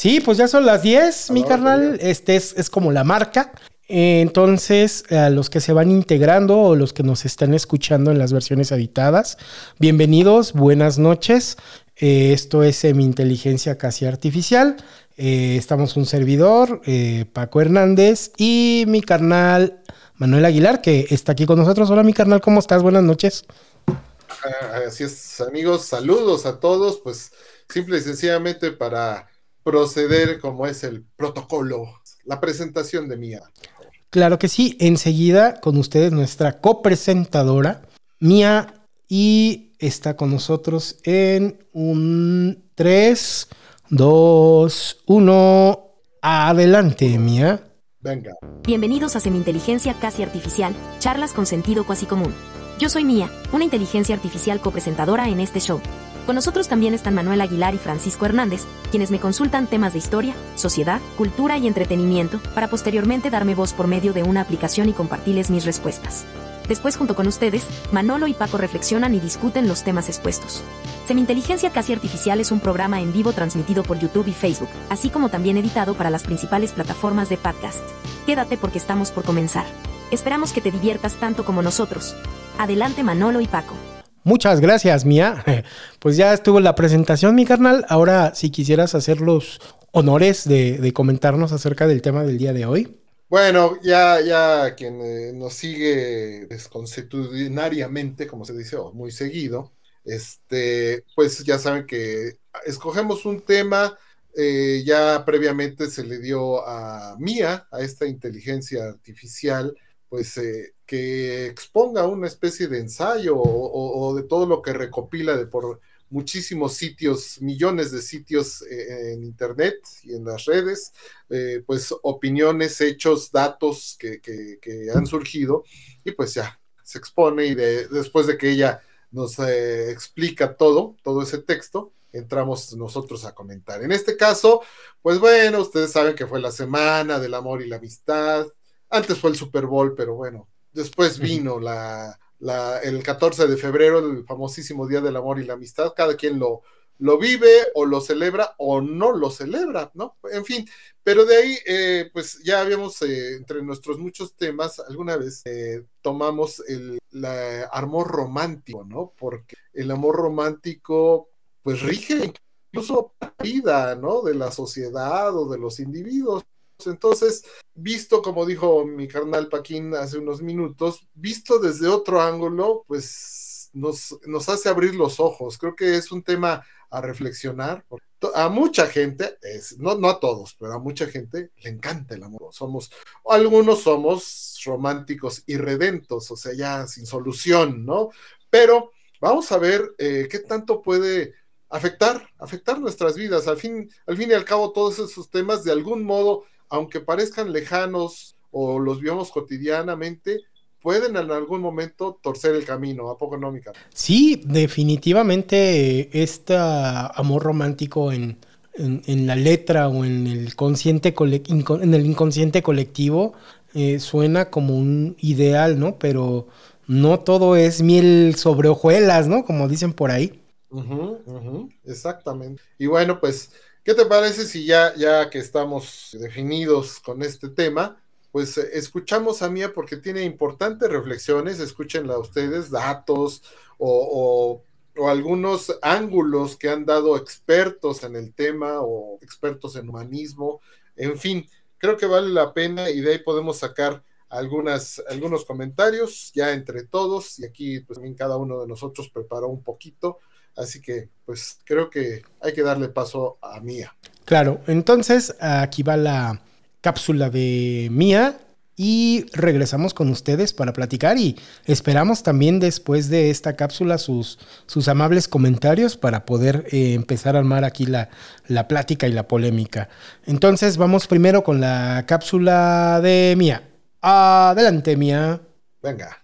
Sí, pues ya son las 10, mi carnal. Este es, es como la marca. Entonces, a los que se van integrando o los que nos están escuchando en las versiones editadas, bienvenidos, buenas noches. Eh, esto es mi inteligencia casi artificial. Eh, estamos un servidor, eh, Paco Hernández, y mi carnal Manuel Aguilar, que está aquí con nosotros. Hola, mi carnal, ¿cómo estás? Buenas noches. Ah, así es, amigos, saludos a todos. Pues simple y sencillamente para proceder como es el protocolo, la presentación de Mía. Claro que sí, enseguida con ustedes nuestra copresentadora, Mía, y está con nosotros en un 3, 2, 1. Adelante, Mía. Venga. Bienvenidos a Semi-Inteligencia Casi Artificial, charlas con sentido cuasi común. Yo soy Mía, una inteligencia artificial copresentadora en este show. Con nosotros también están Manuel Aguilar y Francisco Hernández, quienes me consultan temas de historia, sociedad, cultura y entretenimiento, para posteriormente darme voz por medio de una aplicación y compartirles mis respuestas. Después, junto con ustedes, Manolo y Paco reflexionan y discuten los temas expuestos. Semi-Inteligencia Casi Artificial es un programa en vivo transmitido por YouTube y Facebook, así como también editado para las principales plataformas de podcast. Quédate porque estamos por comenzar. Esperamos que te diviertas tanto como nosotros. Adelante Manolo y Paco. Muchas gracias, Mía. Pues ya estuvo la presentación, mi carnal. Ahora, si quisieras hacer los honores de, comentarnos acerca del tema del día de hoy. Bueno, ya, ya quien eh, nos sigue desconstitucionariamente, como se dice, o muy seguido, este, pues ya saben que escogemos un tema, eh, ya previamente se le dio a Mía, a esta inteligencia artificial, pues eh, que exponga una especie de ensayo o, de todo lo que recopila de por muchísimos sitios, millones de sitios eh, en internet y en las redes, eh, pues opiniones, hechos, datos que, han surgido y pues ya se expone y después de que ella nos explica todo, todo ese texto, entramos nosotros a comentar. En este caso, pues bueno, ustedes saben que fue la semana del amor y la amistad, antes fue el Super Bowl, pero bueno, después vino la, el 14 de febrero, el famosísimo Día del Amor y la Amistad. Cada quien lo, lo vive o lo celebra o no lo celebra, ¿no? En fin, pero de ahí, eh, pues ya habíamos, eh, entre nuestros muchos temas, alguna vez eh, tomamos el amor romántico, ¿no? Porque el amor romántico, pues rige incluso la vida, ¿no? De la sociedad o de los individuos. Entonces, visto, como dijo mi carnal Paquín hace unos minutos, visto desde otro ángulo, pues nos, nos hace abrir los ojos. Creo que es un tema a reflexionar. A mucha gente, no, no a todos, pero a mucha gente le encanta el amor. Somos, algunos somos románticos y o sea, ya sin solución, ¿no? Pero vamos a ver eh, qué tanto puede afectar, afectar nuestras vidas. Al fin, al fin y al cabo, todos esos temas de algún modo aunque parezcan lejanos o los vivamos cotidianamente, pueden en algún momento torcer el camino, ¿a poco no, Sí, definitivamente este amor romántico en, la letra o en el, consciente en el inconsciente colectivo eh, suena como un ideal, ¿no? Pero no todo es miel sobre hojuelas, ¿no? Como dicen por ahí. exactamente. Y bueno, pues ¿Qué te parece si ya, ya que estamos definidos con este tema, pues eh, escuchamos a Mía porque tiene importantes reflexiones, escúchenla ustedes, datos o, algunos ángulos que han dado expertos en el tema o expertos en humanismo, en fin, creo que vale la pena y de ahí podemos sacar algunas, algunos comentarios ya entre todos. Y aquí pues también cada uno de nosotros preparó un poquito Así que, pues creo que hay que darle paso a Mía. Claro, entonces aquí va la cápsula de Mía y regresamos con ustedes para platicar y esperamos también después de esta cápsula sus, sus amables comentarios para poder eh, empezar a armar aquí la, la plática y la polémica. Entonces vamos primero con la cápsula de Mía. Adelante, Mía. Venga.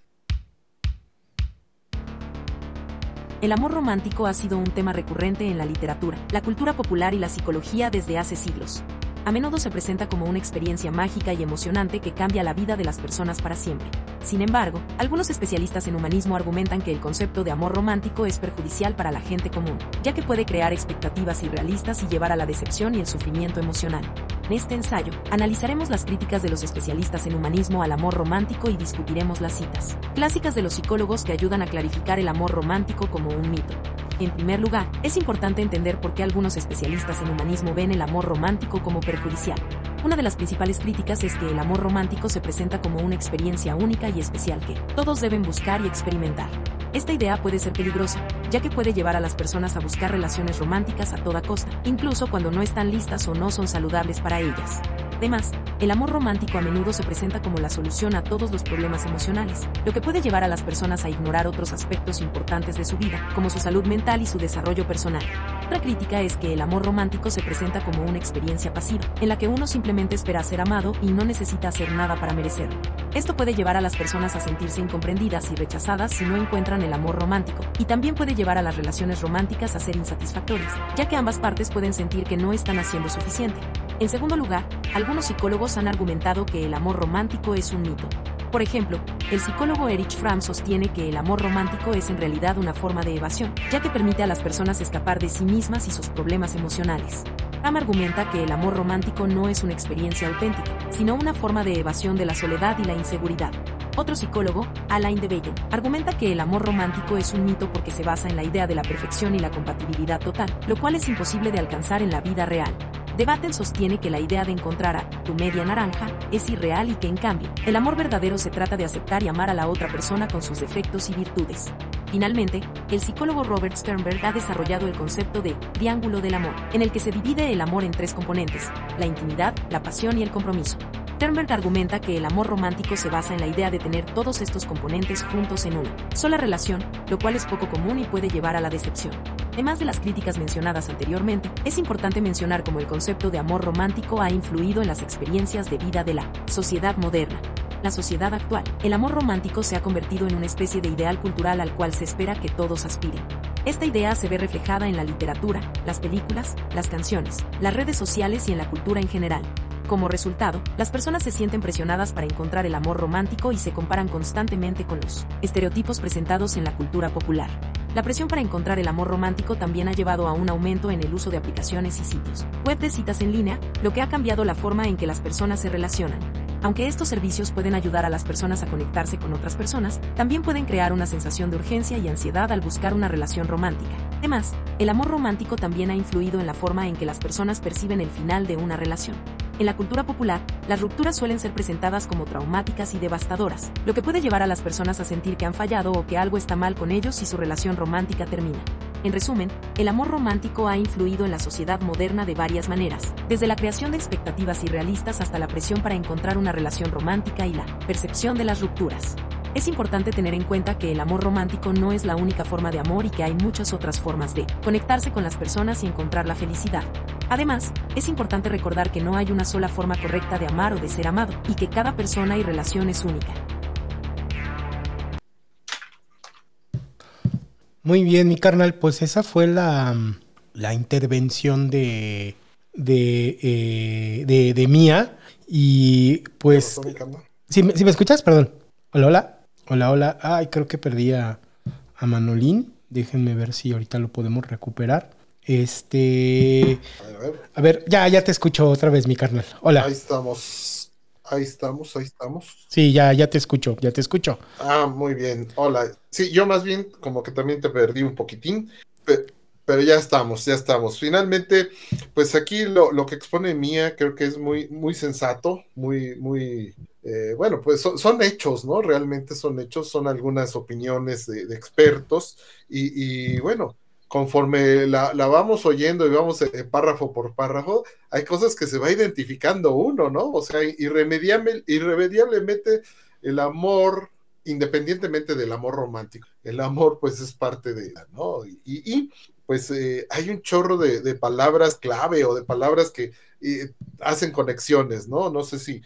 El amor romántico ha sido un tema recurrente en la literatura, la cultura popular y la psicología desde hace siglos. A menudo se presenta como una experiencia mágica y emocionante que cambia la vida de las personas para siempre. Sin embargo, algunos especialistas en humanismo argumentan que el concepto de amor romántico es perjudicial para la gente común, ya que puede crear expectativas irrealistas y llevar a la decepción y el sufrimiento emocional. En este ensayo, analizaremos las críticas de los especialistas en humanismo al amor romántico y discutiremos las citas clásicas de los psicólogos que ayudan a clarificar el amor romántico como un mito. En primer lugar, es importante entender por qué algunos especialistas en humanismo ven el amor romántico como perjudicial. 分享 Una de las principales críticas es que el amor romántico se presenta como una experiencia única y especial que todos deben buscar y experimentar. Esta idea puede ser peligrosa, ya que puede llevar a las personas a buscar relaciones románticas a toda costa, incluso cuando no están listas o no son saludables para ellas. Además, el amor romántico a menudo se presenta como la solución a todos los problemas emocionales, lo que puede llevar a las personas a ignorar otros aspectos importantes de su vida, como su salud mental y su desarrollo personal. Otra crítica es que el amor romántico se presenta como una experiencia pasiva, en la que uno simplemente espera ser amado y no necesita hacer nada para merecerlo. Esto puede llevar a las personas a sentirse incomprendidas y rechazadas si no encuentran el amor romántico, y también puede llevar a las relaciones románticas a ser insatisfactorias, ya que ambas partes pueden sentir que no están haciendo suficiente. En segundo lugar, algunos psicólogos han argumentado que el amor romántico es un mito. Por ejemplo, el psicólogo Erich Fromm sostiene que el amor romántico es en realidad una forma de evasión, ya que permite a las personas escapar de sí mismas y sus problemas emocionales. Fromm argumenta que el amor romántico no es una experiencia auténtica, sino una forma de evasión de la soledad y la inseguridad. Otro psicólogo, Alain de Bellen, argumenta que el amor romántico es un mito porque se basa en la idea de la perfección y la compatibilidad total, lo cual es imposible de alcanzar en la vida real. Debatten sostiene que la idea de encontrar a tu media naranja es irreal y que en cambio, el amor verdadero se trata de aceptar y amar a la otra persona con sus defectos y virtudes. Finalmente, el psicólogo Robert Sternberg ha desarrollado el concepto de triángulo del amor, en el que se divide el amor en tres componentes, la intimidad, la pasión y el compromiso. Sternberg argumenta que el amor romántico se basa en la idea de tener todos estos componentes juntos en una sola relación, lo cual es poco común y puede llevar a la decepción. Además de las críticas mencionadas anteriormente, es importante mencionar cómo el concepto de amor romántico ha influido en las experiencias de vida de la sociedad moderna. La sociedad actual, el amor romántico se ha convertido en una especie de ideal cultural al cual se espera que todos aspiren. Esta idea se ve reflejada en la literatura, las películas, las canciones, las redes sociales y en la cultura en general. Como resultado, las personas se sienten presionadas para encontrar el amor romántico y se comparan constantemente con los estereotipos presentados en la cultura popular. La presión para encontrar el amor romántico también ha llevado a un aumento en el uso de aplicaciones y sitios web de citas en línea, lo que ha cambiado la forma en que las personas se relacionan. Aunque estos servicios pueden ayudar a las personas a conectarse con otras personas, también pueden crear una sensación de urgencia y ansiedad al buscar una relación romántica. Además, el amor romántico también ha influido en la forma en que las personas perciben el final de una relación. En la cultura popular, las rupturas suelen ser presentadas como traumáticas y devastadoras, lo que puede llevar a las personas a sentir que han fallado o que algo está mal con ellos si su relación romántica termina. En resumen, el amor romántico ha influido en la sociedad moderna de varias maneras, desde la creación de expectativas irrealistas hasta la presión para encontrar una relación romántica y la percepción de las rupturas. Es importante tener en cuenta que el amor romántico no es la única forma de amor y que hay muchas otras formas de conectarse con las personas y encontrar la felicidad. Además, es importante recordar que no hay una sola forma correcta de amar o de ser amado, y que cada persona y relación es única. Muy bien, mi carnal, pues esa fue la, la intervención de, de, eh, de, de Mía. Y pues... ¿Sí, ¿Sí me escuchas? Perdón. Hola, hola. Hola, hola. Ay, creo que perdí a, Manolín. Déjenme ver si ahorita lo podemos recuperar. Este. A ver. a ver. ya, ya te escucho otra vez, mi carnal. Hola. Ahí estamos. Ahí estamos, ahí estamos. Sí, ya, ya te escucho, ya te escucho. Ah, muy bien. Hola. Sí, yo más bien como que también te perdí un poquitín, pero, ya estamos, ya estamos. Finalmente, pues aquí lo, lo que expone Mía creo que es muy, muy sensato, muy, muy eh, bueno, pues son, hechos, ¿no? Realmente son hechos, son algunas opiniones de, expertos y, bueno, conforme la, vamos oyendo y vamos eh, párrafo por párrafo, hay cosas que se va identificando uno, ¿no? O sea, irremediable, irremediablemente el amor, independientemente del amor romántico, el amor pues es parte de, ¿no? Y, pues eh, hay un chorro de, palabras clave o de palabras que hacen conexiones, ¿no? No sé si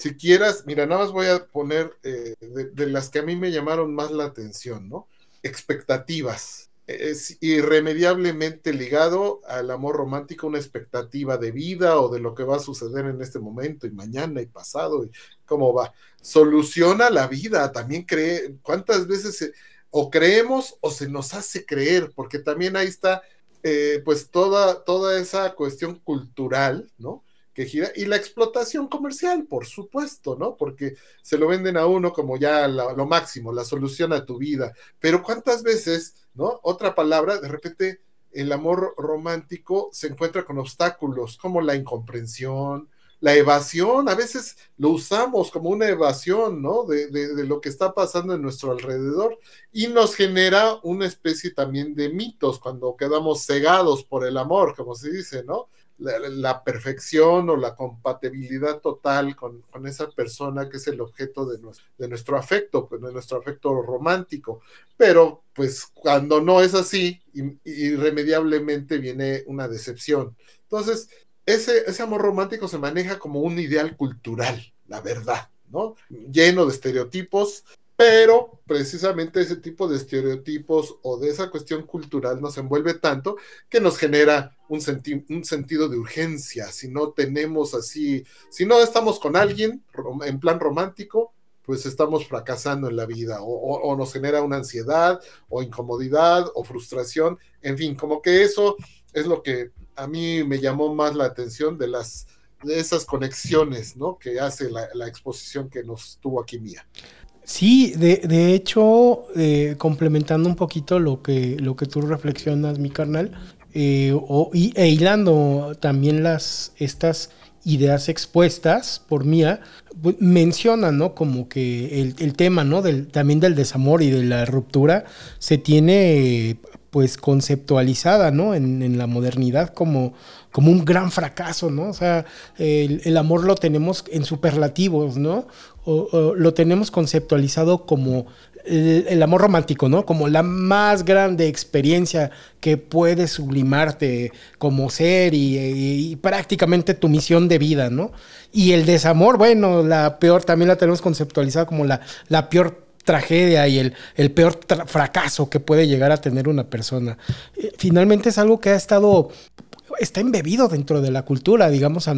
si quieras, mira, nada más voy a poner eh, de, las que a mí me llamaron más la atención, ¿no? Expectativas. es irremediablemente ligado al amor romántico, una expectativa de vida o de lo que va a suceder en este momento y mañana y pasado y cómo va. Soluciona la vida, también cree, cuántas veces o creemos o se nos hace creer, porque también ahí está eh, pues toda, toda esa cuestión cultural, ¿no? Que gira, y la explotación comercial, por supuesto, ¿no? Porque se lo venden a uno como ya lo máximo, la solución a tu vida. Pero cuántas veces, ¿no? Otra palabra, de repente el amor romántico se encuentra con obstáculos como la incomprensión, la evasión, a veces lo usamos como una evasión, ¿no? De, de, lo que está pasando en nuestro alrededor y nos genera una especie también de mitos cuando quedamos cegados por el amor, como se dice, ¿no? La, perfección o la compatibilidad total con, esa persona que es el objeto de, de nuestro afecto, pues, de nuestro afecto romántico. Pero pues cuando no es así, irremediablemente viene una decepción. Entonces, ese, ese amor romántico se maneja como un ideal cultural, la verdad, ¿no? Lleno de estereotipos pero precisamente ese tipo de estereotipos o de esa cuestión cultural nos envuelve tanto que nos genera un, un, sentido de urgencia. Si no tenemos así, si no estamos con alguien en plan romántico, pues estamos fracasando en la vida o, nos genera una ansiedad o incomodidad o frustración. En fin, como que eso es lo que a mí me llamó más la atención de las de esas conexiones, ¿no? Que hace la, la exposición que nos tuvo aquí Mía. Sí, de, hecho, eh, complementando un poquito lo que, lo que tú reflexionas, mi carnal, eh, y, e hilando también las, estas ideas expuestas por Mía, pues, menciona, ¿no? Como que el, tema, ¿no? También del desamor y de la ruptura se tiene, pues, conceptualizada, ¿no? En, la modernidad como, como un gran fracaso, ¿no? O sea, el, amor lo tenemos en superlativos, ¿no? o, lo tenemos conceptualizado como el, amor romántico, ¿no? Como la más grande experiencia que puede sublimarte como ser y, prácticamente tu misión de vida, ¿no? Y el desamor, bueno, la peor, también la tenemos conceptualizada como la, la peor tragedia y el, el peor fracaso que puede llegar a tener una persona. Eh, finalmente es algo que ha estado está embebido dentro de la cultura, digamos, a,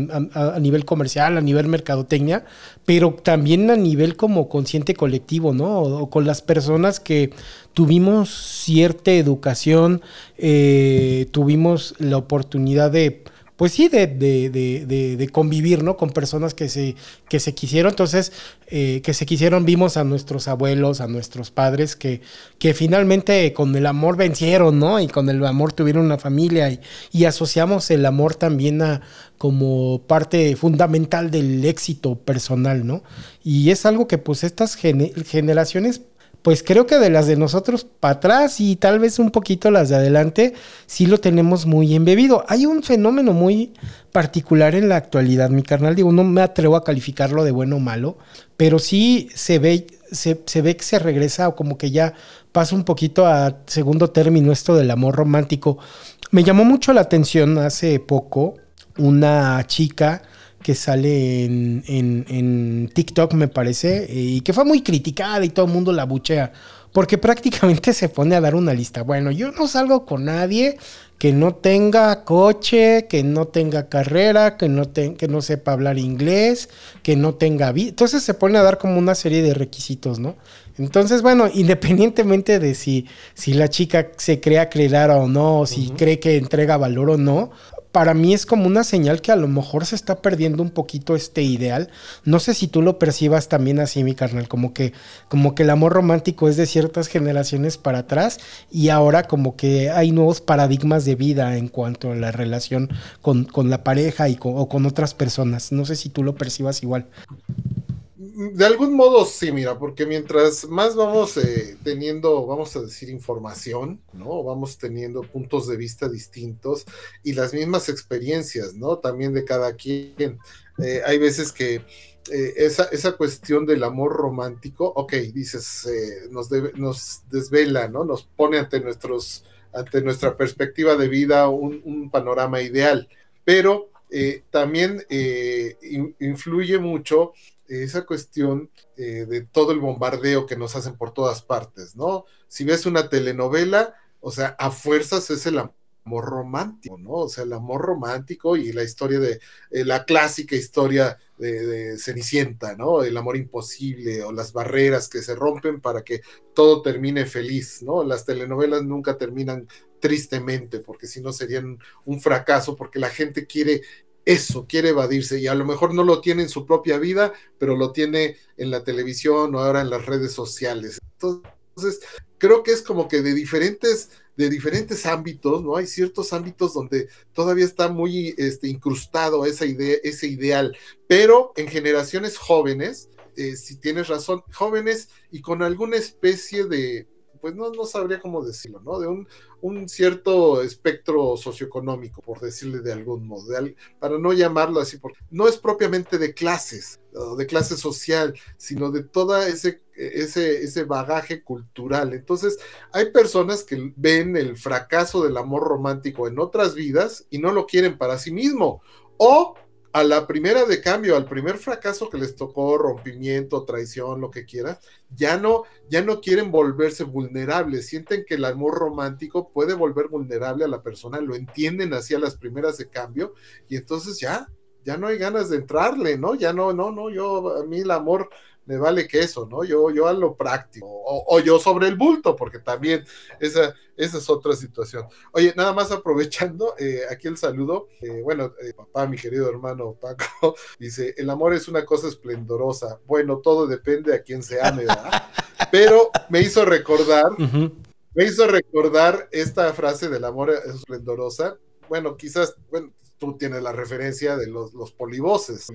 nivel comercial, a nivel mercadotecnia, pero también a nivel como consciente colectivo, ¿no? O, con las personas que tuvimos cierta educación, eh, tuvimos la oportunidad de pues sí, de, de, de, de, convivir, ¿no? Con personas que se, que se quisieron. Entonces, eh, que se quisieron, vimos a nuestros abuelos, a nuestros padres, que, que finalmente con el amor vencieron, ¿no? Y con el amor tuvieron una familia y, y asociamos el amor también a como parte fundamental del éxito personal, ¿no? Y es algo que pues estas generaciones pues creo que de las de nosotros para atrás y tal vez un poquito las de adelante, sí lo tenemos muy embebido. Hay un fenómeno muy particular en la actualidad, mi carnal, digo, no me atrevo a calificarlo de bueno o malo, pero sí se ve, se, ve que se regresa o como que ya pasa un poquito a segundo término esto del amor romántico. Me llamó mucho la atención hace poco una chica que sale en, en, TikTok, me parece, y que fue muy criticada y todo el mundo la buchea, porque prácticamente se pone a dar una lista. Bueno, yo no salgo con nadie que no tenga coche, que no tenga carrera, que no, que no sepa hablar inglés, que no tenga vida. Entonces se pone a dar como una serie de requisitos, ¿no? Entonces, bueno, independientemente de si, si la chica se crea clara o no, o si cree que entrega valor o no, para mí es como una señal que a lo mejor se está perdiendo un poquito este ideal. No sé si tú lo percibas también así, mi carnal, como que, como que el amor romántico es de ciertas generaciones para atrás y ahora como que hay nuevos paradigmas de vida en cuanto a la relación con, la pareja y o con otras personas. No sé si tú lo percibas igual de algún modo sí, mira, porque mientras más vamos eh, teniendo, vamos a decir, información, ¿no? Vamos teniendo puntos de vista distintos y las mismas experiencias, ¿no? También de cada quien. Eh, hay veces que eh, esa, esa, cuestión del amor romántico, ok, dices, nos, nos desvela, ¿no? Nos pone ante, nuestros, ante nuestra perspectiva de vida un panorama ideal, pero también influye mucho esa cuestión eh, de todo el bombardeo que nos hacen por todas partes, ¿no? Si ves una telenovela, o sea, a fuerzas es el amor romántico, ¿no? O sea, el amor romántico y la historia de, eh, la clásica historia de, Cenicienta, ¿no? El amor imposible o las barreras que se rompen para que todo termine feliz, ¿no? Las telenovelas nunca terminan tristemente, porque si no serían un fracaso, porque la gente quiere eso, quiere evadirse y a lo mejor no lo tiene en su propia vida, pero lo tiene en la televisión o ahora en las redes sociales. Entonces, creo que es como que de diferentes de diferentes ámbitos, ¿no? Hay ciertos ámbitos donde todavía está muy este, incrustado esa idea, ese ideal, pero en generaciones jóvenes, eh, si tienes razón, jóvenes y con alguna especie de, pues no, no sabría cómo decirlo, ¿no? De un, un cierto espectro socioeconómico, por decirle de algún modo, para no llamarlo así, porque no es propiamente de clases, de clase social, sino de todo ese, ese, ese bagaje cultural. Entonces, hay personas que ven el fracaso del amor romántico en otras vidas y no lo quieren para sí mismo, o a la primera de cambio, al primer fracaso que les tocó, rompimiento, traición, lo que quieras, ya no, ya no quieren volverse vulnerables, sienten que el amor romántico puede volver vulnerable a la persona, lo entienden así a las primeras de cambio, y entonces ya, ya no hay ganas de entrarle, ¿no? Ya no, no, no, yo, a mí el amor me vale que eso, ¿no? Yo, yo a lo práctico, o, yo sobre el bulto, porque también esa, esa es otra situación. Oye, nada más aprovechando eh, aquí el saludo, eh, bueno, eh, papá, mi querido hermano Paco, dice, el amor es una cosa esplendorosa, bueno, todo depende a quién se ame, ¿verdad? Pero me hizo recordar, me hizo recordar esta frase del amor es esplendorosa, bueno, quizás, bueno, tú tienes la referencia de los, los polivoces,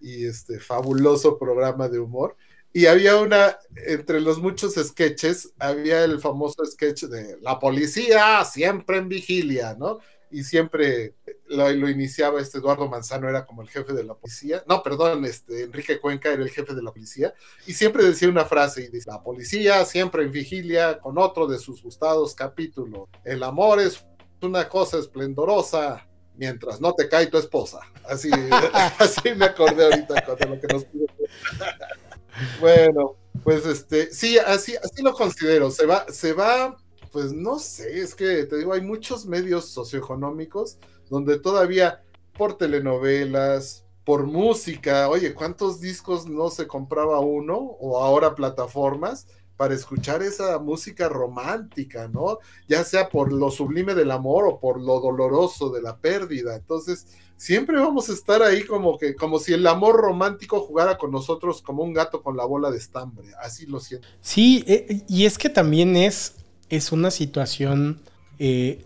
y este fabuloso programa de humor. Y había una, entre los muchos sketches, había el famoso sketch de la policía siempre en vigilia, ¿no? Y siempre lo, lo, iniciaba este Eduardo Manzano, era como el jefe de la policía. No, perdón, este Enrique Cuenca era el jefe de la policía. Y siempre decía una frase, y dice, la policía siempre en vigilia con otro de sus gustados capítulos. El amor es una cosa esplendorosa, mientras no te cae tu esposa. Así, así me acordé ahorita con lo que nos Bueno, pues este, sí, así, así lo considero. Se va, se va, pues no sé, es que te digo, hay muchos medios socioeconómicos donde todavía por telenovelas, por música, oye, ¿cuántos discos no se compraba uno? O ahora plataformas para escuchar esa música romántica, ¿no? Ya sea por lo sublime del amor o por lo doloroso de la pérdida. Entonces, siempre vamos a estar ahí como que, como si el amor romántico jugara con nosotros como un gato con la bola de estambre. Así lo siento. Sí, eh, y es que también es, es una situación eh,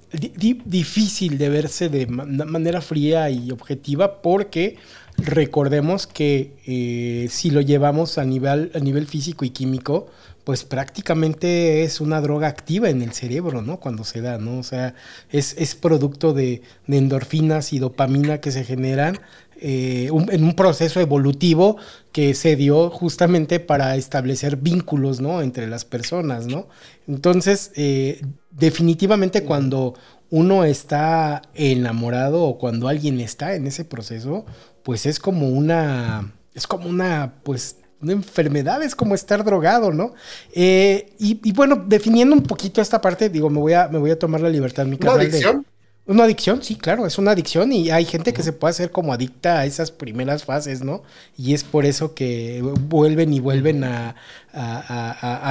difícil de verse de manera fría y objetiva porque recordemos que eh, si lo llevamos a nivel, a nivel físico y químico, pues prácticamente es una droga activa en el cerebro, ¿no? Cuando se da, ¿no? O sea, es, producto de, endorfinas y dopamina que se generan eh, en un proceso evolutivo que se dio justamente para establecer vínculos, ¿no? Entre las personas, ¿no? Entonces, eh, definitivamente cuando uno está enamorado o cuando alguien está en ese proceso, pues es como una, es como una, pues una enfermedad, es como estar drogado, ¿no? Eh, y, bueno, definiendo un poquito esta parte, digo, me voy a, me voy a tomar la libertad mi ¿Una adicción? Una adicción, sí, claro, es una adicción y hay gente que se puede hacer como adicta a esas primeras fases, ¿no? Y es por eso que vuelven y vuelven a,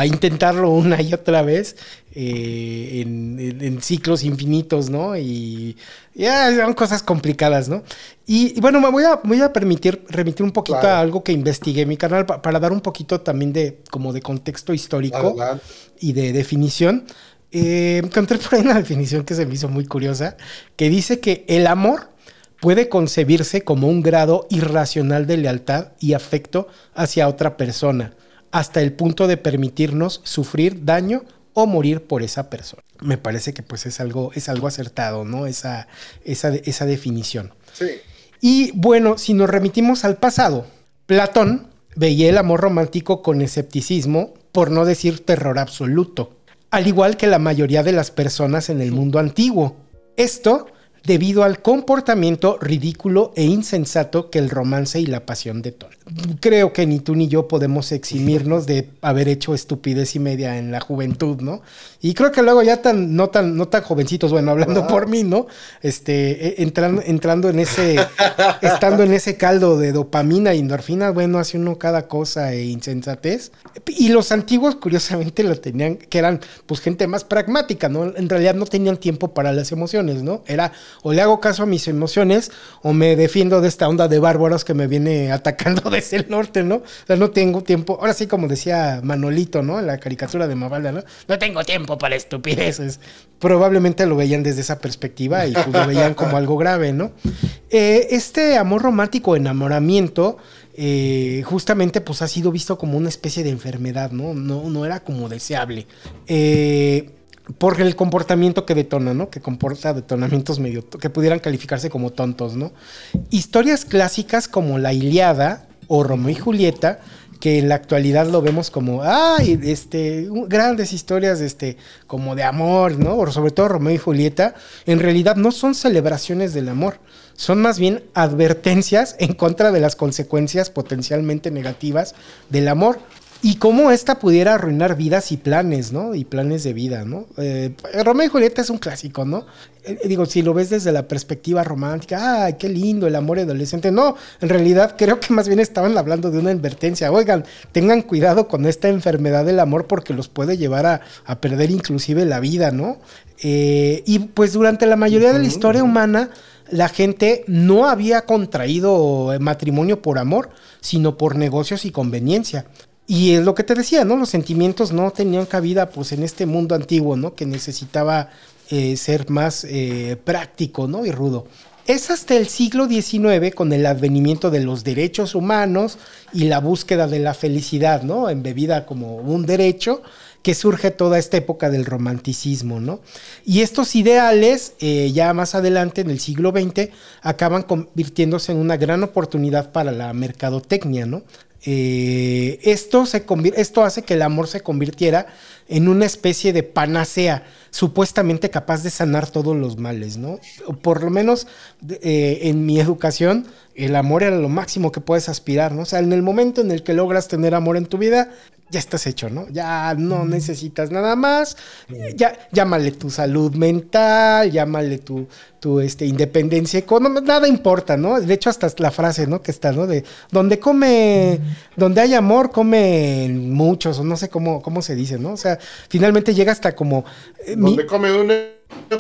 intentarlo una y otra vez eh, en, ciclos infinitos, ¿no? Y ya son cosas complicadas, ¿no? Y, bueno, me voy a, voy a permitir remitir un poquito a algo que investigué en mi canal para dar un poquito también de como de contexto histórico y de definición. Eh, encontré por ahí una definición que se me hizo muy curiosa, que dice que el amor puede concebirse como un grado irracional de lealtad y afecto hacia otra persona, hasta el punto de permitirnos sufrir daño o morir por esa persona. Me parece que pues es algo, es algo acertado, ¿no? Esa, esa, esa definición. Sí. Y bueno, si nos remitimos al pasado, Platón veía el amor romántico con escepticismo, por no decir terror absoluto, al igual que la mayoría de las personas en el mundo antiguo. Esto debido al comportamiento ridículo e insensato que el romance y la pasión detonan. Creo que ni tú ni yo podemos eximirnos de haber hecho estupidez y media en la juventud, ¿no? Y creo que luego ya tan, no tan, no tan jovencitos, bueno, hablando por mí, ¿no? Este, e, entrando, entrando en ese, estando en ese caldo de dopamina y endorfina, bueno, hace uno cada cosa e insensatez. Y los antiguos, curiosamente, lo tenían, que eran, pues, gente más pragmática, ¿no? En realidad no tenían tiempo para las emociones, ¿no? Era, o le hago caso a mis emociones, o me defiendo de esta onda de bárbaros que me viene atacando desde el norte, ¿no? O sea, no tengo tiempo. Ahora sí, como decía Manolito, ¿no? En la caricatura de Mavalda, ¿no? No tengo tiempo para estupideces. Probablemente lo veían desde esa perspectiva y pues, lo veían como algo grave, ¿no? Eh, este amor romántico, enamoramiento, eh, justamente pues ha sido visto como una especie de enfermedad, ¿no? No, no era como deseable. Eh, por el comportamiento que detona, ¿no? Que comporta detonamientos medio que pudieran calificarse como tontos, ¿no? Historias clásicas como La Iliada o Romeo y Julieta que en la actualidad lo vemos como, ay, este, grandes historias, este, como de amor, ¿no? O sobre todo Romeo y Julieta, en realidad no son celebraciones del amor, son más bien advertencias en contra de las consecuencias potencialmente negativas del amor y cómo esta pudiera arruinar vidas y planes, ¿no? Y planes de vida, ¿no? Eh, Romeo y Julieta es un clásico, ¿no? Eh, digo, si lo ves desde la perspectiva romántica, ¡ay, qué lindo el amor adolescente! No, en realidad creo que más bien estaban hablando de una advertencia. Oigan, tengan cuidado con esta enfermedad del amor porque los puede llevar a, a perder inclusive la vida, ¿no? Eh, y pues durante la mayoría de la historia humana, la gente no había contraído matrimonio por amor, sino por negocios y conveniencia. Y es lo que te decía, ¿no? Los sentimientos no tenían cabida pues en este mundo antiguo, ¿no? Que necesitaba eh, ser más eh, práctico, ¿no? Y rudo. Es hasta el siglo XIX, con el advenimiento de los derechos humanos y la búsqueda de la felicidad, ¿no? Embebida como un derecho, que surge toda esta época del romanticismo, ¿no? Y estos ideales, eh, ya más adelante, en el siglo XX, acaban convirtiéndose en una gran oportunidad para la mercadotecnia, ¿no? Eh, esto, se esto hace que el amor se convirtiera en una especie de panacea, supuestamente capaz de sanar todos los males, ¿no? por lo menos eh, en mi educación, el amor era lo máximo que puedes aspirar, ¿no? O sea, en el momento en el que logras tener amor en tu vida, ya estás hecho, ¿no? Ya no necesitas nada más. Ya, llámale tu salud mental, llámale tu, tu este, independencia económica, nada importa, ¿no? De hecho, hasta la frase, ¿no? Que está, ¿no? De donde come, donde hay amor, come muchos, o no sé cómo, cómo se dice, ¿no? O sea, finalmente llega hasta como. Eh, donde come uno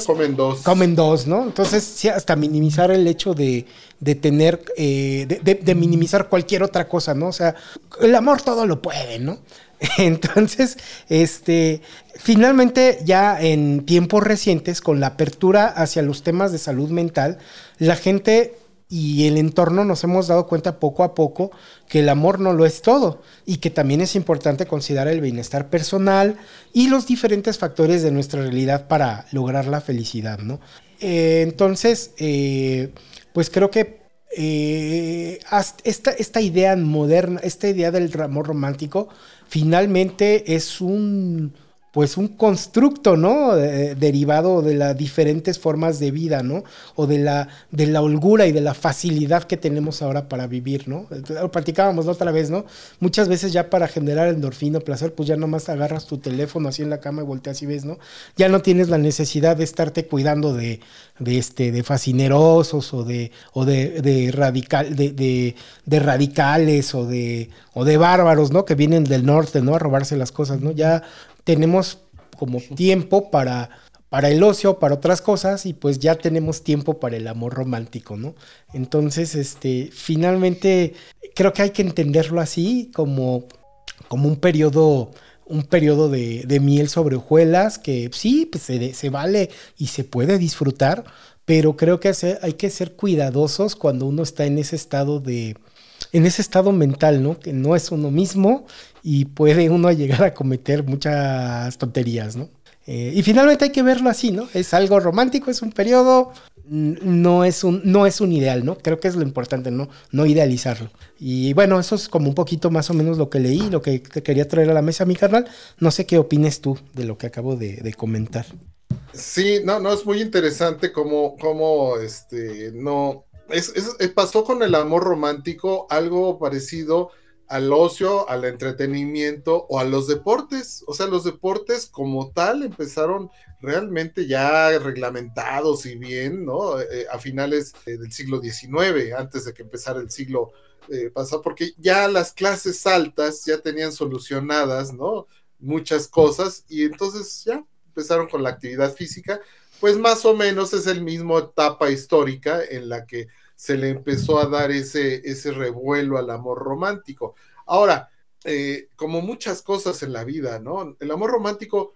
comen dos. Comen dos, ¿no? Entonces, sí, hasta minimizar el hecho de, de tener, eh, de, de, minimizar cualquier otra cosa, ¿no? O sea, el amor todo lo puede, ¿no? Entonces, este, finalmente ya en tiempos recientes, con la apertura hacia los temas de salud mental, la gente y el entorno nos hemos dado cuenta poco a poco que el amor no lo es todo y que también es importante considerar el bienestar personal y los diferentes factores de nuestra realidad para lograr la felicidad, ¿no? Eh, entonces, eh, pues creo que eh, esta, esta idea moderna, esta idea del amor romántico, finalmente es un pues un constructo, ¿no? derivado de las diferentes formas de vida, ¿no? O de la, de la holgura y de la facilidad que tenemos ahora para vivir, ¿no? Lo platicábamos la otra vez, ¿no? Muchas veces ya para generar endorfina, placer, pues ya nomás agarras tu teléfono así en la cama y volteas y ves, ¿no? Ya no tienes la necesidad de estarte cuidando de, de este, de fascinerosos o de, o de, radical, de, de, de radicales o de, o de bárbaros, ¿no? Que vienen del norte, ¿no? A robarse las cosas, ¿no? Ya tenemos como tiempo para, para el ocio, para otras cosas, y pues ya tenemos tiempo para el amor romántico, ¿no? Entonces, este, finalmente, creo que hay que entenderlo así, como, como un periodo un periodo de, de, miel sobre hojuelas que sí, pues se, se, vale y se puede disfrutar, pero creo que hay que ser cuidadosos cuando uno está en ese estado de, en ese estado mental, ¿no? Que no es uno mismo y puede uno llegar a cometer muchas tonterías, ¿no? Eh, y finalmente hay que verlo así, ¿no? Es algo romántico, es un periodo, no es un, no es un ideal, ¿no? Creo que es lo importante, ¿no? No idealizarlo. Y bueno, eso es como un poquito más o menos lo que leí, lo que, quería traer a la mesa, mi carnal. No sé qué opines tú de lo que acabo de, de comentar. Sí, no, no, es muy interesante cómo, cómo este, no, es, es, pasó con el amor romántico algo parecido al ocio, al entretenimiento o a los deportes. O sea, los deportes como tal empezaron realmente ya reglamentados y bien, ¿no? Eh, a finales eh, del siglo XIX, antes de que empezara el siglo eh, pasado, porque ya las clases altas ya tenían solucionadas, ¿no? Muchas cosas y entonces ya empezaron con la actividad física, pues más o menos es el mismo etapa histórica en la que se le empezó a dar ese, ese revuelo al amor romántico. Ahora, eh, como muchas cosas en la vida, ¿no? El amor romántico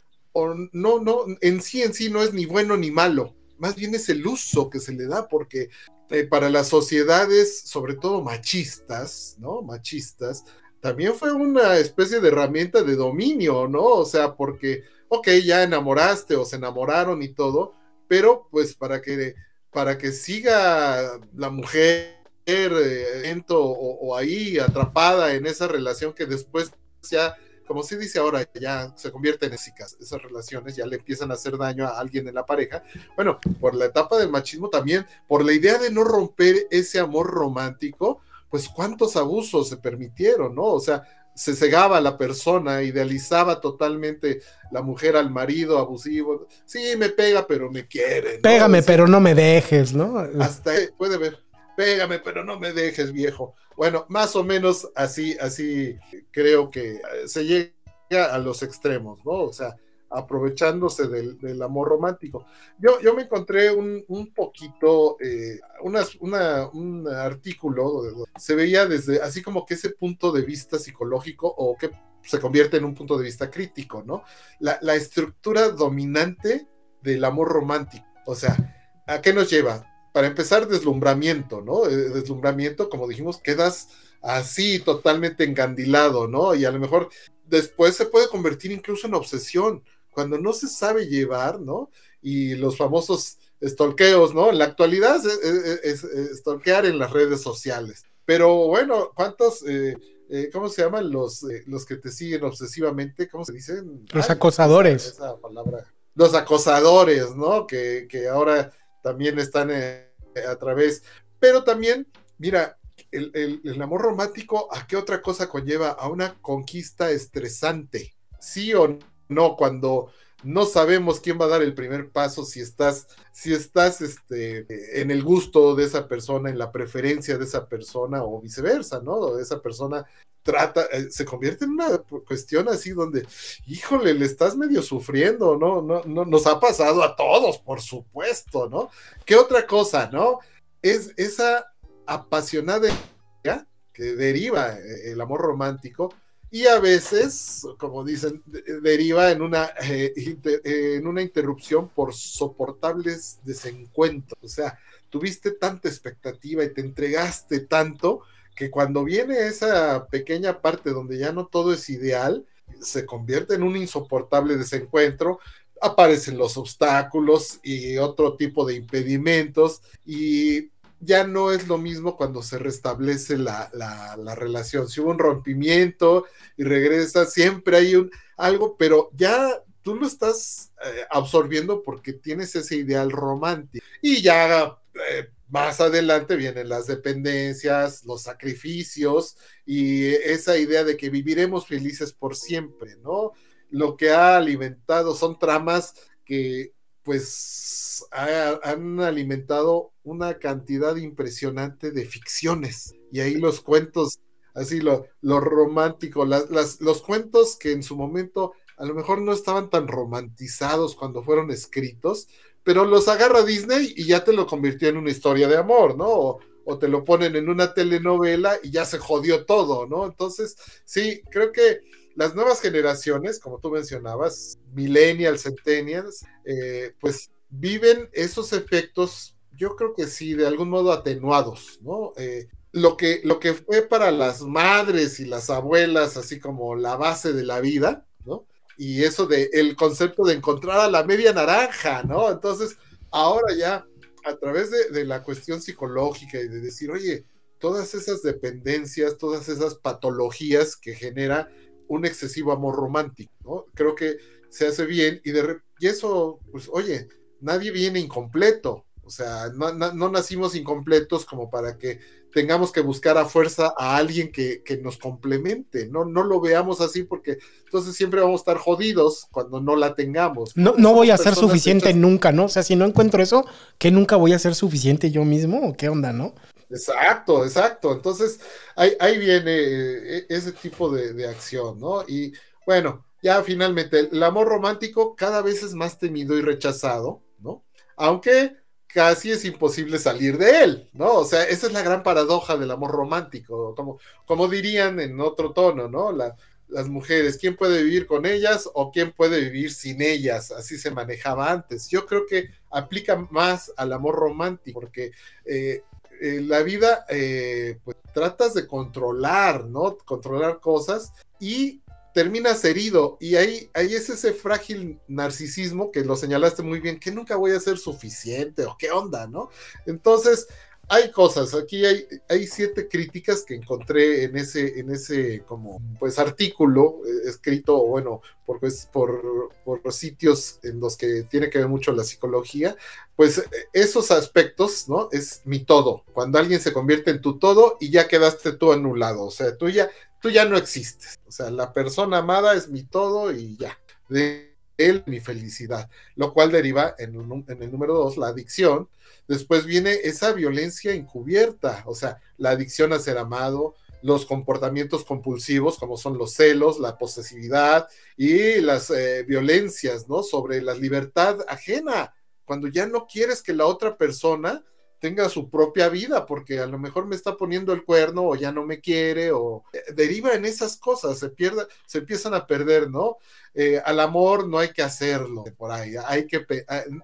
no, no, en sí en sí no es ni bueno ni malo, más bien es el uso que se le da, porque eh, para las sociedades, sobre todo machistas, ¿no? Machistas, también fue una especie de herramienta de dominio, ¿no? O sea, porque, ok, ya enamoraste o se enamoraron y todo, pero pues para que para que siga la mujer eh, o, ahí atrapada en esa relación que después ya, como se dice ahora, ya se convierte en esas relaciones, ya le empiezan a hacer daño a alguien en la pareja. Bueno, por la etapa del machismo también, por la idea de no romper ese amor romántico, pues cuántos abusos se permitieron, ¿no? O sea, se cegaba a la persona, idealizaba totalmente la mujer al marido abusivo. Sí, me pega, pero me quiere. Pégame, pero no me dejes, ¿no? Hasta puede ver. Pégame, pero no me dejes, viejo. Bueno, más o menos así, así creo que se llega a los extremos, ¿no? O sea, aprovechándose del, amor romántico. Yo, yo me encontré un, poquito, eh, un artículo, se veía desde así como que ese punto de vista psicológico o que se convierte en un punto de vista crítico, ¿no? La, la estructura dominante del amor romántico. O sea, ¿a qué nos lleva? Para empezar, deslumbramiento, ¿no? Eh, deslumbramiento, como dijimos, quedas así totalmente engandilado, ¿no? Y a lo mejor después se puede convertir incluso en obsesión cuando no se sabe llevar, ¿no? Y los famosos stalkeos, ¿no? En la actualidad es, stalkear en las redes sociales. Pero bueno, ¿cuántos, eh, eh, cómo se llaman los, eh, los que te siguen obsesivamente? ¿Cómo se dicen? Los acosadores. Esa, palabra. Los acosadores, ¿no? Que, ahora también están a través. Pero también, mira, el, el, amor romántico, ¿a qué otra cosa conlleva? A una conquista estresante. ¿Sí o no? cuando no sabemos quién va a dar el primer paso, si estás, si estás este, en el gusto de esa persona, en la preferencia de esa persona o viceversa, ¿no? Esa persona trata, eh, se convierte en una cuestión así donde, híjole, le estás medio sufriendo, ¿no? No, no nos ha pasado a todos, por supuesto, ¿no? ¿Qué otra cosa, no? Es esa apasionada que deriva eh, el amor romántico y a veces, como dicen, deriva en una, eh, en una interrupción por soportables desencuentros. O sea, tuviste tanta expectativa y te entregaste tanto que cuando viene esa pequeña parte donde ya no todo es ideal, se convierte en un insoportable desencuentro, aparecen los obstáculos y otro tipo de impedimentos y ya no es lo mismo cuando se restablece la, relación. Si hubo un rompimiento y regresa, siempre hay un, algo, pero ya tú lo estás eh, absorbiendo porque tienes ese ideal romántico. Y ya eh, más adelante vienen las dependencias, los sacrificios y esa idea de que viviremos felices por siempre, ¿no? Lo que ha alimentado son tramas que pues han alimentado una cantidad impresionante de ficciones. Y ahí los cuentos, así lo, lo romántico, las, los cuentos que en su momento a lo mejor no estaban tan romantizados cuando fueron escritos, pero los agarra Disney y ya te lo convirtió en una historia de amor, ¿no? O, o te lo ponen en una telenovela y ya se jodió todo, ¿no? Entonces, sí, creo que las nuevas generaciones, como tú mencionabas, millennials, centennials, eh, pues viven esos efectos, yo creo que sí, de algún modo atenuados, ¿no? Eh, lo, que, lo que fue para las madres y las abuelas, así como la base de la vida, ¿no? Y eso de el concepto de encontrar a la media naranja, ¿no? Entonces, ahora ya, a través de, de la cuestión psicológica y de decir, oye, todas esas dependencias, todas esas patologías que genera un excesivo amor romántico, ¿no? Creo que se hace bien y, de, y eso, pues oye, nadie viene incompleto, o sea, no, no, nacimos incompletos como para que tengamos que buscar a fuerza a alguien que, que, nos complemente, ¿no? No lo veamos así porque entonces siempre vamos a estar jodidos cuando no la tengamos. No, no voy a ser suficiente nunca, ¿no? O sea, si no encuentro eso, que nunca voy a ser suficiente yo mismo o qué onda, ¿no? Exacto, exacto. Entonces, ahí, ahí viene eh, ese tipo de, de acción, ¿no? Y bueno, ya finalmente, el amor romántico cada vez es más temido y rechazado, ¿no? Aunque casi es imposible salir de él, ¿no? O sea, esa es la gran paradoja del amor romántico, como, como dirían en otro tono, ¿no? las mujeres, ¿quién puede vivir con ellas o quién puede vivir sin ellas? Así se manejaba antes. Yo creo que aplica más al amor romántico, porque eh, eh, la vida, eh, pues tratas de controlar, ¿no? Controlar cosas y terminas herido y ahí, ahí es ese frágil narcisismo que lo señalaste muy bien, que nunca voy a ser suficiente o qué onda, ¿no? Entonces, hay cosas, aquí hay, hay siete críticas que encontré en ese, en ese como pues artículo eh, escrito, bueno, por, pues, por, por sitios en los que tiene que ver mucho la psicología, pues esos aspectos, ¿no? Es mi todo, cuando alguien se convierte en tu todo y ya quedaste tú anulado, o sea, tú ya, tú ya no existes. O sea, la persona amada es mi todo y ya. De él mi felicidad, lo cual deriva en, en el número dos, la adicción. Después viene esa violencia encubierta, o sea, la adicción a ser amado, los comportamientos compulsivos como son los celos, la posesividad y las eh, violencias, ¿no? Sobre la libertad ajena, cuando ya no quieres que la otra persona tenga su propia vida, porque a lo mejor me está poniendo el cuerno o ya no me quiere, o eh, deriva en esas cosas, se pierde, se empiezan a perder, ¿no? Eh, al amor no hay que hacerlo por ahí, hay que,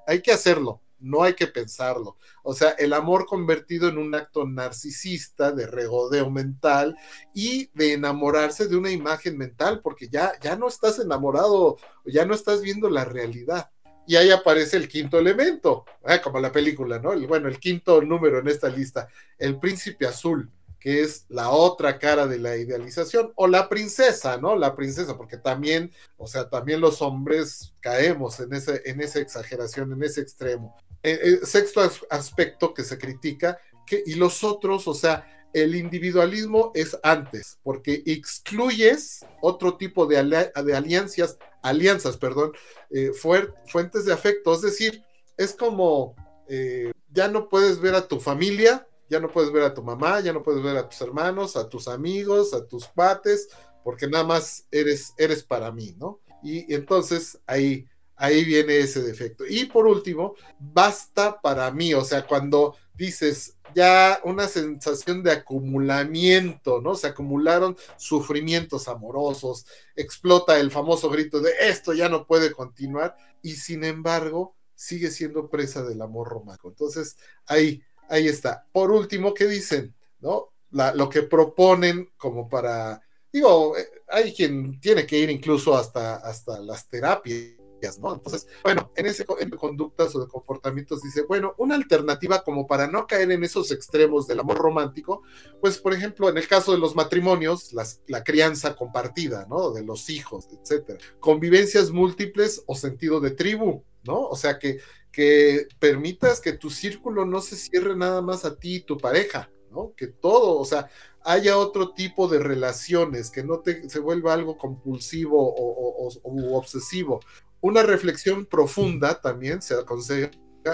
hay que hacerlo, no hay que pensarlo. O sea, el amor convertido en un acto narcisista de regodeo mental y de enamorarse de una imagen mental, porque ya, ya no estás enamorado, ya no estás viendo la realidad y ahí aparece el quinto elemento, ¿eh? como la película, ¿no? bueno, el quinto número en esta lista, el príncipe azul, que es la otra cara de la idealización, o la princesa, ¿no? La princesa, porque también, o sea, también los hombres caemos en, ese, en esa exageración, en ese extremo. Eh, eh, sexto aspecto que se critica, y los otros, o sea, el individualismo es antes, porque excluyes otro tipo de, de alianzas, alianzas, perdón, eh, fuentes de afecto. Es decir, es como ya no puedes ver a tu familia, ya no puedes ver a tu mamá, ya no puedes ver a tus hermanos, a tus amigos, a tus pates, porque nada más eres, eres para mí, ¿no? Y, y entonces ahí, ahí viene ese defecto. Y por último, basta para mí, o sea, cuando dices, ya una sensación de acumulamiento, ¿no? Se acumularon sufrimientos amorosos, explota el famoso grito de esto ya no puede continuar y sin embargo sigue siendo presa del amor romántico. Entonces, ahí, ahí está. Por último, ¿qué dicen? ¿No? lo que proponen como para, digo, eh, hay quien tiene que ir incluso hasta, hasta las terapias entonces, bueno, en ese en conductas o de comportamientos dice, bueno, una alternativa como para no caer en esos extremos del amor romántico, pues por ejemplo, en el caso de los matrimonios, la crianza compartida, ¿no? De los hijos, etcétera. Convivencias múltiples o sentido de tribu, ¿no? O sea, que, que permitas que tu círculo no se cierre nada más a ti y tu pareja, ¿no? Que todo, o sea, haya otro tipo de relaciones, que no te, se vuelva algo compulsivo o, o obsesivo, una reflexión profunda también se aconseja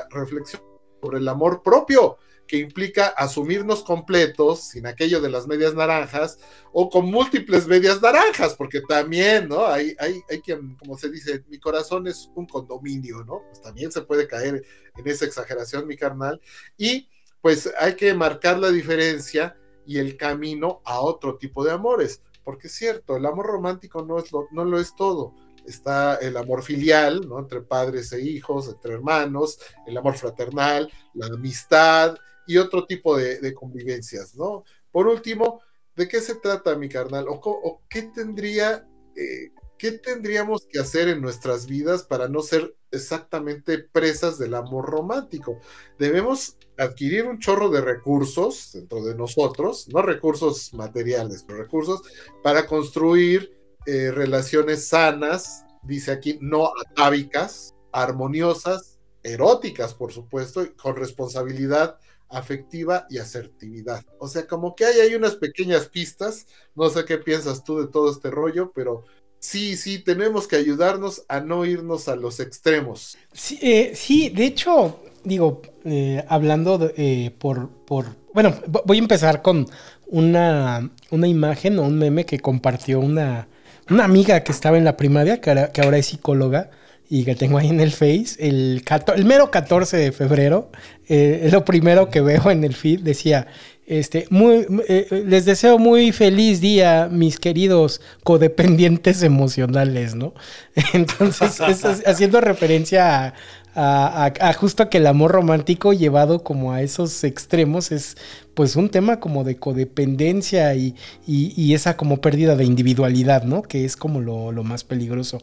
reflexión sobre el amor propio, que implica asumirnos completos, sin aquello de las medias naranjas, o con múltiples medias naranjas, porque también, ¿no? Hay, hay, hay quien, como se dice, mi corazón es un condominio, ¿no? Pues también se puede caer en esa exageración, mi carnal. Y pues hay que marcar la diferencia y el camino a otro tipo de amores, porque es cierto, el amor romántico no, es no lo es todo está el amor filial, ¿no? Entre padres e hijos, entre hermanos, el amor fraternal, la amistad y otro tipo de, convivencias, ¿no? Por último, ¿de qué se trata, mi carnal? ¿O, qué tendría, eh, qué tendríamos que hacer en nuestras vidas para no ser exactamente presas del amor romántico? Debemos adquirir un chorro de recursos dentro de nosotros, no recursos materiales, pero recursos para construir eh, relaciones sanas dice aquí, no atávicas, armoniosas, eróticas, por supuesto, con responsabilidad afectiva y asertividad. O sea, como que hay, hay unas pequeñas pistas, no sé qué piensas tú de todo este rollo, pero sí, sí, tenemos que ayudarnos a no irnos a los extremos. Sí, eh, sí de hecho, digo, eh, hablando eh, por, por, bueno, voy a empezar con una, una imagen o un meme que compartió una, una amiga que estaba en la primaria, que que ahora es psicóloga, y que tengo ahí en el Face, el, el mero 14 de febrero, eh, es lo primero que veo en el feed, decía, este, muy, eh, les deseo muy feliz día, mis queridos codependientes emocionales, ¿no? Entonces, haciendo referencia a, a, justo que el amor romántico llevado como a esos extremos es pues un tema como de codependencia y, esa como pérdida de individualidad, ¿no? Que es como lo, lo más peligroso.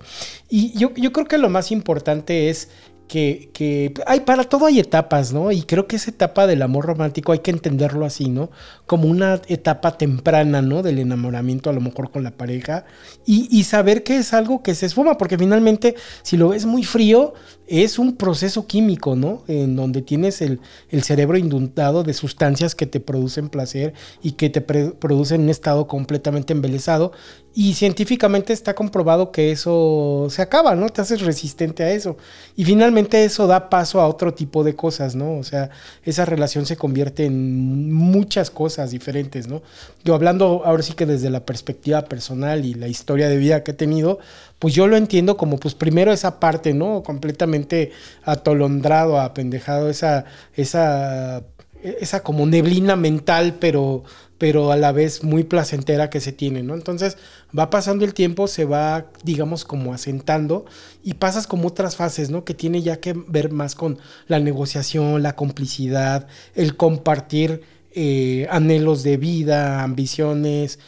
Y yo, yo creo que lo más importante es que, hay para todo hay etapas, ¿no? Y creo que esa etapa del amor romántico hay que entenderlo así, ¿no? Como una etapa temprana, ¿no? Del enamoramiento a lo mejor con la pareja y, y, saber que es algo que se esfuma, porque finalmente si lo ves muy frío, es un proceso químico, ¿no? En donde tienes el, el cerebro inundado de sustancias que te producen placer y que te producen un estado completamente embelesado. Y científicamente está comprobado que eso se acaba, ¿no? Te haces resistente a eso. Y finalmente eso da paso a otro tipo de cosas, ¿no? O sea, esa relación se convierte en muchas cosas diferentes, ¿no? Yo hablando ahora sí que desde la perspectiva personal y la historia de vida que he tenido, pues yo lo entiendo como, pues primero esa parte, ¿no? Completamente atolondrado, apendejado, esa, esa, esa como neblina mental, pero, pero a la vez muy placentera que se tiene, ¿no? Entonces va pasando el tiempo, se va, digamos, como asentando y pasas como otras fases, ¿no? Que tiene ya que ver más con la negociación, la complicidad, el compartir eh, anhelos de vida, ambiciones,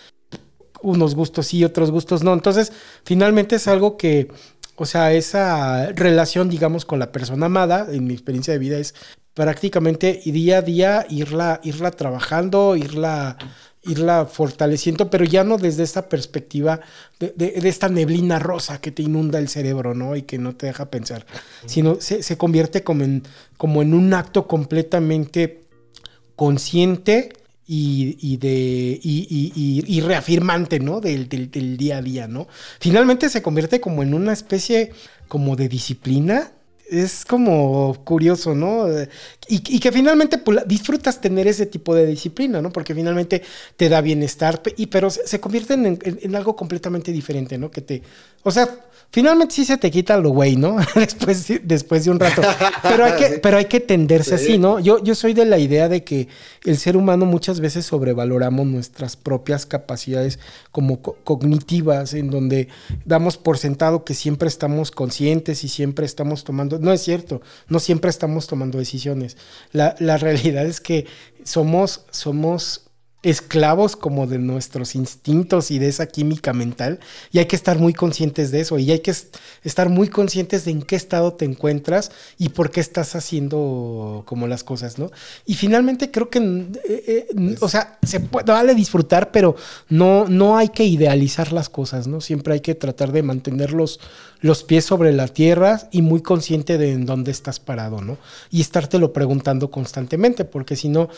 unos gustos sí, otros gustos no. Entonces, finalmente es algo que, o sea, esa relación, digamos, con la persona amada, en mi experiencia de vida, es prácticamente día a día irla, irla trabajando, irla, irla fortaleciendo, pero ya no desde esta perspectiva de, esta neblina rosa que te inunda el cerebro, ¿no? Y que no te deja pensar, sino se, se convierte como en, como en un acto completamente consciente y, de, y, reafirmante, ¿no? Del, del, día a día, ¿no? Finalmente se convierte como en una especie como de disciplina. Es como curioso, ¿no? Y, que finalmente pues, disfrutas tener ese tipo de disciplina, ¿no? Porque finalmente te da bienestar, y, pero se, convierte en, en, algo completamente diferente, ¿no? Que te, o sea, Finalmente sí se te quita lo güey, ¿no? después, después de un rato. Pero hay que, pero hay que tenderse así, ¿no? Yo, yo soy de la idea de que el ser humano muchas veces sobrevaloramos nuestras propias capacidades como cognitivas, en donde damos por sentado que siempre estamos conscientes y siempre estamos tomando. No es cierto, no siempre estamos tomando decisiones. La, la realidad es que somos, somos esclavos como de nuestros instintos y de esa química mental y hay que estar muy conscientes de eso y hay que estar muy conscientes de en qué estado te encuentras y por qué estás haciendo como las cosas, ¿no? Y finalmente creo que, eh, eh, o sea, se puede, vale disfrutar, pero no, no hay que idealizar las cosas, ¿no? Siempre hay que tratar de mantenerlos los pies sobre la tierra y muy consciente de en dónde estás parado, ¿no? Y estártelo preguntando constantemente, porque si no,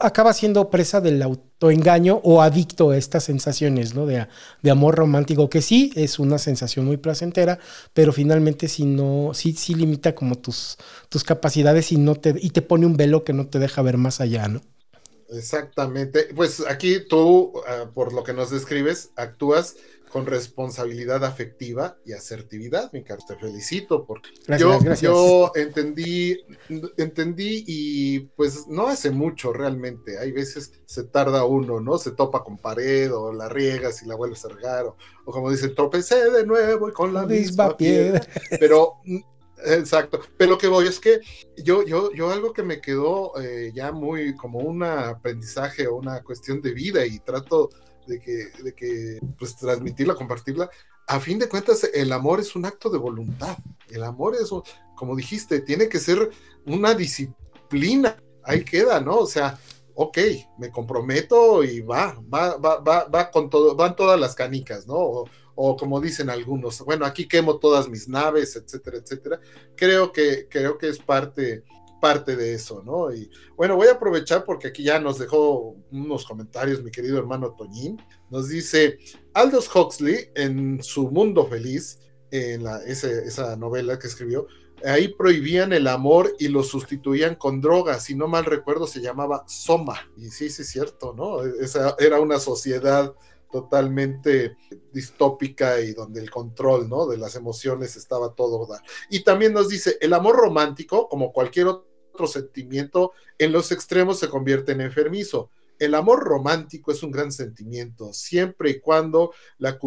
acaba siendo presa del autoengaño o adicto a estas sensaciones, ¿no? De, de amor romántico, que sí es una sensación muy placentera, pero finalmente si no, sí, sí limita como tus, tus capacidades y, no te, y te pone un velo que no te deja ver más allá, ¿no? Exactamente. Pues aquí tú, ah, por lo que nos describes, actúas con responsabilidad afectiva y asertividad, mi caro. Te felicito porque yo, yo entendí, entendí y pues no hace mucho realmente. Hay veces se tarda uno, ¿no? Se topa con pared o la riegas y la vuelves a regar o, como dicen, tropecé de nuevo y con la misma, piedra. Pero Exacto, pero lo que voy es que yo, yo, yo algo que me quedó eh, ya muy como un aprendizaje o una cuestión de vida y trato de que, de que pues transmitirla, compartirla. A fin de cuentas, el amor es un acto de voluntad. El amor es, como dijiste, tiene que ser una disciplina. Ahí queda, ¿no? O sea, ok, me comprometo y va, va, va, va, va con todo, van todas las canicas, ¿no? O, o como dicen algunos, bueno, aquí quemo todas mis naves, etcétera, etcétera. Creo que, creo que es parte, parte de eso, ¿no? Y bueno, voy a aprovechar porque aquí ya nos dejó unos comentarios mi querido hermano Toñín. Nos dice, Aldous Huxley en su mundo feliz, en la, esa novela que escribió, ahí prohibían el amor y lo sustituían con drogas, si no mal recuerdo se llamaba Soma. Y sí, sí es cierto, ¿no? Esa era una sociedad totalmente distópica y donde el control, ¿no? De las emociones estaba todo. Y también nos dice, el amor romántico, como cualquier otro sentimiento, en los extremos se convierte en enfermizo. El amor romántico es un gran sentimiento, siempre y cuando la,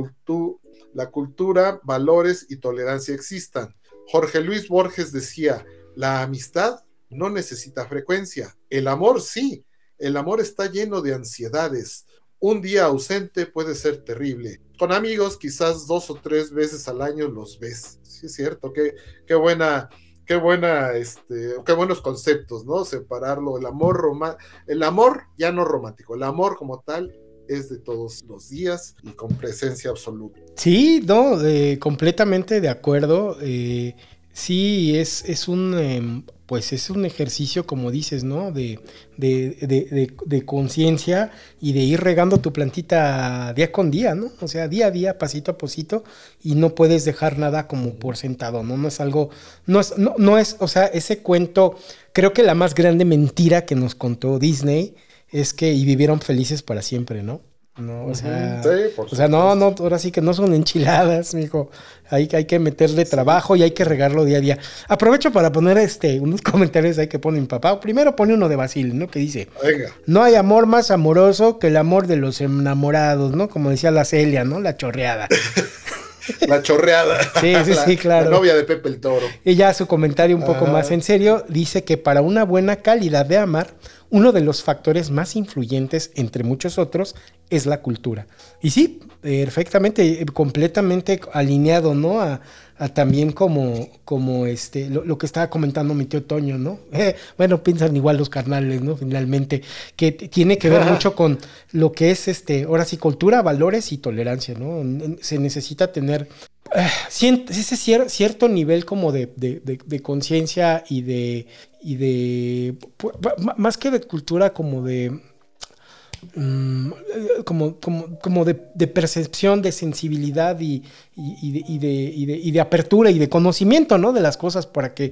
la cultura, valores y tolerancia existan. Jorge Luis Borges decía, la amistad no necesita frecuencia, el amor sí, el amor está lleno de ansiedades, un día ausente puede ser terrible. Con amigos, quizás dos o tres veces al año los ves. Sí, es cierto, qué, qué buena, qué buena, este, qué buenos conceptos, ¿no? Separarlo, el amor roma el amor ya no romántico, el amor como tal es de todos los días y con presencia absoluta. Sí, no, eh, completamente de acuerdo. Eh, sí, es, es un em, pues es un ejercicio, como dices, ¿no? De, de, conciencia y de ir regando tu plantita día con día, ¿no? O sea, día a día, pasito a pasito, y no puedes dejar nada como por sentado, ¿no? No es algo, no es, no, no es, o sea, ese cuento, creo que la más grande mentira que nos contó Disney es que y vivieron felices para siempre, ¿no? No, o sea, o sea, no, no, ahora sí que no son enchiladas, mijo. Hay, hay que meterle trabajo y hay que regarlo día a día. Aprovecho para poner este unos comentarios ahí que pone mi papá. Primero pone uno de Basil, ¿no? Que dice: No hay amor más amoroso que el amor de los enamorados, ¿no? Como decía la Celia, ¿no? La chorreada. La chorreada. Sí, sí, sí, claro. La novia de Pepe el Toro. Y ya su comentario un poco más en serio dice que para una buena calidad de amar, uno de los factores más influyentes, entre muchos otros, es la cultura. Y sí, perfectamente, completamente alineado, ¿no? A, también como, como este, lo, que estaba comentando mi tío Toño, ¿no? Eh, bueno, piensan igual los carnales, ¿no? Finalmente, que tiene que ver mucho con lo que es, este, ahora sí, cultura, valores y tolerancia, ¿no? Se necesita tener ese cierto nivel como de, conciencia y de, y de, más que de cultura, como de, mm, como, de, percepción, de sensibilidad y, de, apertura y de conocimiento, ¿no? De las cosas para que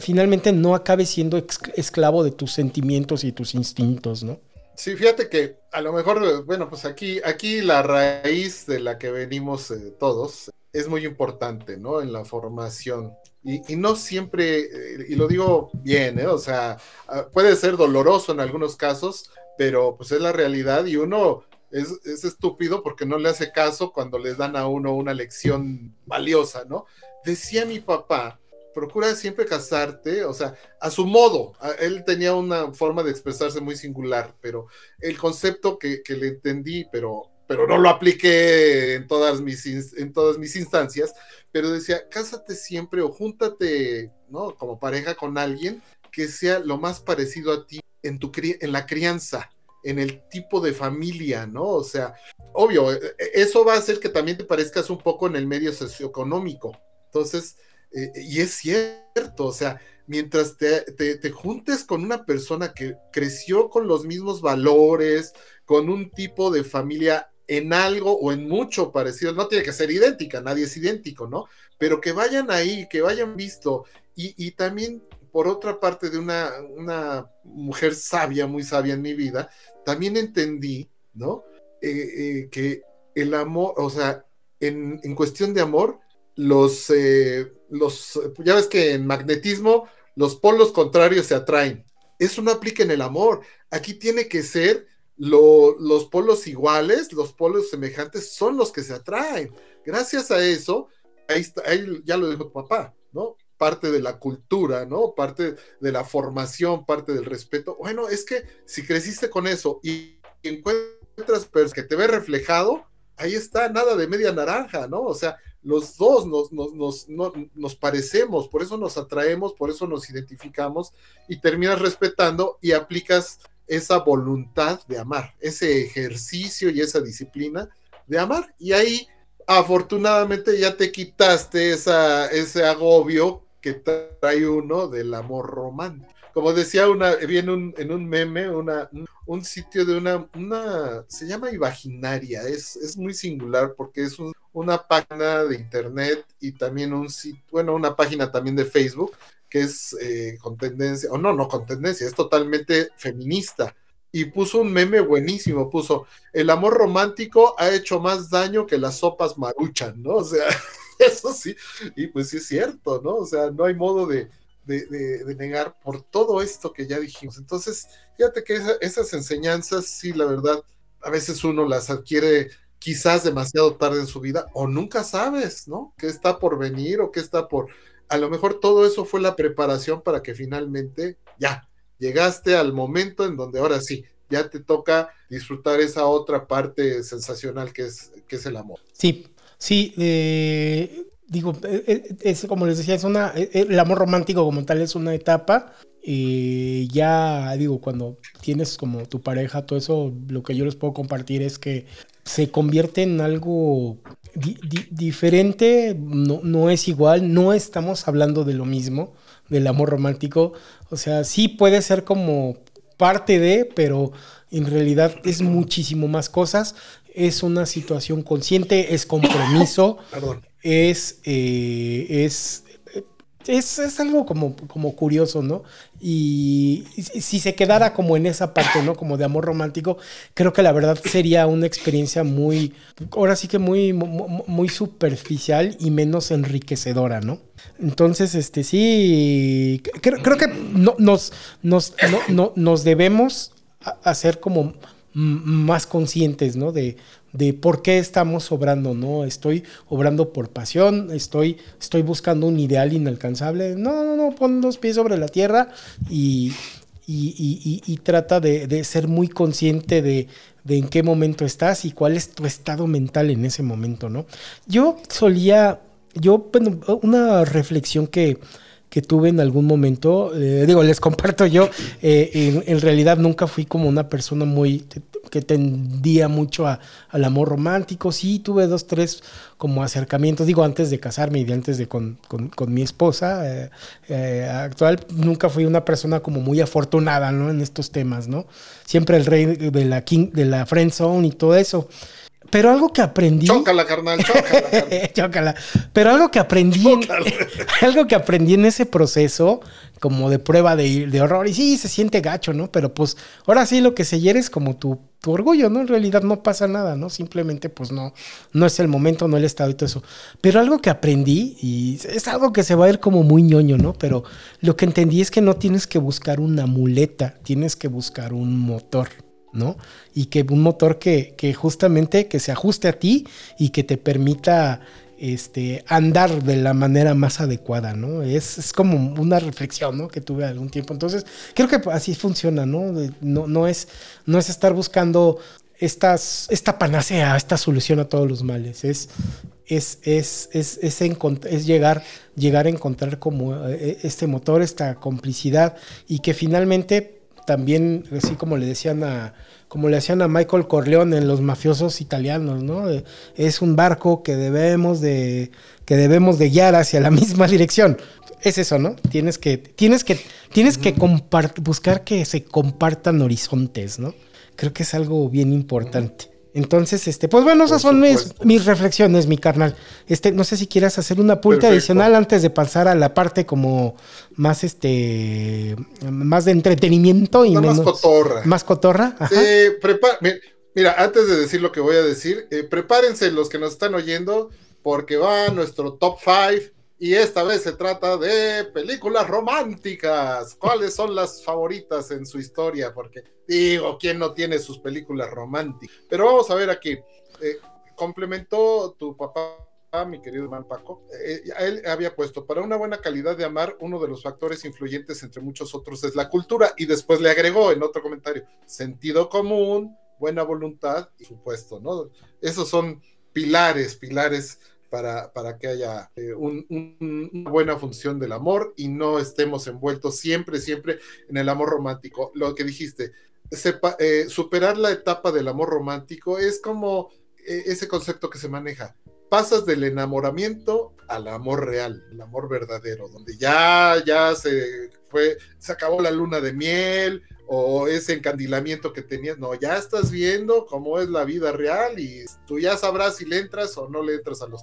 finalmente no acabes siendo esclavo de tus sentimientos y tus instintos, ¿no? Sí, fíjate que a lo mejor, bueno, pues aquí, aquí la raíz de la que venimos eh, todos es muy importante, ¿no? En la formación. Y, no siempre, eh, y lo digo bien, ¿eh? O sea, ah, puede ser doloroso en algunos casos, pero pues es la realidad y uno es, es, estúpido porque no le hace caso cuando les dan a uno una lección valiosa, ¿no? Decía mi papá, procura siempre casarte, o sea, a su modo. él tenía una forma de expresarse muy singular, pero el concepto que, que le entendí, pero pero no lo apliqué en todas mis, en todas mis instancias, pero decía, cásate siempre o júntate, ¿no? Como pareja con alguien que sea lo más parecido a ti en, tu en la crianza, en el tipo de familia, ¿no? O sea, obvio, e, e, eso va a hacer que también te parezcas un poco en el medio socioeconómico. Entonces, eh, y es cierto, o sea, mientras te, te, juntes con una persona que creció con los mismos valores, con un tipo de familia en algo o en mucho parecido, no tiene que ser idéntica, nadie es idéntico, ¿no? Pero que vayan ahí, que vayan visto, y, también por otra parte de una, una, mujer sabia, muy sabia en mi vida, también entendí, ¿no? Eh, eh, que el amor, o sea, en, cuestión de amor, los, eh, los, ya ves que en magnetismo los polos contrarios se atraen. Eso no aplica en el amor. Aquí tiene que ser los polos iguales, los polos semejantes son los que se atraen. Gracias a eso, ahí, está, ya lo dijo tu papá, ¿no? Parte de la cultura, ¿no? Parte de la formación, parte del respeto. Bueno, es que si creciste con eso y encuentras personas que te ve reflejado, ahí está, nada de media naranja, ¿no? O sea, los dos nos, nos, nos, parecemos, por eso nos atraemos, por eso nos identificamos y terminas respetando y aplicas esa voluntad de amar, ese ejercicio y esa disciplina de amar. Y ahí afortunadamente ya te quitaste esa, ese agobio que trae uno del amor romántico. Como decía una, un, en un meme, una, un sitio de una, una, se llama Imaginaria, es, es muy singular porque es una página de internet y también un sitio, bueno, una página también de Facebook es eh, con tendencia, o no, no con tendencia, es totalmente feminista y puso un meme buenísimo, puso, el amor romántico ha hecho más daño que las sopas maruchan, ¿no? O sea, eso sí, y pues sí es cierto, ¿no? O sea, no hay modo de, negar por todo esto que ya dijimos. Entonces, fíjate que esas enseñanzas, sí, la verdad, a veces uno las adquiere quizás demasiado tarde en su vida o nunca sabes, ¿no? ¿Qué está por venir o qué está por... A lo mejor todo eso fue la preparación para que finalmente ya llegaste al momento en donde ahora sí, ya te toca disfrutar esa otra parte sensacional que es, que es el amor. Sí, sí, eh, digo, eh, eh, es, como les decía, es una, el amor romántico como tal es una etapa. y ya digo, cuando tienes como tu pareja, todo eso, lo que yo les puedo compartir es que se convierte en algo diferente, no, no es igual, no estamos hablando de lo mismo del amor romántico. O sea, sí puede ser como parte de, pero en realidad es muchísimo más cosas. Es una situación consciente, es compromiso, es, eh, es es, algo como, como curioso, ¿no? Y, si se quedara como en esa parte, ¿no? Como de amor romántico, creo que la verdad sería una experiencia muy, ahora sí que muy, muy, superficial y menos enriquecedora, ¿no? Entonces, este sí, creo, que no, nos, nos, no, nos debemos hacer como más conscientes, ¿no? De, de por qué estamos obrando, ¿no? Estoy obrando por pasión, estoy, estoy buscando un ideal inalcanzable. No, no, no, pon los pies sobre la tierra y, y, trata de, ser muy consciente de, de, en qué momento estás y cuál es tu estado mental en ese momento, ¿no? Yo solía, yo, una reflexión que, que tuve en algún momento, eh, digo, les comparto yo, eh, en, realidad nunca fui como una persona muy, que tendía mucho al amor romántico, sí tuve dos, tres como acercamientos, digo, antes de casarme y antes de con, mi esposa eh, actual, nunca fui una persona como muy afortunada, ¿no? En estos temas, ¿no? Siempre el rey de la, king, de la friend zone y todo eso. Pero algo que aprendí. Chócala, carnal, chócala. chócala. Pero algo que aprendí. En, algo que aprendí en ese proceso, como de prueba de, de, horror. Y sí, se siente gacho, ¿no? Pero pues, ahora sí lo que se hiere es como tu, tu, orgullo, ¿no? En realidad no pasa nada, ¿no? Simplemente, pues no, no es el momento, no el estado y todo eso. Pero algo que aprendí, y es algo que se va a ir como muy ñoño, ¿no? Pero lo que entendí es que no tienes que buscar una muleta, tienes que buscar un motor. ¿No? Y que un motor que, justamente que se ajuste a ti y que te permita este, andar de la manera más adecuada, ¿no? Es, como una reflexión, ¿no? Que tuve algún tiempo. Entonces, creo que así funciona, ¿no? No, es, no es estar buscando esta panacea, esta solución a todos los males. Es, es, es, es, es, es llegar, llegar a encontrar como eh, este motor, esta complicidad y que finalmente también, así como le decían a, como le hacían a Michael Corleone en los mafiosos italianos, ¿no? Es un barco que debemos de, que debemos de guiar hacia la misma dirección. Es eso, ¿no? Tienes que, tienes que, tienes que buscar que se compartan horizontes, ¿no? Creo que es algo bien importante. Entonces, este, pues bueno, esas son mis, reflexiones, mi carnal. Este, no sé si quieras hacer una punta adicional antes de pasar a la parte como más este más de entretenimiento y más cotorra. Más cotorra. mira, antes de decir lo que voy a decir, eh, prepárense los que nos están oyendo, porque va nuestro top 5 y esta vez se trata de películas románticas. ¿Cuáles son las favoritas en su historia? Porque digo, ¿quién no tiene sus películas románticas? Pero vamos a ver aquí. Eh, complementó tu papá, mi querido hermano Paco. Eh, él había puesto, para una buena calidad de amar, uno de los factores influyentes entre muchos otros es la cultura. Y después le agregó en otro comentario, sentido común, buena voluntad y supuesto, ¿no? Esos son pilares, pilares para, que haya eh, una buena función del amor y no estemos envueltos siempre, siempre en el amor romántico. Lo que dijiste, eh, superar la etapa del amor romántico es como eh, ese concepto que se maneja. pasas del enamoramiento al amor real, el amor verdadero, donde ya, ya se fue, se acabó la luna de miel o ese encandilamiento que tenías, no, ya estás viendo cómo es la vida real y tú ya sabrás si le entras o no le entras a los...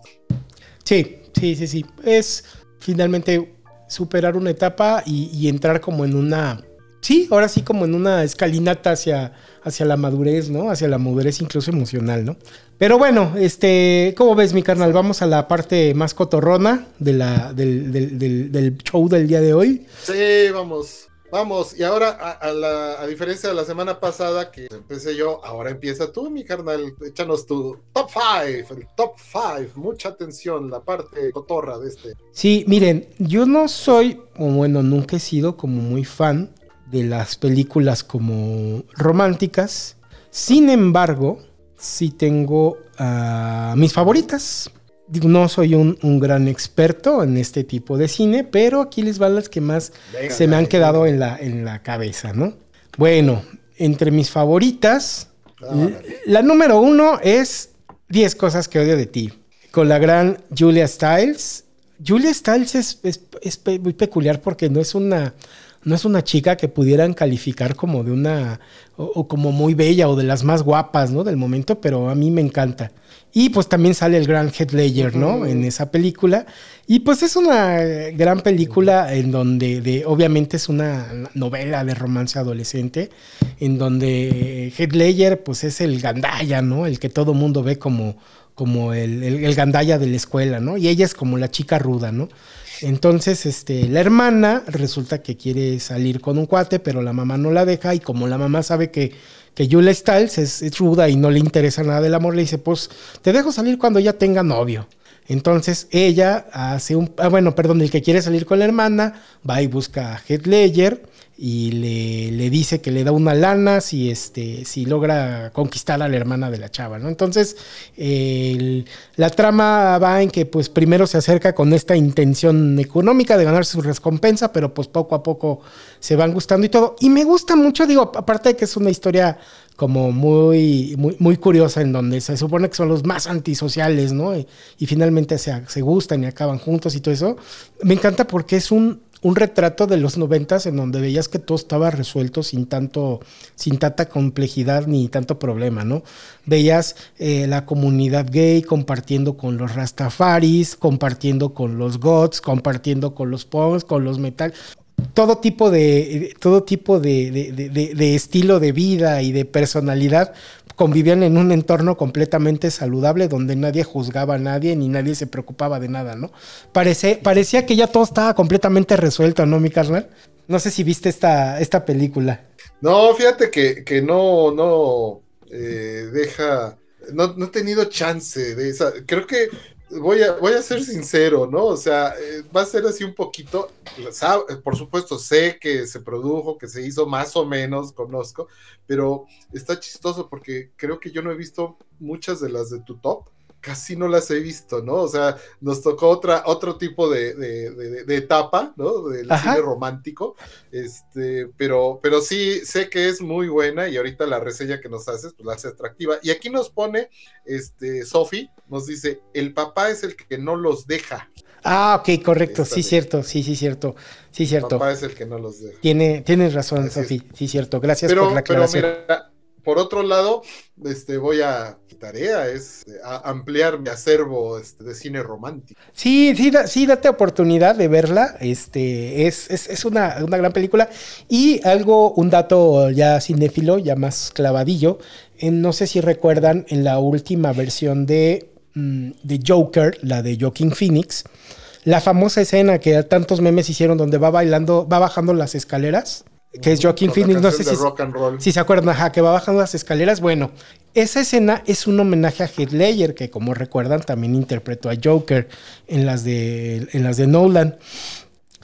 Sí, sí, sí, sí. Es finalmente superar una etapa y, y entrar como en una sí, ahora sí como en una escalinata hacia, hacia la madurez, ¿no? Hacia la madurez incluso emocional, ¿no? Pero bueno, este, ¿cómo ves, mi carnal? Vamos a la parte más cotorrona de la, del, del, del, show del día de hoy. Sí, vamos. Vamos, y ahora, a, la, a, diferencia de la semana pasada que empecé yo, ahora empieza tú, mi carnal. Échanos tu top 5, el top 5. Mucha atención, la parte cotorra de este. Sí, miren, yo no soy, o bueno, nunca he sido como muy fan de las películas como románticas. Sin embargo, sí tengo uh, mis favoritas. No soy un, un, gran experto en este tipo de cine, pero aquí les van las que más venga, se me han quedado en la, en la cabeza, ¿no? Bueno, entre mis favoritas, ah, la número uno es 10 cosas que odio de ti, con la gran Julia Stiles. Julia Stiles es, es, es muy peculiar porque no es una no es una chica que pudieran calificar como de una, o, o, como muy bella o de las más guapas, ¿no? Del momento, pero a mí me encanta. Y pues también sale el gran Ledger, ¿no? Uh -huh. En esa película. Y pues es una gran película en donde, de, obviamente es una novela de romance adolescente, en donde Ledger pues es el gandaya, ¿no? El que todo mundo ve como, como el, el, el gandaya de la escuela, ¿no? Y ella es como la chica ruda, ¿no? Entonces, este, la hermana resulta que quiere salir con un cuate, pero la mamá no la deja y como la mamá sabe que, que Julia Stiles es, ruda y no le interesa nada del amor, le dice, pues te dejo salir cuando ya tenga novio. Entonces ella hace un, ah, bueno, perdón, el que quiere salir con la hermana va y busca a Heath Ledger y le, le, dice que le da una lana si, este, si logra conquistar a la hermana de la chava, ¿no? Entonces, la trama va en que pues primero se acerca con esta intención económica de ganarse su recompensa, pero pues poco a poco se van gustando y todo. Y me gusta mucho, digo, aparte de que es una historia como muy, muy, muy curiosa en donde se supone que son los más antisociales, ¿no? Y, y finalmente se, se gustan y acaban juntos y todo eso. Me encanta porque es un un retrato de los noventas en donde veías que todo estaba resuelto sin tanto, sin tanta complejidad ni tanto problema, ¿no? Veías eh, la comunidad gay compartiendo con los rastafaris, compartiendo con los goths, compartiendo con los punks, con los metal todo tipo de todo tipo de, de, de, estilo de vida y de personalidad convivían en un entorno completamente saludable donde nadie juzgaba a nadie ni nadie se preocupaba de nada, ¿no? Parece, parecía que ya todo estaba completamente resuelto, ¿no, mi carnal? No sé si viste esta, esta película. No, fíjate que, que no, no eh, deja, no, no he tenido chance de esa. Creo que voy a, voy a ser sincero, ¿no? O sea, eh, va a ser así un poquito, por supuesto, sé que se produjo, que se hizo más o menos, conozco, pero está chistoso porque creo que yo no he visto muchas de las de tu top, casi no las he visto, ¿no? O sea, nos tocó otra, otro tipo de, de, de, de etapa, ¿no? Del Ajá. cine romántico, este, pero, pero sí sé que es muy buena y ahorita la reseña que nos haces, pues la hace atractiva. Y aquí nos pone, este, Sofi, nos dice, el papá es el que no los deja. Ah, ok, correcto, Esta sí, cierto, sí, sí, cierto, sí, cierto. El papá es el que no los deja. Tiene, tienes razón, Sofi, sí, cierto, gracias pero, por la aclaración. Pero mira, por otro lado, este, voy a, tarea es a ampliar mi acervo este, de cine romántico. Sí, sí, da, sí, date oportunidad de verla, este, es, es, es una, una, gran película. Y algo, un dato ya cinéfilo, ya más clavadillo, en, no sé si recuerdan en la última versión de, mm, de Joker, la de Joaquin Phoenix, la famosa escena que tantos memes hicieron donde va bailando, va bajando las escaleras que es Joaquín Phoenix, no sé si, si, se acuerdan, ajá, que va bajando las escaleras. Bueno, esa escena es un homenaje a Heath Ledger, que como recuerdan también interpretó a Joker en las de, en las de Nolan.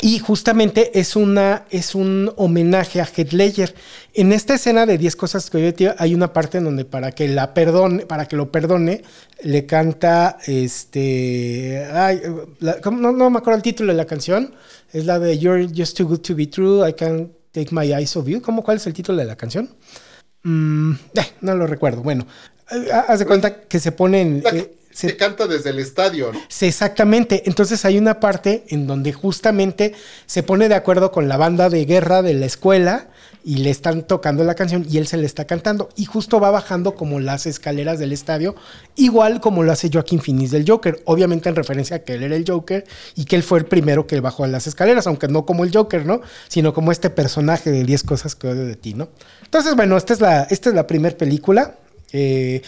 Y justamente es, una, es un homenaje a Heath Ledger. En esta escena de 10 cosas que yo hay una parte en donde para que la perdone, para que lo perdone, le canta este. Ay, la, no, no me acuerdo el título de la canción. Es la de You're just too good to be true. I can't Take My Eyes Off You. ¿Cómo, ¿Cuál es el título de la canción? Mm, eh, no lo recuerdo. Bueno, haz de cuenta que se ponen. La, eh, se, canta desde el estadio. ¿no? Sí, exactamente. Entonces hay una parte en donde justamente se pone de acuerdo con la banda de guerra de la escuela y le están tocando la canción y él se le está cantando. Y justo va bajando como las escaleras del estadio, igual como lo hace Joaquín Finis del Joker. Obviamente en referencia a que él era el Joker y que él fue el primero que bajó a las escaleras, aunque no como el Joker, ¿no? Sino como este personaje de 10 cosas que odio de ti, ¿no? Entonces, bueno, esta es la, esta es la primera película. Eh,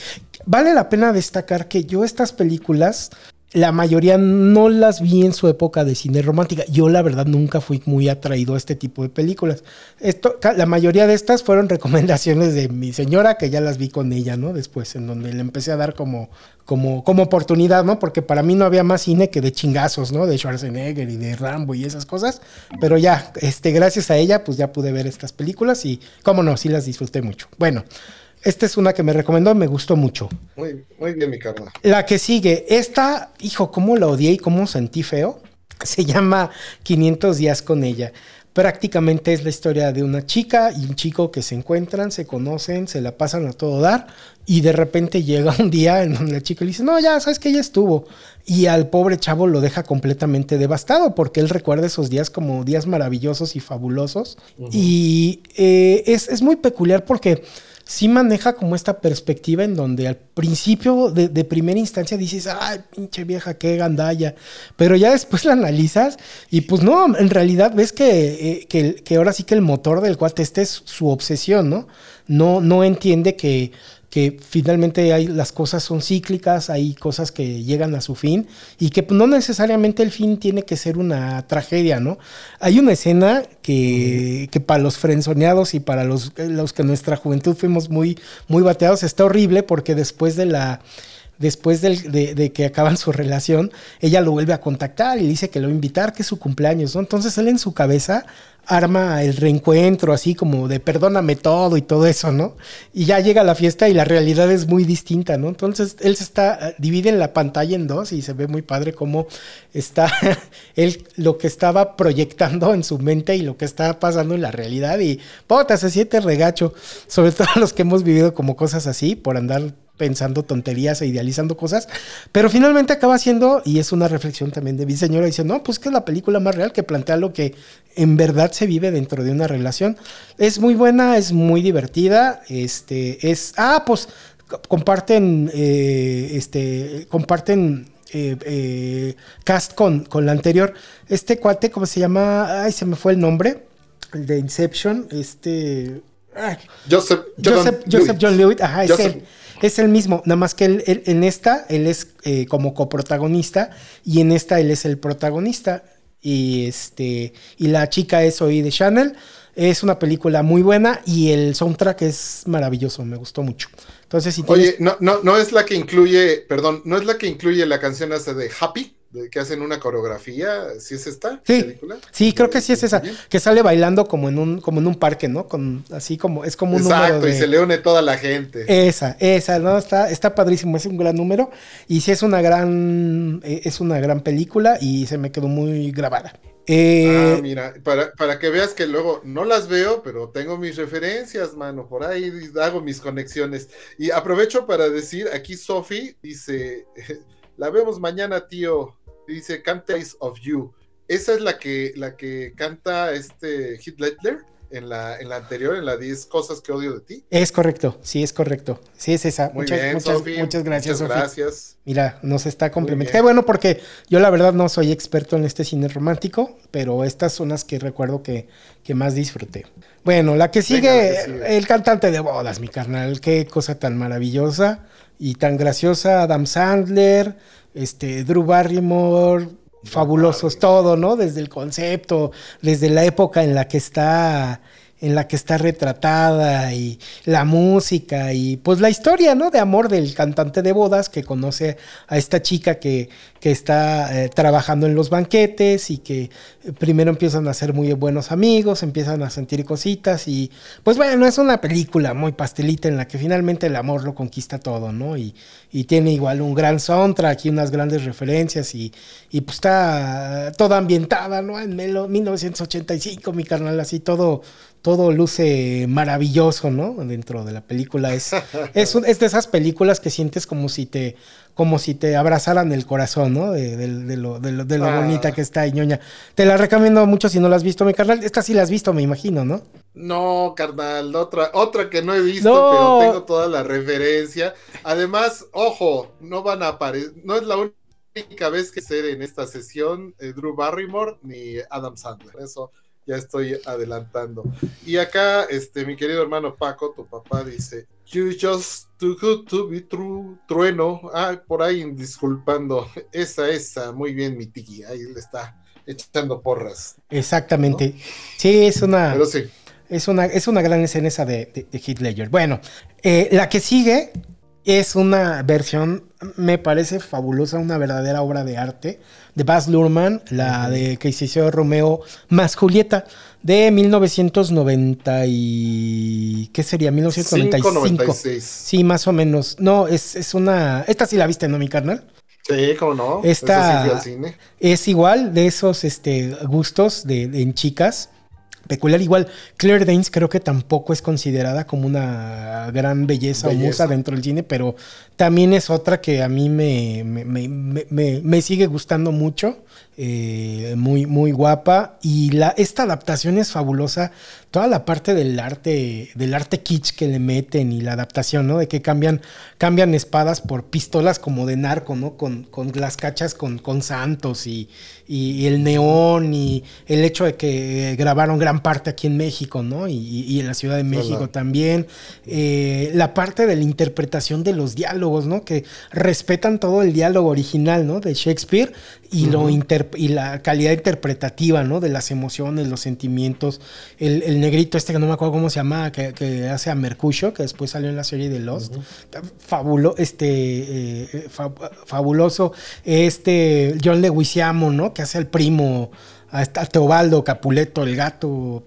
vale la pena destacar que yo estas películas la mayoría no las vi en su época de cine romántica. Yo la verdad nunca fui muy atraído a este tipo de películas. Esto, la mayoría de estas fueron recomendaciones de mi señora, que ya las vi con ella, ¿no? Después, en donde le empecé a dar como, como, como oportunidad, ¿no? Porque para mí no había más cine que de chingazos, ¿no? De Schwarzenegger y de Rambo y esas cosas. Pero ya, este, gracias a ella, pues ya pude ver estas películas y, cómo no, sí las disfruté mucho. Bueno. Esta es una que me recomendó, me gustó mucho. Muy, muy bien, mi carnal. La que sigue, esta, hijo, cómo la odié y cómo sentí feo. Se llama 500 días con ella. Prácticamente es la historia de una chica y un chico que se encuentran, se conocen, se la pasan a todo dar y de repente llega un día en donde la chica le dice, no, ya sabes que ya estuvo. Y al pobre chavo lo deja completamente devastado porque él recuerda esos días como días maravillosos y fabulosos. Y eh, es, es muy peculiar porque sí maneja como esta perspectiva en donde al principio de, primera instancia dices, ay, pinche vieja, qué gandalla, pero ya después la analizas y pues no, en realidad ves que, eh, que, ahora sí que el motor del cuate este es su obsesión, ¿no? No, no entiende que que finalmente hay, las cosas son cíclicas, hay cosas que llegan a su fin y que no necesariamente el fin tiene que ser una tragedia, ¿no? Hay una escena que, que para los frenzoneados y para los, los que en nuestra juventud fuimos muy, muy bateados está horrible porque después de la después de, que acaban su relación, ella lo vuelve a contactar y le dice que lo va a invitar, que es su cumpleaños, ¿no? Entonces él en su cabeza arma el reencuentro, así como de perdóname todo y todo eso, ¿no? Y ya llega la fiesta y la realidad es muy distinta, ¿no? Entonces él se está, divide en la pantalla en dos y se ve muy padre cómo está él lo que estaba proyectando en su mente y lo que está pasando en la realidad y, puta, se siente regacho, sobre todo los que hemos vivido como cosas así por andar pensando tonterías e idealizando cosas, pero finalmente acaba siendo, y es una reflexión también de mi señora, dice, no, pues que es la película más real que plantea lo que en verdad se vive dentro de una relación. Es muy buena, es muy divertida, este, es, ah, pues comparten, eh, este, comparten eh, eh, cast con, con la anterior. Este cuate, ¿cómo se llama? Ay, se me fue el nombre. El de Inception, este... Joseph, Joseph, John Lewitt, ajá, es él. Es el mismo, nada más que él, en esta él es eh, como coprotagonista y en esta él es el protagonista. Y este y la chica es hoy de Chanel. Es una película muy buena y el soundtrack es maravilloso, me gustó mucho. Entonces, si Oye, no, no, no es la que incluye, perdón, no es la que incluye la canción esa de Happy que hacen una coreografía, ¿sí es esta sí, película? Sí, creo que sí es esa, que sale bailando como en un como en un parque, ¿no? Con así como es como un Exacto, y se le une toda la gente. Esa, esa, no, está está padrísimo, es un gran número y sí es una gran eh, es una gran película y se me quedó muy grabada. Eh, ah, mira, para, para, que veas que luego no las veo, pero tengo mis referencias, mano, por ahí hago mis conexiones. Y aprovecho para decir, aquí Sophie dice, la vemos mañana, tío dice Cantays of You. Esa es la que, la que canta este Heath Ledger en la, en la anterior, en la 10 cosas que odio de ti. Es correcto, sí, es correcto. Sí, es esa. Muy muchas, muchas, muchas gracias. Muchas gracias. Mira, nos está complementando. Qué bueno, porque yo la verdad no soy experto en este cine romántico, pero estas son las que recuerdo que, que más disfruté. Bueno, la que sigue, el cantante de bodas, mi carnal. Qué cosa tan maravillosa y tan graciosa. Adam Sandler este, Drew Barrymore, fabulosos todo, ¿no? Desde el concepto, desde la época en la que está en la que está retratada y la música y pues la historia, ¿no? De amor del cantante de bodas que conoce a esta chica que, que está eh, trabajando en los banquetes y que eh, primero empiezan a ser muy buenos amigos, empiezan a sentir cositas y pues bueno, es una película muy pastelita en la que finalmente el amor lo conquista todo, ¿no? Y, y tiene igual un gran soundtrack y unas grandes referencias y, y pues está toda ambientada, ¿no? En 1985, mi carnal, así todo todo luce maravilloso, ¿no? Dentro de la película. Es, es, es, de esas películas que sientes como si te, como si te abrazaran el corazón, ¿no? De, lo, de lo, de lo ah. bonita que está, ñoña. Te la recomiendo mucho si no la has visto, mi carnal. Esta sí la has visto, me imagino, ¿no? No, carnal, otra, otra que no he visto, pero tengo toda la referencia. Además, ojo, no van a aparecer, no es la única vez que ser en esta sesión eh, Drew Barrymore ni Adam Sandler. Eso ya estoy adelantando. Y acá, este, mi querido hermano Paco, tu papá dice, You just too good to be true, trueno. Ah, por ahí disculpando. Esa, esa, muy bien, mi tiki. Ahí le está echando porras. Exactamente. Sí, es una. Es una, es una gran escena esa de, de, de Ledger. Bueno, eh, la que sigue es una versión, me parece fabulosa, una verdadera obra de arte de Baz Luhrmann, la de que hizo Romeo más Julieta de 1990 y ¿qué sería? 1995. Sí, más o menos. No, es, es, una esta sí la viste, ¿no, mi carnal? Sí, cómo no. Esta es igual de esos este, gustos de, en chicas peculiar. Igual, Claire Danes creo que tampoco es considerada como una gran belleza, o musa dentro del cine, pero también es otra que a mí me, me sigue gustando mucho. Eh, muy, muy guapa. Y la, esta adaptación es fabulosa. Toda la parte del arte, del arte kitsch que le meten y la adaptación, ¿no? De que cambian, cambian espadas por pistolas como de narco, ¿no? Con, con las cachas con, con santos y, y, el neón y el hecho de que grabaron gran parte aquí en México, ¿no? Y, en la Ciudad de México también. Eh, la parte de la interpretación de los diálogos, ¿no? Que respetan todo el diálogo original, ¿no? De Shakespeare y, lo y la calidad interpretativa, ¿no? De las emociones, los sentimientos. El, negrito este que no me acuerdo cómo se llama, que, hace a Mercurio, que después salió en la serie de Lost. este, eh, fabuloso. Este, John Leguizamo, ¿no? Que hace el primo a Teobaldo Capuleto, el gato.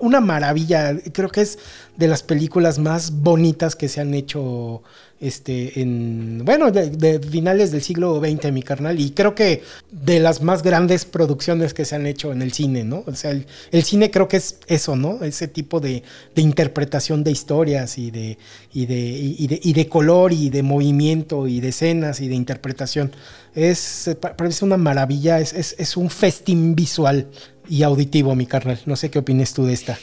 una maravilla. Creo que es de las películas más bonitas que se han hecho este, en, bueno, de, finales del siglo XX, mi carnal, y creo que de las más grandes producciones que se han hecho en el cine, ¿no? O sea, el, cine creo que es eso, ¿no? Ese tipo de, interpretación de historias y de, y de, y de, color y de movimiento y de escenas y de interpretación. Es, parece una maravilla, es, es, un festín visual y auditivo, mi carnal. No sé qué opinas tú de esta.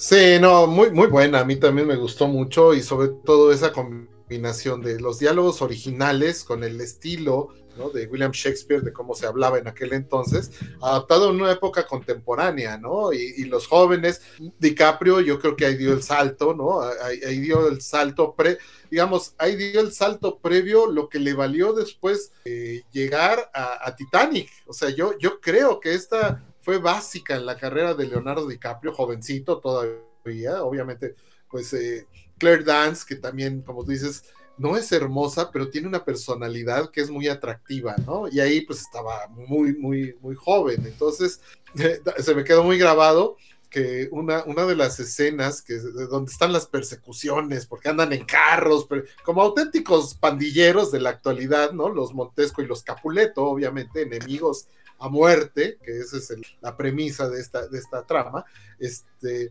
Sí, no, muy, muy buena. A mí también me gustó mucho y sobre todo esa combinación de los diálogos originales con el estilo de William Shakespeare, de cómo se hablaba en aquel entonces, adaptado a una época contemporánea, ¿no? Y, los jóvenes, DiCaprio, yo creo que ahí dio el salto, ¿no? Ahí, dio el salto pre, digamos, ahí dio el salto previo, lo que le valió después eh, llegar a, Titanic. O sea, yo, yo creo que esta fue básica en la carrera de Leonardo DiCaprio, jovencito todavía, obviamente, pues eh, Claire Dance, que también, como tú dices, no es hermosa, pero tiene una personalidad que es muy atractiva, ¿no? Y ahí pues estaba muy, muy, muy joven. Entonces, se me quedó muy grabado que una, una de las escenas que donde están las persecuciones, porque andan en carros, pero, como auténticos pandilleros de la actualidad, ¿no? Los Montesco y los Capuleto, obviamente, enemigos a muerte, que esa es la premisa de esta, de esta trama. Este,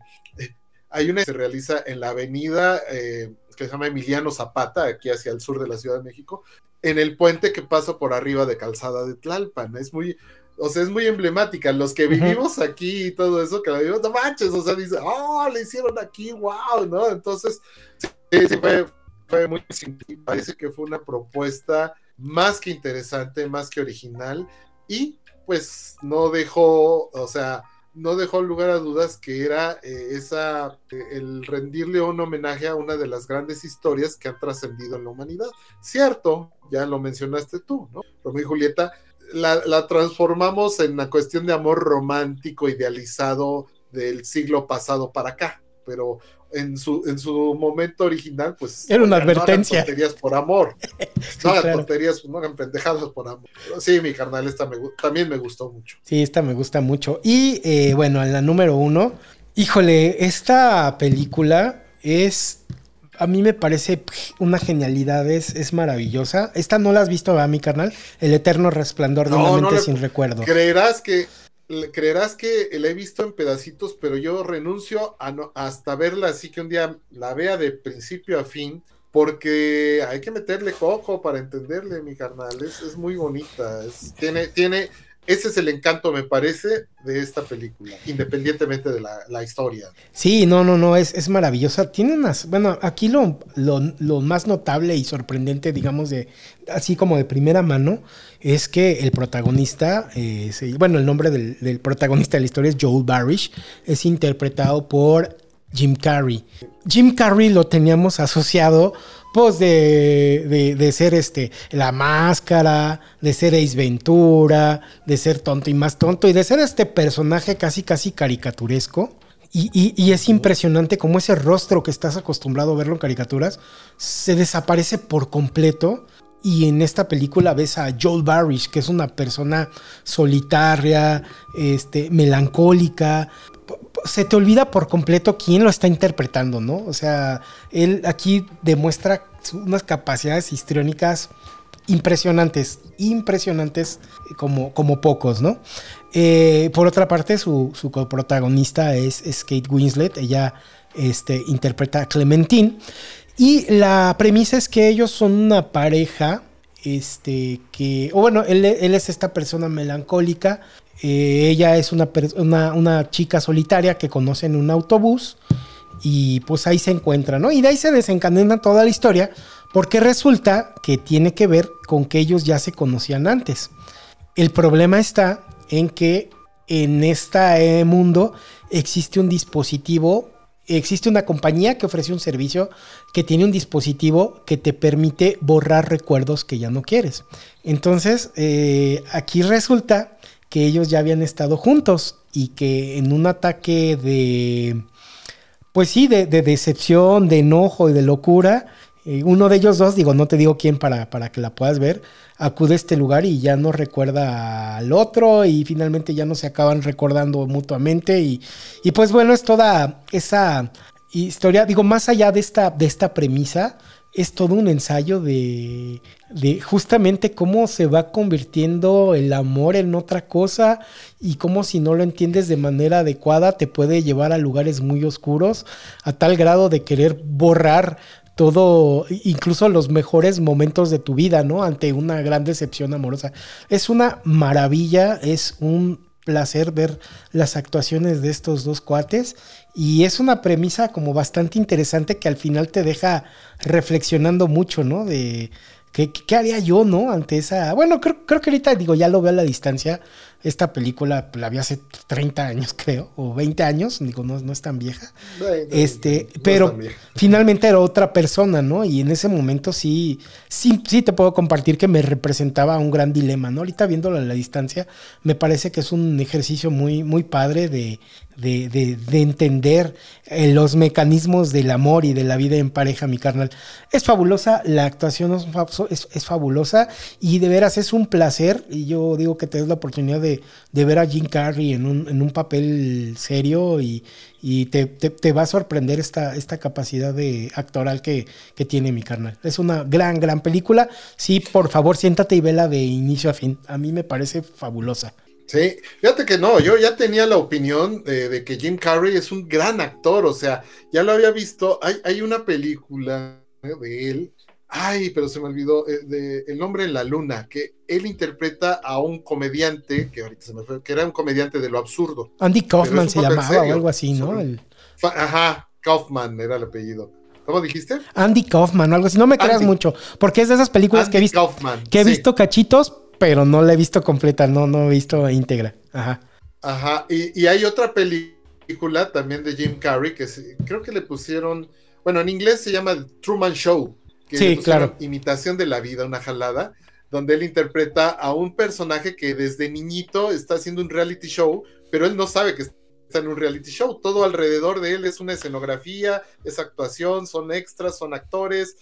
hay una que se realiza en la avenida eh, que se llama Emiliano Zapata, aquí hacia el sur de la Ciudad de México, en el puente que pasa por arriba de Calzada de Tlalpan. Es muy, o sea, es muy emblemática. Los que vivimos aquí y todo eso, que la vivimos, no manches, o sea, dice, oh, le hicieron aquí, wow, ¿no? Entonces, sí, fue, fue muy, parece que fue una propuesta más que interesante, más que original, y pues no dejó, o sea, no dejó lugar a dudas que era eh, esa eh, el rendirle un homenaje a una de las grandes historias que han trascendido en la humanidad. Cierto, ya lo mencionaste tú, ¿no? Romeo y Julieta la, la, transformamos en una cuestión de amor romántico idealizado del siglo pasado para acá, pero en su, en su momento original, pues. Era una advertencia. No tonterías por amor. no hagan tonterías, no hagan pendejadas por amor. sí, mi carnal, esta me, también me gustó mucho. Sí, esta me gusta mucho. Y eh, bueno, en la número uno, híjole, esta película es. A mí me parece una genialidad, es, es maravillosa. Esta no la has visto, a mi carnal? El eterno resplandor de una mente sin recuerdo. Creerás que creerás que la he visto en pedacitos, pero yo renuncio a no, hasta verla así que un día la vea de principio a fin, porque hay que meterle coco para entenderle, mi carnal. Es, es muy bonita. tiene, tiene, ese es el encanto, me parece, de esta película, independientemente de la, historia. Sí, no, no, no, es, es maravillosa. Tiene unas, bueno, aquí lo, lo, más notable y sorprendente, digamos, de así como de primera mano, es que el protagonista, eh, bueno, el nombre del, del, protagonista de la historia es Joel Barish, es interpretado por Jim Carrey. Jim Carrey lo teníamos asociado pues de, de, ser este, la máscara, de ser Ace Ventura, de ser tonto y más tonto, y de ser este personaje casi, casi caricaturesco. Y, y, es impresionante como ese rostro que estás acostumbrado a verlo en caricaturas se desaparece por completo. Y en esta película ves a Joel Barish, que es una persona solitaria, este, melancólica, se te olvida por completo quién lo está interpretando, ¿no? O sea, él aquí demuestra unas capacidades histriónicas impresionantes, impresionantes como, como pocos, ¿no? Eh, por otra parte, su, su coprotagonista es, Kate Winslet, ella este, interpreta a Clementine, y la premisa es que ellos son una pareja, este, que, o bueno, él, él es esta persona melancólica eh, ella es una, una, chica solitaria que conoce en un autobús y pues ahí se encuentra, ¿no? Y de ahí se desencadena toda la historia porque resulta que tiene que ver con que ellos ya se conocían antes. El problema está en que en este mundo existe un dispositivo, existe una compañía que ofrece un servicio que tiene un dispositivo que te permite borrar recuerdos que ya no quieres. Entonces, eh, aquí resulta que ellos ya habían estado juntos y que en un ataque de, pues sí, de, decepción, de enojo y de locura, eh, uno de ellos dos, digo, no te digo quién para, para que la puedas ver, acude a este lugar y ya no recuerda al otro y finalmente ya no se acaban recordando mutuamente y, y pues bueno, es toda esa historia, digo, más allá de esta, de esta premisa, es todo un ensayo de, de, justamente cómo se va convirtiendo el amor en otra cosa y cómo si no lo entiendes de manera adecuada te puede llevar a lugares muy oscuros a tal grado de querer borrar todo, incluso los mejores momentos de tu vida, ¿no? Ante una gran decepción amorosa. Es una maravilla, es un placer ver las actuaciones de estos dos cuates y es una premisa como bastante interesante que al final te deja reflexionando mucho, ¿no? De qué, haría yo, ¿no? Ante esa... Bueno, creo, creo que ahorita digo, ya lo veo a la distancia, esta película la vi hace 30 años, creo, o 20 años, digo, no, no es tan vieja. este, pero finalmente era otra persona, ¿no? Y en ese momento sí, sí, sí te puedo compartir que me representaba un gran dilema, ¿no? Ahorita viéndolo a la distancia, me parece que es un ejercicio muy, muy padre de, de, de, entender eh, los mecanismos del amor y de la vida en pareja, mi carnal. Es fabulosa, la actuación es, es fabulosa y de veras es un placer, y yo digo que te des la oportunidad de de, ver a Jim Carrey en un, en un papel serio y, y te, te, va a sorprender esta, esta capacidad de actoral que, que, tiene mi carnal. Es una gran, gran película. Sí, por favor, siéntate y vela de inicio a fin. A mí me parece fabulosa. Sí, fíjate que no, yo ya tenía la opinión de, de, que Jim Carrey es un gran actor, o sea, ya lo había visto, hay, hay una película de él Ay, pero se me olvidó eh, de, el nombre en la luna, que él interpreta a un comediante, que ahorita se me fue, que era un comediante de lo absurdo. Andy Kaufman se llamaba o algo así, ¿no? Ajá, Kaufman era el apellido. ¿Cómo dijiste? Andy Kaufman o algo así. No me creas mucho, porque es de esas películas que he visto, que he visto cachitos, pero no la he visto completa, no, no he visto íntegra. Ajá. Ajá, y, y hay otra película también de Jim Carrey que creo que le pusieron, bueno, en inglés se llama Truman Show que sí, claro. imitación de la vida, una jalada, donde él interpreta a un personaje que desde niñito está haciendo un reality show, pero él no sabe que está en un reality show. Todo alrededor de él es una escenografía, es actuación, son extras, son actores,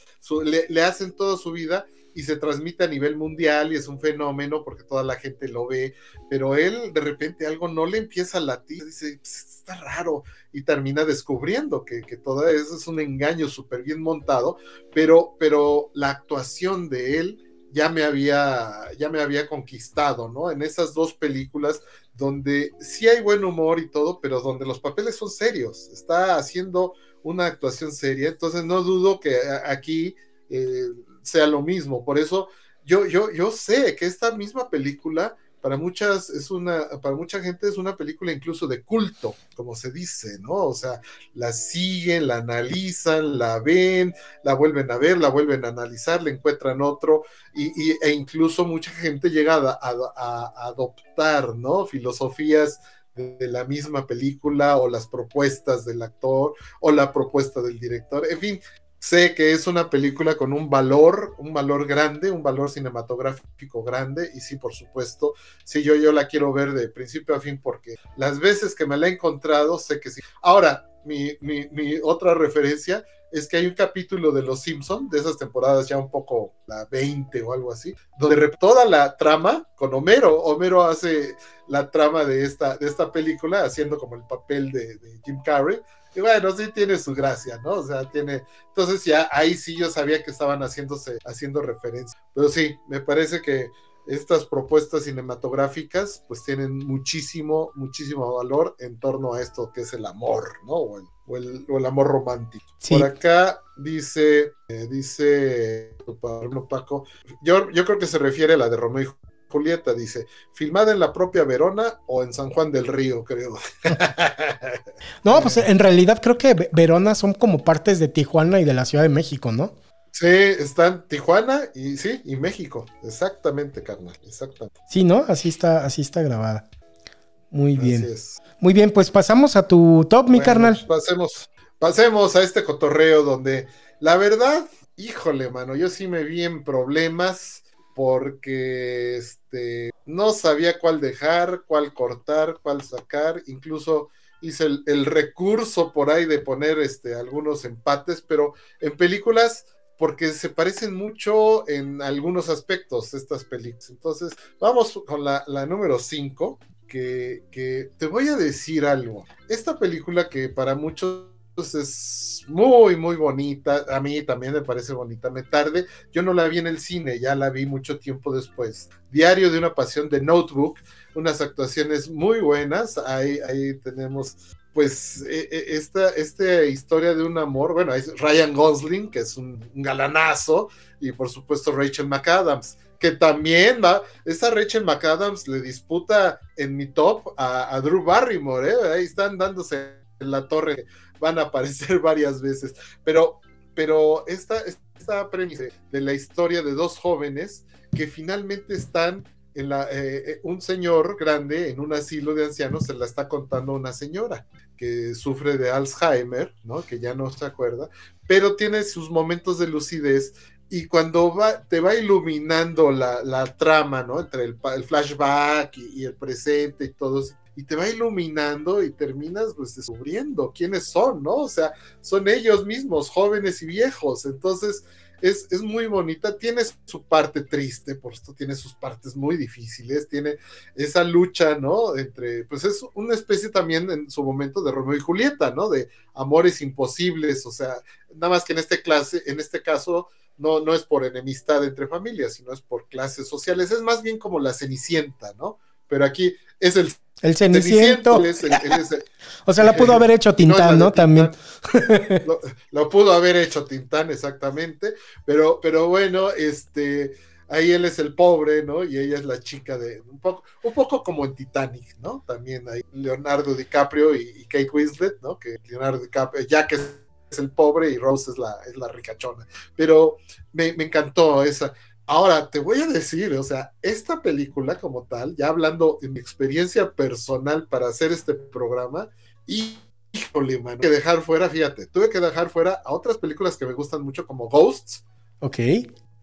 le, hacen toda su vida y se transmite a nivel mundial y es un fenómeno porque toda la gente lo ve, pero él de repente algo no le empieza a latir, dice, pues, está raro y termina descubriendo que, todo eso es un engaño súper bien montado, pero, pero la actuación de él ya me había, ya me había conquistado, ¿no? En esas dos películas donde sí hay buen humor y todo, pero donde los papeles son serios. Está haciendo una actuación seria, entonces no dudo que aquí eh, sea lo mismo. Por eso yo, yo, yo sé que esta misma película para muchas es una, para mucha gente es una película incluso de culto, como se dice, ¿no? O sea, la siguen, la analizan, la ven, la vuelven a ver, la vuelven a analizar, le encuentran otro, y, e incluso mucha gente llega a, adoptar, ¿no? Filosofías de la misma película o las propuestas del actor o la propuesta del director. En fin, Sé que es una película con un valor, un valor grande, un valor cinematográfico grande, y sí, por supuesto, sí, yo, yo la quiero ver de principio a fin porque las veces que me la he encontrado, sé que sí. Ahora, mi, mi, otra referencia es que hay un capítulo de Los Simpson, de esas temporadas ya un poco la 20 o algo así, donde toda la trama con Homero, Homero hace la trama de esta, de esta película haciendo como el papel de Jim Carrey, y bueno, sí tiene su gracia, ¿no? O sea, tiene. Entonces ya ahí sí yo sabía que estaban haciéndose, haciendo referencia. Pero sí, me parece que estas propuestas cinematográficas pues tienen muchísimo, muchísimo valor en torno a esto que es el amor, ¿no? O el, o el, amor romántico. Por acá dice, eh, dice Paco, yo, yo creo que se refiere a la de Romeo y Julieta, dice, filmada en la propia Verona o en San Juan del Río, creo. no, pues en realidad creo que Verona son como partes de Tijuana y de la Ciudad de México, ¿no? Sí, están Tijuana y sí, y México. Exactamente, carnal, exactamente. Sí, ¿no? Así está, así está grabada. Muy bien. Muy bien, pues pasamos a tu top, mi carnal. Pues pasemos, pasemos a este cotorreo donde la verdad, híjole, mano, yo sí me vi en problemas porque este, no sabía cuál dejar, cuál cortar, cuál sacar, incluso hice el, recurso por ahí de poner este, algunos empates, pero en películas, porque se parecen mucho en algunos aspectos estas películas. Entonces, vamos con la, número 5, que, que te voy a decir algo. Esta película que para muchos pues, es muy, muy bonita. A mí también me parece bonita. Me tarde. Yo no la vi en el cine, ya la vi mucho tiempo después. Diario de una pasión de Notebook, unas actuaciones muy buenas. Ahí, ahí tenemos, pues, e, e, esta, esta historia de un amor. Bueno, es Ryan Gosling, que es un, galanazo, y por supuesto Rachel McAdams que también va, esa Rachel McAdams le disputa en mi top a, Drew Barrymore, ¿eh? ahí están dándose en la torre van a aparecer varias veces. Pero, pero esta, esta premisa de la historia de dos jóvenes que finalmente están en la, eh, eh, un señor grande en un asilo de ancianos se la está contando una señora que sufre de Alzheimer, ¿no? Que ya no se acuerda, pero tiene sus momentos de lucidez y cuando va, te va iluminando la, la trama, ¿no? Entre el, flashback y, y, el presente y todo, y te va iluminando y terminas pues descubriendo quiénes son, ¿no? O sea, son ellos mismos, jóvenes y viejos. Entonces, es, es, muy bonita, tiene su parte triste, por esto tiene sus partes muy difíciles, tiene esa lucha, ¿no? Entre, pues es una especie también en su momento de Romeo y Julieta, ¿no? De amores imposibles, o sea, nada más que en este clase, en este caso, no, no es por enemistad entre familias, sino es por clases sociales, es más bien como la cenicienta, ¿no? Pero aquí es el el Ceniciento. o sea, la pudo haber hecho Tintán, ¿no? También. Lo, pudo haber hecho Tintán, exactamente. Pero, pero bueno, este, ahí él es el pobre, ¿no? Y ella es la chica de un poco, un poco como en Titanic, ¿no? También hay Leonardo DiCaprio y, Kate Winslet, ¿no? Que Leonardo DiCaprio, ya que es el pobre y Rose es la, es la ricachona. Pero me, me encantó esa. Ahora, te voy a decir, o sea, esta película como tal, ya hablando en mi experiencia personal para hacer este programa, y híjole, mano, que dejar fuera, fíjate, tuve que dejar fuera a otras películas que me gustan mucho como Ghosts. Ok.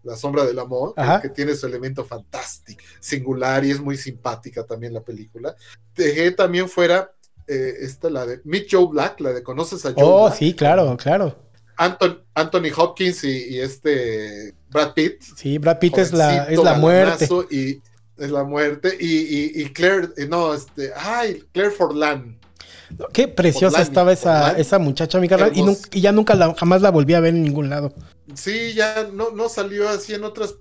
La sombra del amor, que tiene su elemento fantástico, singular y es muy simpática también la película. Dejé también fuera eh, esta, la de Meet Joe Black, la de Conoces a Joe Oh, sí, claro, claro. Anthony Hopkins y, este Brad Pitt. Sí, Brad Pitt es la, es la muerte. Y, es la muerte. Y, y, Claire, eh, no, este, ay, Claire Forlan. Qué preciosa estaba esa, esa muchacha, mi carnal, y, ya nunca la, jamás la volví a ver en ningún lado. Sí, ya no, no salió así en otras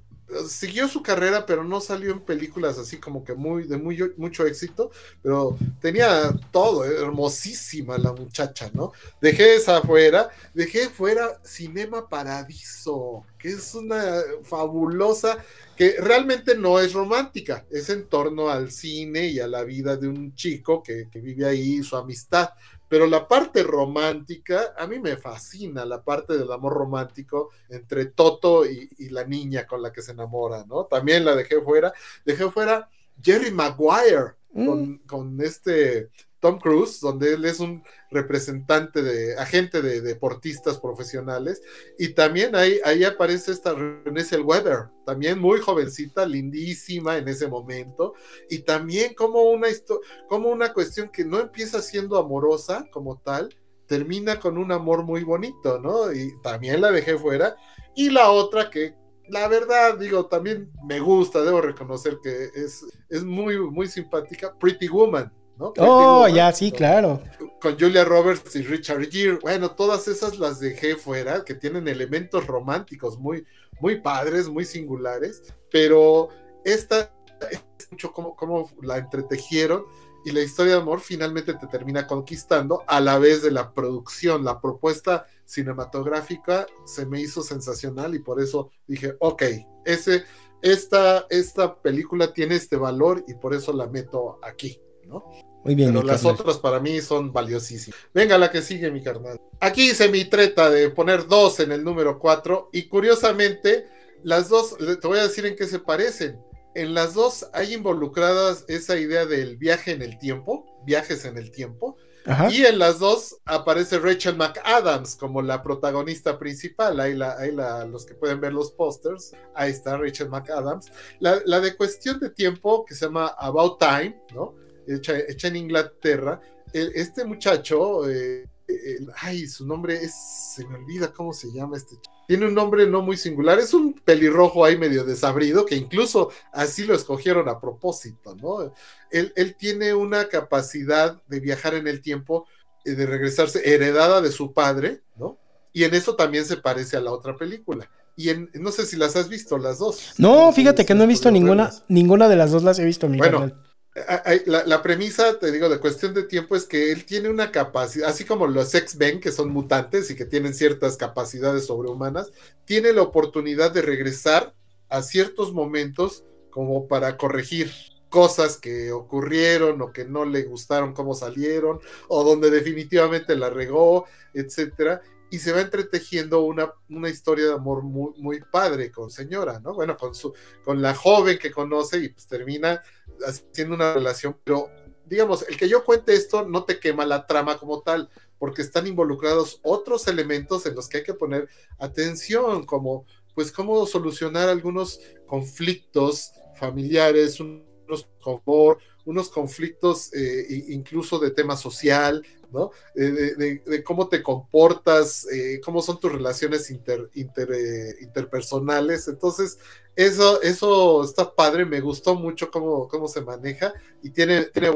siguió su carrera, pero no salió en películas así como que muy de muy, mucho éxito, pero tenía todo, hermosísima la muchacha, ¿no? Dejé esa fuera, dejé fuera Cinema Paradiso, que es una fabulosa, que realmente no es romántica, es en torno al cine y a la vida de un chico que, que vive ahí, su amistad, pero la parte romántica, a mí me fascina la parte del amor romántico entre Toto y, la niña con la que se enamora, ¿no? También la dejé fuera. Dejé fuera Jerry Maguire con, mm. con, este Tom Cruise, donde él es un representante de agente de deportistas profesionales, y también ahí, ahí aparece esta Renée Weber, también muy jovencita, lindísima en ese momento, y también como una, como una cuestión que no empieza siendo amorosa como tal, termina con un amor muy bonito, ¿no? Y también la dejé fuera, y la otra que la verdad, digo, también me gusta, debo reconocer que es, es muy, muy simpática, Pretty Woman Oh, ya, sí, claro. Con Julia Roberts y Richard Gere. Bueno, todas esas las dejé fuera, que tienen elementos románticos muy, muy padres, muy singulares, pero esta es mucho como, como la entretejieron y la historia de amor finalmente te termina conquistando a la vez de la producción, la propuesta cinematográfica se me hizo sensacional y por eso dije, ok, ese, esta, esta película tiene este valor y por eso la meto aquí. Muy bien. Pero las otras para mí son valiosísimas. Venga, la que sigue, mi carnal. Aquí hice mi treta de poner dos en el número cuatro y curiosamente, las dos, te voy a decir en qué se parecen. En las dos hay involucradas esa idea del viaje en el tiempo, viajes en el tiempo. Y en las dos aparece Rachel McAdams como la protagonista principal. Ahí, la, ahí la, los que pueden ver los pósters, ahí está Rachel McAdams. La, la, de cuestión de tiempo que se llama About Time, ¿no? Hecha, en Inglaterra. este muchacho, eh, ay, su nombre es, se me olvida cómo se llama este Tiene un nombre no muy singular, es un pelirrojo ahí medio desabrido, que incluso así lo escogieron a propósito, ¿no? Él, él tiene una capacidad de viajar en el tiempo, eh, de regresarse, heredada de su padre, ¿no? Y en eso también se parece a la otra película. Y en, no sé si las has visto las dos. No, fíjate que no he visto ninguna, ninguna de las dos las he visto. Mi bueno, la, premisa, te digo, de cuestión de tiempo es que él tiene una capacidad, así como los X-Men, que son mutantes y que tienen ciertas capacidades sobrehumanas, tiene la oportunidad de regresar a ciertos momentos como para corregir cosas que ocurrieron o que no le gustaron cómo salieron o donde definitivamente la regó, etcétera y se va entretejiendo una, una historia de amor muy, muy padre con señora, ¿no? Bueno, con, su, con la joven que conoce y pues termina haciendo una relación, pero digamos, el que yo cuente esto no te quema la trama como tal, porque están involucrados otros elementos en los que hay que poner atención, como pues cómo solucionar algunos conflictos familiares, unos unos conflictos eh, incluso de tema social, ¿no? De, cómo te comportas, eh, cómo son tus relaciones inter, eh, interpersonales. Entonces, eso, eso está padre, me gustó mucho cómo, cómo se maneja y tiene, tiene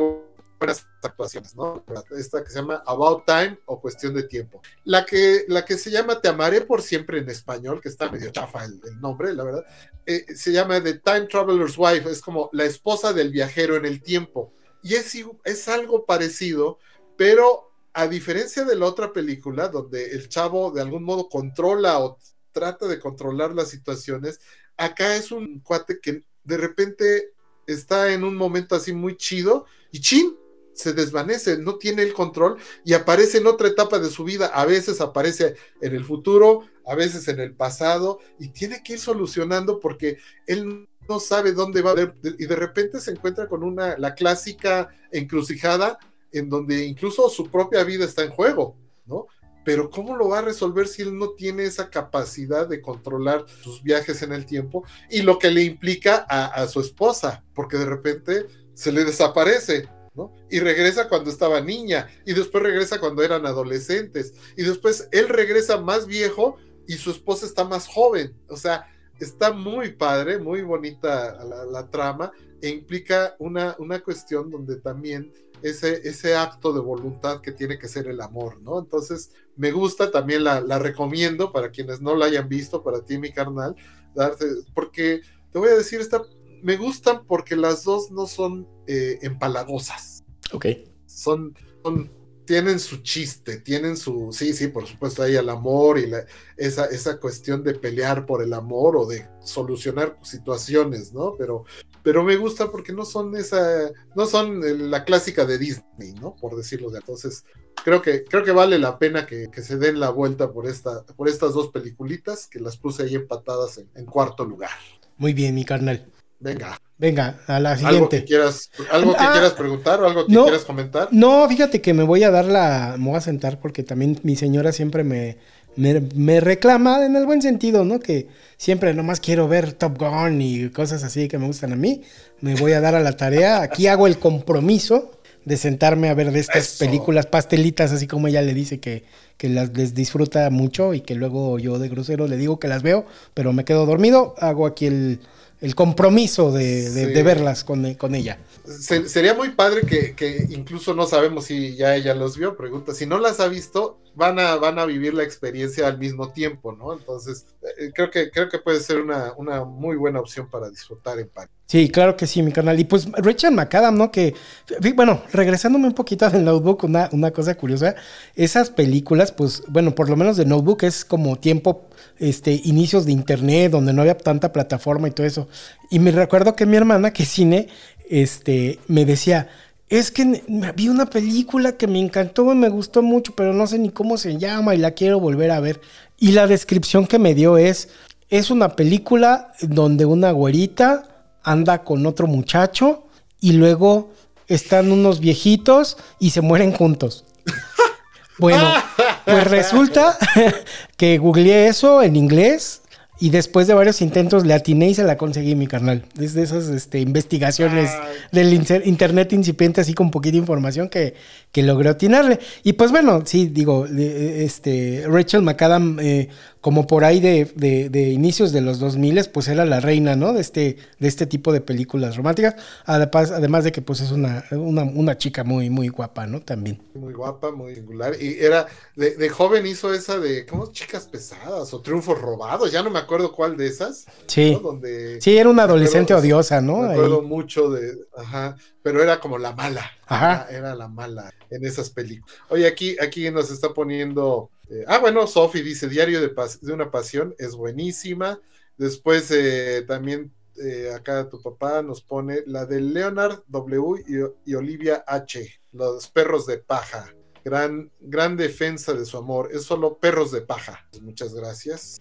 buenas actuaciones, ¿no? Esta que se llama About Time o Cuestión de Tiempo. La que, la que se llama Te amaré por siempre en español, que está medio chafa el, nombre, la verdad, eh, se llama The Time Traveler's Wife, es como la esposa del viajero en el tiempo. Y es, es algo parecido, pero a diferencia de la otra película, donde el chavo de algún modo controla o trata de controlar las situaciones, acá es un cuate que de repente está en un momento así muy chido y chin, se desvanece, no tiene el control y aparece en otra etapa de su vida. A veces aparece en el futuro, a veces en el pasado y tiene que ir solucionando porque él no sabe dónde va y de repente se encuentra con una, la clásica encrucijada en donde incluso su propia vida está en juego, ¿no? Pero ¿cómo lo va a resolver si él no tiene esa capacidad de controlar sus viajes en el tiempo y lo que le implica a, su esposa? Porque de repente se le desaparece, ¿no? Y regresa cuando estaba niña, y después regresa cuando eran adolescentes, y después él regresa más viejo y su esposa está más joven. O sea, está muy padre, muy bonita la, trama, e implica una, una cuestión donde también ese, ese acto de voluntad que tiene que ser el amor, ¿no? Entonces, me gusta, también la, recomiendo para quienes no la hayan visto, para ti, mi carnal, darte, porque te te voy a decir, esta, me gustan porque las dos no son eh, empalagosas. Ok. Son, son, tienen su chiste, tienen su, sí, sí, por supuesto, hay el amor y la, esa, esa cuestión de pelear por el amor o de solucionar situaciones, ¿no? Pero, pero me gusta porque no son esa, no son la clásica de Disney, ¿no? Por decirlo de entonces. Creo que, creo que vale la pena que, que, se den la vuelta por, esta, por estas dos peliculitas que las puse ahí empatadas en, en cuarto lugar. Muy bien, mi carnal. Venga. Venga, a la siguiente. ¿Algo que quieras, algo que Ah, quieras preguntar o algo que no. quieras comentar? No, fíjate que me voy a dar la. Me voy a sentar porque también mi señora siempre me, me, me reclama en el buen sentido, ¿no? Que siempre nomás quiero ver Top Gun y cosas así que me gustan a mí. Me voy a dar a la tarea. Aquí hago el compromiso de sentarme a ver de estas Eso. películas pastelitas, así como ella le dice que, que las les disfruta mucho y que luego yo de grosero le digo que las veo, pero me quedo dormido. Hago aquí el, el compromiso de, de- Sí. de verlas con, con ella. Se- sería muy padre que, que incluso no sabemos si ya ella los vio, pregunta, si no las ha visto, van a, van a vivir la experiencia al mismo tiempo, ¿no? Entonces, creo que, creo que puede ser una, una muy buena opción para disfrutar en paz. Sí, claro que sí, mi canal. Y pues Rachel McAdam, ¿no? Que, bueno, regresándome un poquito del Notebook, una, una cosa curiosa, esas películas, pues, bueno, por lo menos de Notebook es como tiempo, este, inicios de internet, donde no había tanta plataforma y todo eso. Y me recuerdo que mi hermana, que es cine, este, me decía, es que vi una película que me encantó, me gustó mucho, pero no sé ni cómo se llama y la quiero volver a ver. Y la descripción que me dio es, es una película donde una güerita anda con otro muchacho y luego están unos viejitos y se mueren juntos. Bueno, pues resulta que googleé eso en inglés y después de varios intentos le atiné y se la conseguí, mi carnal. Es de esas este, investigaciones Ay. del inter- internet incipiente, así con poquita información que, que logré atinarle. Y pues bueno, sí, digo, este, Rachel McAdam, eh, como por ahí de, de- de inicios de los 2000, pues era la reina, ¿no? De este, de este tipo de películas románticas. Además, además de que pues es una, una, una chica muy, muy guapa, ¿no? También. Muy guapa, muy singular. Y era, de, de joven hizo esa de, ¿cómo? Chicas pesadas o triunfos robados, ya no me acuerdo cuál de esas. Sí. ¿no? Donde Sí, era una adolescente acuerdo- odiosa, ¿no? Me Ahí. acuerdo mucho de, ajá, pero era como la mala. Ajá. Era, era la mala en esas películas. Oye, aquí, aquí nos está poniendo. eh, ah, bueno, Sofi dice: Diario de, Pas- de una Pasión es buenísima. Después eh, también eh, acá tu papá nos pone la de Leonard W. y, y Olivia H. Los perros de paja. Gran, gran defensa de su amor. Es solo perros de paja. Muchas gracias.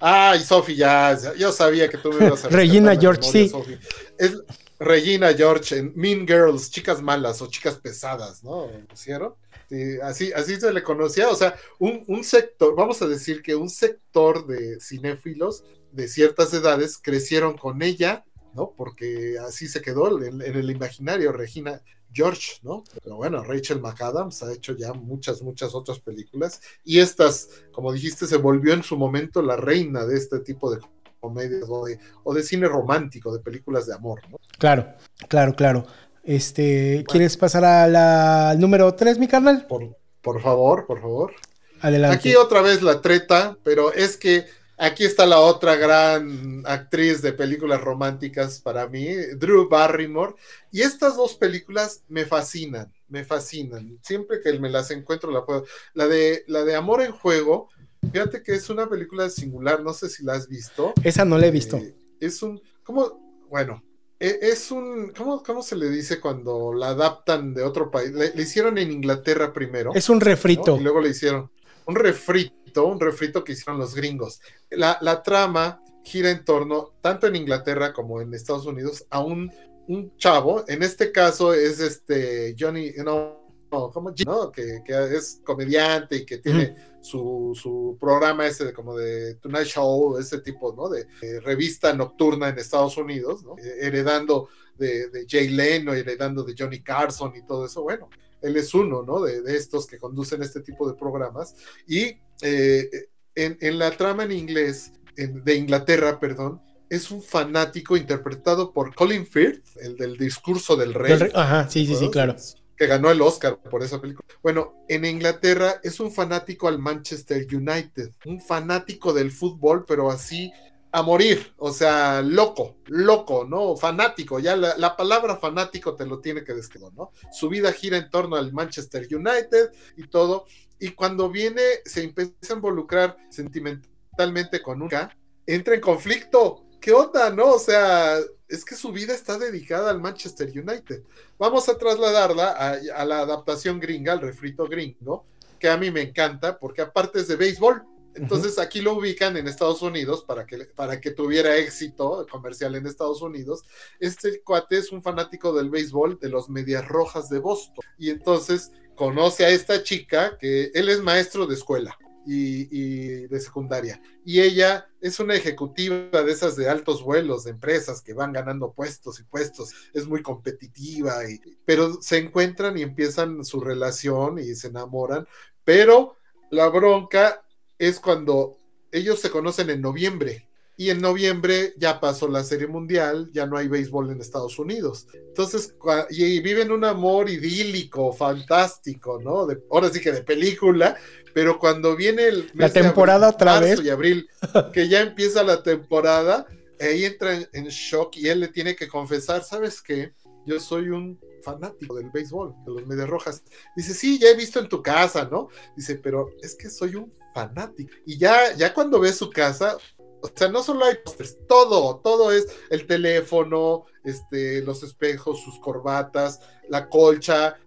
Ay, Sofi, ya, ya- yo sabía que tú me ibas a Regina George, memoria, sí. Es Regina George en Mean Girls, chicas malas o chicas pesadas, ¿no? ¿Pusieron? Sí, así, así se le conocía, o sea, un, un sector, vamos a decir que un sector de cinéfilos de ciertas edades crecieron con ella, ¿no? Porque así se quedó en, en el imaginario Regina George, ¿no? Pero bueno, Rachel McAdams ha hecho ya muchas, muchas otras películas y estas, como dijiste, se volvió en su momento la reina de este tipo de comedias o de, o de cine romántico, de películas de amor, ¿no? Claro, claro, claro. Este, ¿quieres pasar a la- al número 3, mi carnal? Por, por favor, por favor. Adelante. Aquí otra vez la treta, pero es que aquí está la otra gran actriz de películas románticas para mí, Drew Barrymore. Y estas dos películas me fascinan, me fascinan. Siempre que me las encuentro la puedo. La de, la de Amor en Juego, fíjate que es una película singular, no sé si la has visto. Esa no la he visto. Eh, es un, ¿cómo? Bueno, e- es un, ¿cómo, ¿cómo se le dice cuando la adaptan de otro país? Le, le hicieron en Inglaterra primero. Es un refrito. ¿no? Y luego le hicieron un refrito, un refrito que hicieron los gringos. La, la trama gira en torno, tanto en Inglaterra como en Estados Unidos, a un, un chavo, en este caso es este Johnny, no, no, ¿cómo? ¿no? Que, que es comediante y que tiene su, su programa ese de, como de Tonight Show, ese tipo, ¿no? De, de revista nocturna en Estados Unidos, ¿no? Eh, heredando de, de Jay Leno, heredando de Johnny Carson y todo eso, bueno, él es uno, ¿no? De, de estos que conducen este tipo de programas. Y eh, en, en, la trama en inglés, en, de Inglaterra, perdón, es un fanático interpretado por Colin Firth, el del discurso del rey. Re- Ajá, sí, sí, sí, claro. Que ganó el Oscar por esa película. Bueno, en Inglaterra es un fanático al Manchester United, un fanático del fútbol, pero así a morir, o sea, loco, loco, ¿no? Fanático, ya la, palabra fanático te lo tiene que describir, ¿no? Su vida gira en torno al Manchester United y todo, y cuando viene, se empieza a involucrar sentimentalmente con un K, entra en conflicto, ¿qué onda, no? O sea, es que su vida está dedicada al Manchester United. Vamos a trasladarla a, a la adaptación gringa, al refrito gringo, que a mí me encanta, porque aparte es de béisbol, entonces aquí lo ubican en Estados Unidos para que, para que tuviera éxito comercial en Estados Unidos. Este cuate es un fanático del béisbol de los Medias Rojas de Boston. Y entonces conoce a esta chica que él es maestro de escuela. Y, de secundaria. Y ella es una ejecutiva de esas de altos vuelos, de empresas que van ganando puestos y puestos. Es muy competitiva, y, pero se encuentran y empiezan su relación y se enamoran. Pero la bronca es cuando ellos se conocen en noviembre. Y en noviembre ya pasó la Serie Mundial, ya no hay béisbol en Estados Unidos. Entonces, y viven un amor idílico, fantástico, ¿no? De, ahora sí que de película, pero cuando viene el la temporada otra vez y abril, que ya empieza la temporada, ahí entra en shock y él le tiene que confesar, ¿sabes qué? Yo soy un fanático del béisbol, de los Medias Rojas. Dice, sí, ya he visto en tu casa, ¿no? Dice, pero es que soy un fanático. Y ya, ya cuando ves su casa, o sea, no solo hay pósters, todo, todo es el teléfono, este, los espejos, sus corbatas, la colcha,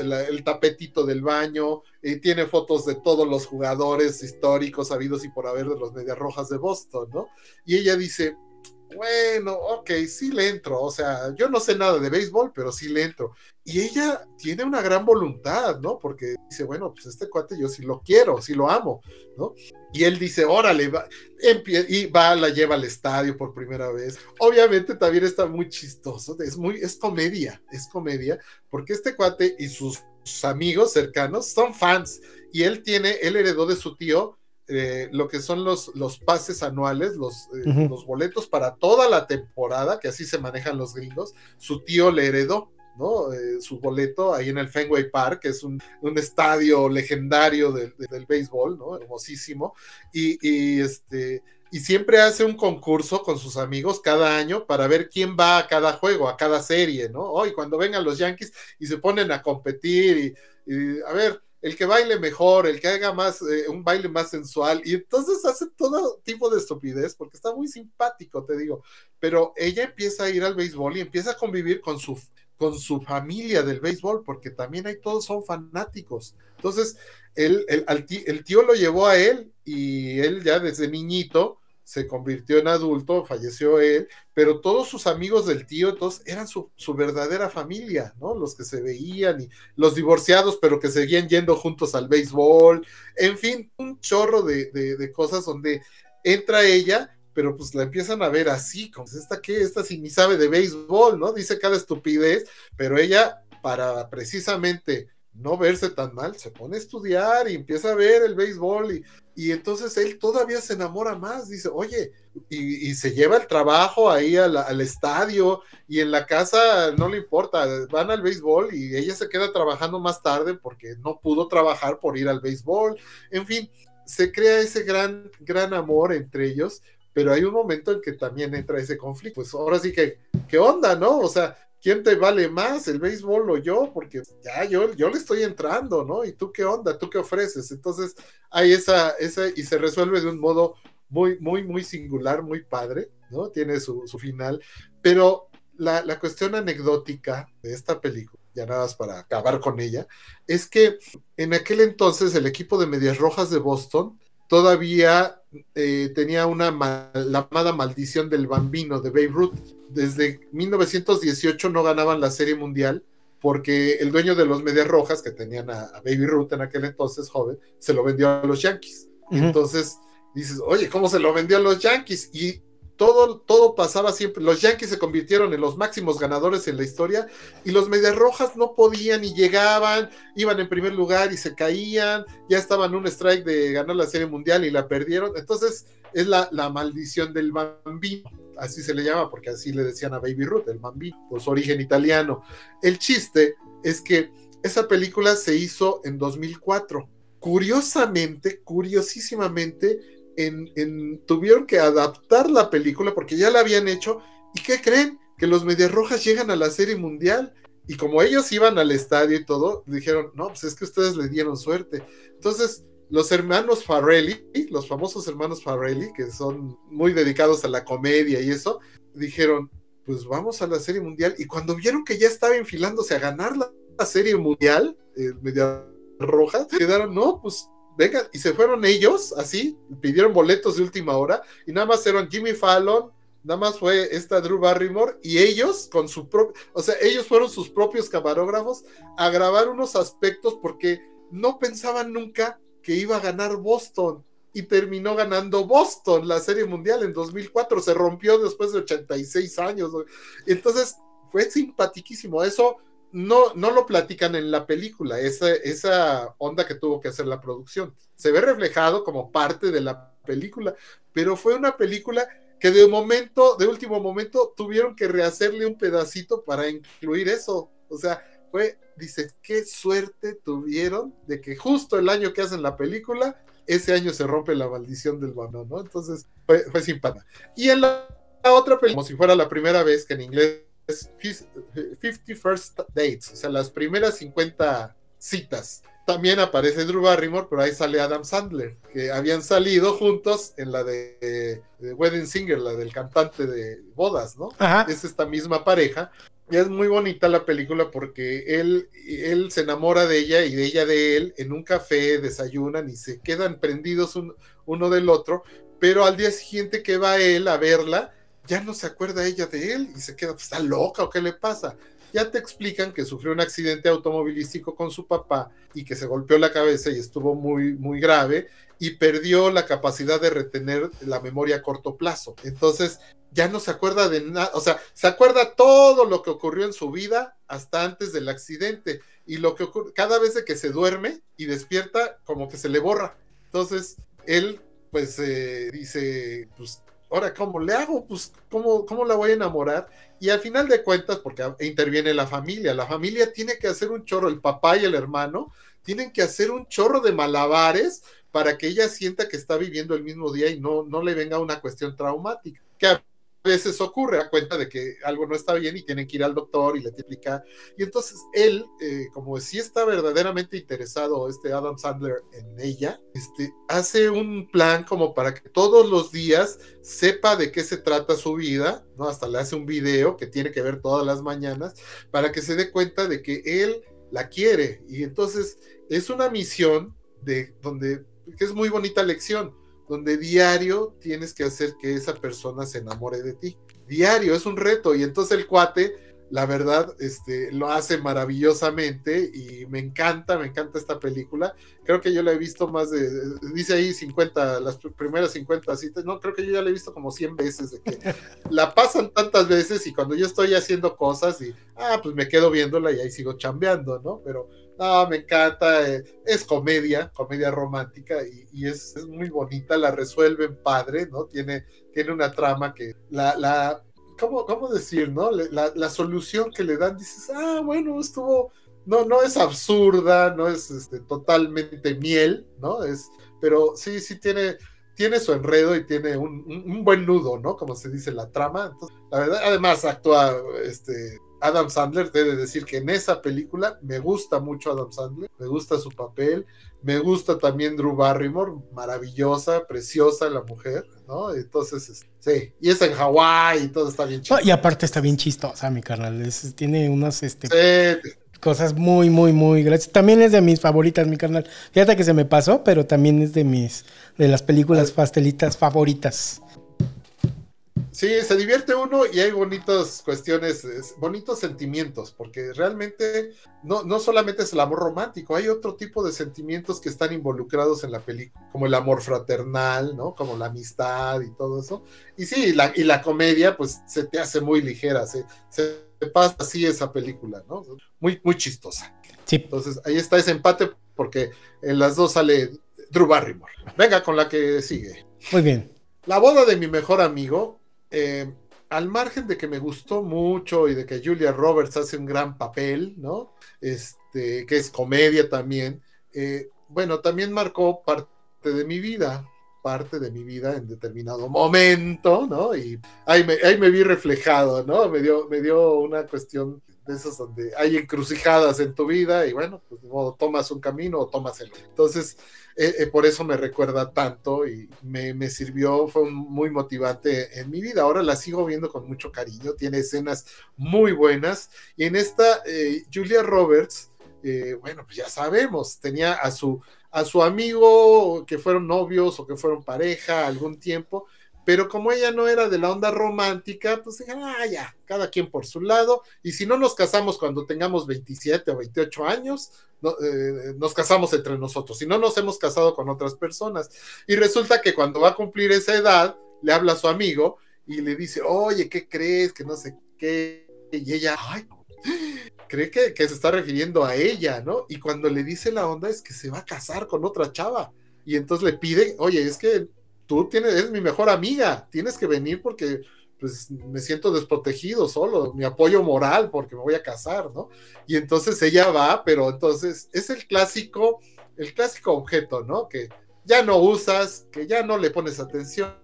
el tapetito del baño, y tiene fotos de todos los jugadores históricos habidos y por haber de los Medias Rojas de Boston, ¿no? Y ella dice, bueno, ok, sí le entro, o sea, yo no sé nada de béisbol, pero sí le entro. Y ella tiene una gran voluntad, ¿no? Porque dice, bueno, pues este cuate yo sí lo quiero, sí lo amo, ¿no? Y él dice, órale, va, y va, la lleva al estadio por primera vez. Obviamente también está muy chistoso, es muy, es comedia, es comedia, porque este cuate y sus amigos cercanos son fans, y él tiene, él heredó de su tío, eh, lo que son los, los pases anuales, los, eh, los boletos para toda la temporada, que así se manejan los gringos, su tío le heredó. ¿no? Eh, su boleto ahí en el Fenway Park, que es un, un estadio legendario del béisbol, ¿no? Hermosísimo. Y, y, este, y siempre hace un concurso con sus amigos cada año para ver quién va a cada juego, a cada serie, ¿no? Hoy cuando vengan los Yankees y se ponen a competir y, y a ver, el que baile mejor, el que haga más, eh, un baile más sensual, y entonces hace todo tipo de estupidez, porque está muy simpático, te digo, pero ella empieza a ir al béisbol y empieza a convivir con su, con su familia del béisbol, porque también hay todos son fanáticos. Entonces, el, el tío lo llevó a él y él ya desde niñito, se convirtió en adulto, falleció él, pero todos sus amigos del tío, todos eran su, verdadera familia, ¿no? Los que se veían y los divorciados, pero que seguían yendo juntos al béisbol, en fin, un chorro de, cosas donde entra ella, pero pues la empiezan a ver así, como esta que, esta sí ni sabe de béisbol, ¿no? Dice cada estupidez, pero ella, para precisamente no verse tan mal, se pone a estudiar y empieza a ver el béisbol y, y entonces él todavía se enamora más, dice, oye, y, se lleva el trabajo ahí al, estadio y en la casa no le importa, van al béisbol y ella se queda trabajando más tarde porque no pudo trabajar por ir al béisbol, en fin, se crea ese gran, gran amor entre ellos, pero hay un momento en que también entra ese conflicto, pues ahora sí que, ¿qué onda, no? O sea, ¿quién te vale más, el béisbol o yo? Porque ya yo, yo le estoy entrando, ¿no? ¿Y tú qué onda? ¿Tú qué ofreces? Entonces hay esa, esa, y se resuelve de un modo muy, muy, muy singular, muy padre, ¿no? Tiene su, final, pero la, la, cuestión anecdótica de esta película, ya nada más para acabar con ella, es que en aquel entonces el equipo de Medias Rojas de Boston todavía eh, tenía una la llamada maldición del bambino de Babe Ruth. Desde 1918 no ganaban la Serie Mundial porque el dueño de los Medias Rojas, que tenían a, Baby Ruth en aquel entonces joven, se lo vendió a los Yankees. Entonces dices, oye, ¿cómo se lo vendió a los Yankees? Y todo, todo pasaba siempre. Los Yankees se convirtieron en los máximos ganadores en la historia y los Medias Rojas no podían y llegaban, iban en primer lugar y se caían, ya estaban un strike de ganar la Serie Mundial y la perdieron. Entonces es la, la maldición del bambino, así se le llama porque así le decían a Baby Ruth, el bambino, por su origen italiano. El chiste es que esa película se hizo en 2004. Curiosamente, curiosísimamente, en, tuvieron que adaptar la película porque ya la habían hecho. ¿Y qué creen? Que los Medias Rojas llegan a la Serie Mundial. Y como ellos iban al estadio y todo, dijeron, no, pues es que ustedes le dieron suerte. Entonces, los hermanos Farrelly, los famosos hermanos Farrelly, que son muy dedicados a la comedia y eso, dijeron, pues vamos a la Serie Mundial. Y cuando vieron que ya estaba enfilándose a ganar la, Serie Mundial, eh, Media Roja, quedaron, no, pues venga, y se fueron ellos, así, pidieron boletos de última hora, y nada más eran Jimmy Fallon, nada más fue esta Drew Barrymore, y ellos con su propio, o sea, ellos fueron sus propios camarógrafos a grabar unos aspectos porque no pensaban nunca que iba a ganar Boston. Y terminó ganando Boston la Serie Mundial en 2004. Se rompió después de 86 años. Entonces, fue simpaticísimo. Eso no, no lo platican en la película, esa, esa onda que tuvo que hacer la producción. Se ve reflejado como parte de la película, pero fue una película que de momento, de último momento, tuvieron que rehacerle un pedacito para incluir eso. O sea, fue, dices, qué suerte tuvieron de que justo el año que hacen la película, ese año se rompe la maldición del banano, ¿no? Entonces, fue, fue simpático. Y en la, la otra película, como si fuera la primera vez que en inglés 50 First Dates, o sea, las primeras 50 citas. También aparece Drew Barrymore, pero ahí sale Adam Sandler, que habían salido juntos en la de, Wedding Singer, la del cantante de bodas, ¿no? Es esta misma pareja. Es muy bonita la película porque él, él se enamora de ella y de ella de él en un café, desayunan y se quedan prendidos uno del otro, pero al día siguiente que va él a verla, ya no se acuerda ella de él y se queda, pues, ¿está loca o qué le pasa? Ya te explican que sufrió un accidente automovilístico con su papá y que se golpeó la cabeza y estuvo muy, muy grave y perdió la capacidad de retener la memoria a corto plazo. Entonces, ya no se acuerda de nada, o sea, se acuerda todo lo que ocurrió en su vida hasta antes del accidente y lo que ocurre, cada vez que se duerme y despierta, como que se le borra. Entonces, él, pues, eh, dice, pues, ahora, ¿cómo le hago? Pues, ¿cómo, ¿cómo la voy a enamorar? Y al final de cuentas, porque interviene la familia, la familia tiene que hacer un chorro, el papá y el hermano tienen que hacer un chorro de malabares para que ella sienta que está viviendo el mismo día y no, no le venga una cuestión traumática. Que veces ocurre a cuenta de que algo no está bien y tienen que ir al doctor y le explica. Y entonces él, eh, como si está verdaderamente interesado, este Adam Sandler, en ella, este, hace un plan como para que todos los días sepa de qué se trata su vida, ¿no? Hasta le hace un video que tiene que ver todas las mañanas, para que se dé cuenta de que él la quiere. Y entonces es una misión de donde, que es muy bonita lección donde diario tienes que hacer que esa persona se enamore de ti. Diario, es un reto. Y entonces el cuate, la verdad, este, lo hace maravillosamente y me encanta, me encanta esta película. Creo que yo la he visto más de, dice ahí 50, las primeras 50 citas, no, creo que yo ya la he visto como 100 veces, de que la pasan tantas veces y cuando yo estoy haciendo cosas y, ah, pues me quedo viéndola y ahí sigo chambeando, ¿no? Pero no, me encanta. Eh, es comedia, comedia romántica y, es, muy bonita. La resuelven padre, ¿no? Tiene, tiene una trama que la, la ¿cómo, cómo decir, no? La, la, solución que le dan, dices, ah, bueno, estuvo, no, no es absurda, no es este, totalmente miel, ¿no? Es, pero sí, sí tiene, tiene su enredo y tiene un, un, buen nudo, ¿no? Como se dice la trama. La verdad, además actúa este, Adam Sandler, debe decir que en esa película me gusta mucho Adam Sandler, me gusta su papel, me gusta también Drew Barrymore, maravillosa, preciosa la mujer, ¿no? Entonces, sí, y es en Hawái y todo está bien chistoso. y aparte está bien chistosa, mi carnal, tiene unas este, cosas muy, muy, muy gracias. También es de mis favoritas, mi carnal. Fíjate que se me pasó, pero también es de mis, de las películas pastelitas favoritas. Sí, se divierte uno y hay bonitas cuestiones, bonitos sentimientos, porque realmente no, no solamente es el amor romántico, hay otro tipo de sentimientos que están involucrados en la película, como el amor fraternal, ¿no? Como la amistad y todo eso. Y sí, la, y la comedia, pues se te hace muy ligera, se, se pasa así esa película, ¿no? Muy, muy chistosa. Sí. Entonces, ahí está ese empate, porque en las dos sale Drew Barrymore. Venga con la que sigue. Muy bien. La boda de mi mejor amigo eh, al margen de que me gustó mucho y de que Julia Roberts hace un gran papel, ¿no? Este, que es comedia también, eh, bueno, también marcó parte de mi vida, parte de mi vida en determinado momento, ¿no? Y ahí me, vi reflejado, ¿no? Me dio, me dio una cuestión de esas donde hay encrucijadas en tu vida y bueno, pues modo, tomas un camino o tomas el otro. Entonces, eh, eh, por eso me recuerda tanto y me, me, sirvió, fue muy motivante en mi vida. Ahora la sigo viendo con mucho cariño, tiene escenas muy buenas y en esta eh, Julia Roberts, eh, bueno, pues ya sabemos, tenía a su, a su amigo que fueron novios o que fueron pareja algún tiempo pero como ella no era de la onda romántica, pues ah, ya, cada quien por su lado, y si no nos casamos cuando tengamos 27 o 28 años, eh, nos casamos entre nosotros, si no nos hemos casado con otras personas. Y resulta que cuando va a cumplir esa edad, le habla a su amigo y le dice, oye, ¿qué crees? Que no sé qué. Y ella, ay, cree que, que se está refiriendo a ella, ¿no? Y cuando le dice la onda es que se va a casar con otra chava. Y entonces le pide, oye, es que tú tienes, eres mi mejor amiga, tienes que venir porque pues me siento desprotegido solo, mi apoyo moral porque me voy a casar, ¿no? Y entonces ella va, pero entonces es el clásico, el clásico objeto, ¿no? Que ya no usas, que ya no le pones atención,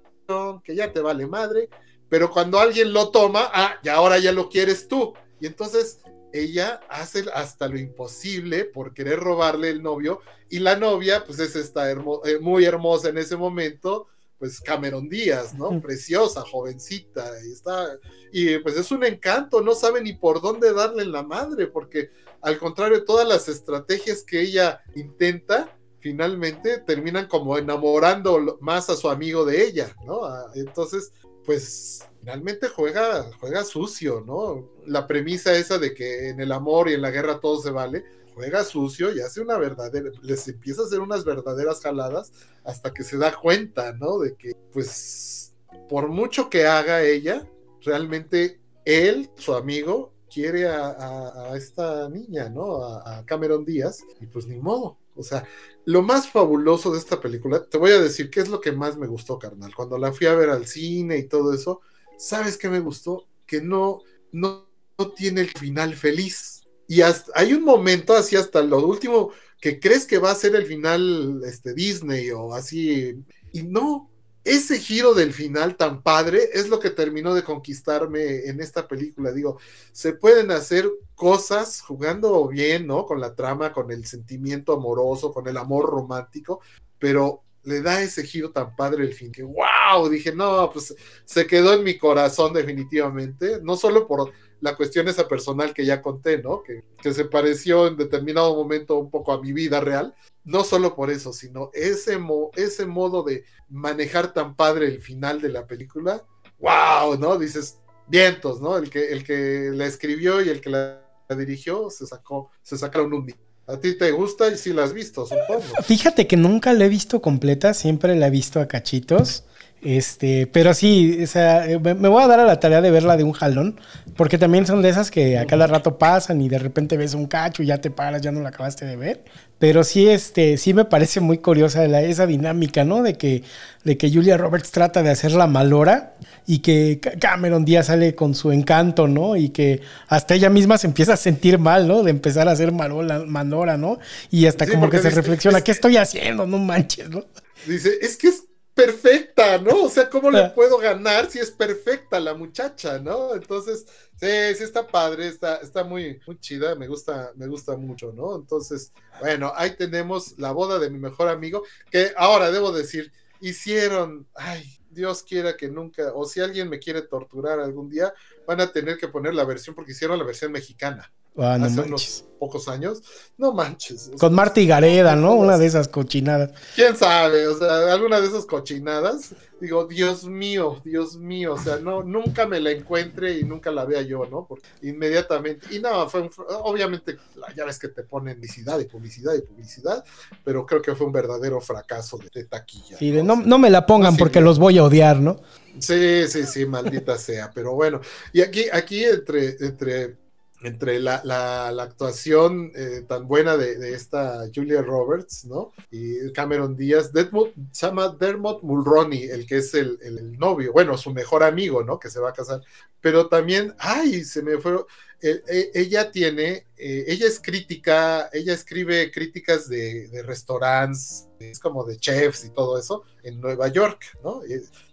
que ya te vale madre, pero cuando alguien lo toma, ah, y ahora ya lo quieres tú. Y entonces ella hace hasta lo imposible por querer robarle el novio y la novia pues es esta eh, muy hermosa en ese momento, pues Cameron Díaz, ¿no? Preciosa, jovencita, y está, y pues es un encanto, no sabe ni por dónde darle la madre, porque al contrario, todas las estrategias que ella intenta, finalmente terminan como enamorando más a su amigo de ella, ¿no? Ah, entonces, pues finalmente juega, juega sucio, ¿no? La premisa esa de que en el amor y en la guerra todo se vale, juega sucio y hace una verdadera, les empieza a hacer unas verdaderas jaladas hasta que se da cuenta, ¿no? De que, pues, por mucho que haga ella, realmente él, su amigo, quiere a, esta niña, ¿no? A, a, Cameron Díaz, y pues ni modo. O sea, lo más fabuloso de esta película, te voy a decir qué es lo que más me gustó, carnal. Cuando la fui a ver al cine y todo eso, ¿sabes qué me gustó? Que no, no, no tiene el final feliz. Y hay un momento así hasta lo último que crees que va a ser el final este, Disney o así. Y no, ese giro del final tan padre es lo que terminó de conquistarme en esta película. Digo, se pueden hacer cosas jugando bien, ¿no? Con la trama, con el sentimiento amoroso, con el amor romántico, pero le da ese giro tan padre el fin que wow, dije, no, pues se quedó en mi corazón definitivamente, no solo por la cuestión esa personal que ya conté, ¿no? Que, que se pareció en determinado momento un poco a mi vida real, no solo por eso, sino ese, mo ese modo de manejar tan padre el final de la película, wow, ¿no? Dices, vientos, ¿no? El que, el que la escribió y el que la dirigió se sacó, se sacaron un ¿A ti te gusta y si la has visto, supongo? Fíjate que nunca la he visto completa, siempre la he visto a cachitos. Este, pero sí, o sea, me voy a dar a la tarea de verla de un jalón, porque también son de esas que a cada rato pasan y de repente ves un cacho y ya te paras, ya no la acabaste de ver. Pero sí, este, sí me parece muy curiosa esa dinámica, ¿no? De que, de que Julia Roberts trata de hacer la malora y que Cameron Díaz sale con su encanto, ¿no? Y que hasta ella misma se empieza a sentir mal, ¿no? De empezar a hacer malola, malora, ¿no? Y hasta como que se reflexiona, ¿qué estoy haciendo? No manches, ¿no? Dice, es que es perfecta, ¿no? O sea, ¿cómo le ah. puedo ganar si es perfecta la muchacha, ¿no? Entonces, sí, sí está padre, está, está muy, muy chida, me gusta, me gusta mucho, ¿no? Entonces, bueno, ahí tenemos la boda de mi mejor amigo, que ahora debo decir, hicieron, ay, Dios quiera que nunca, o si alguien me quiere torturar algún día, van a tener que poner la versión, porque hicieron la versión mexicana. Ah, hace unos pocos años. No manches. Con Marta y Gareda, ¿no? Una de esas cochinadas. ¿Quién sabe? O sea, alguna de esas cochinadas. Digo, Dios mío, Dios mío. O sea, no, nunca me la encuentre y nunca la vea yo, ¿no? Porque inmediatamente. Y no, fue obviamente, ya ves que te ponen publicidad y publicidad y publicidad, pero creo que fue un verdadero fracaso de, taquilla. Y de no, no, me la pongan porque los voy a odiar, ¿no? Sí, sí, sí, maldita sea. Pero bueno, y aquí, aquí entre, entre entre la, la, actuación eh, tan buena de, de, esta Julia Roberts, ¿no? Y Cameron Díaz, se llama Dermot Mulroney, el que es el, el, novio, bueno, su mejor amigo, ¿no? Que se va a casar, pero también, ay, se me fue, eh, ella tiene, eh, ella es crítica, ella escribe críticas de, de restaurantes, es como de chefs y todo eso, en Nueva York, ¿no?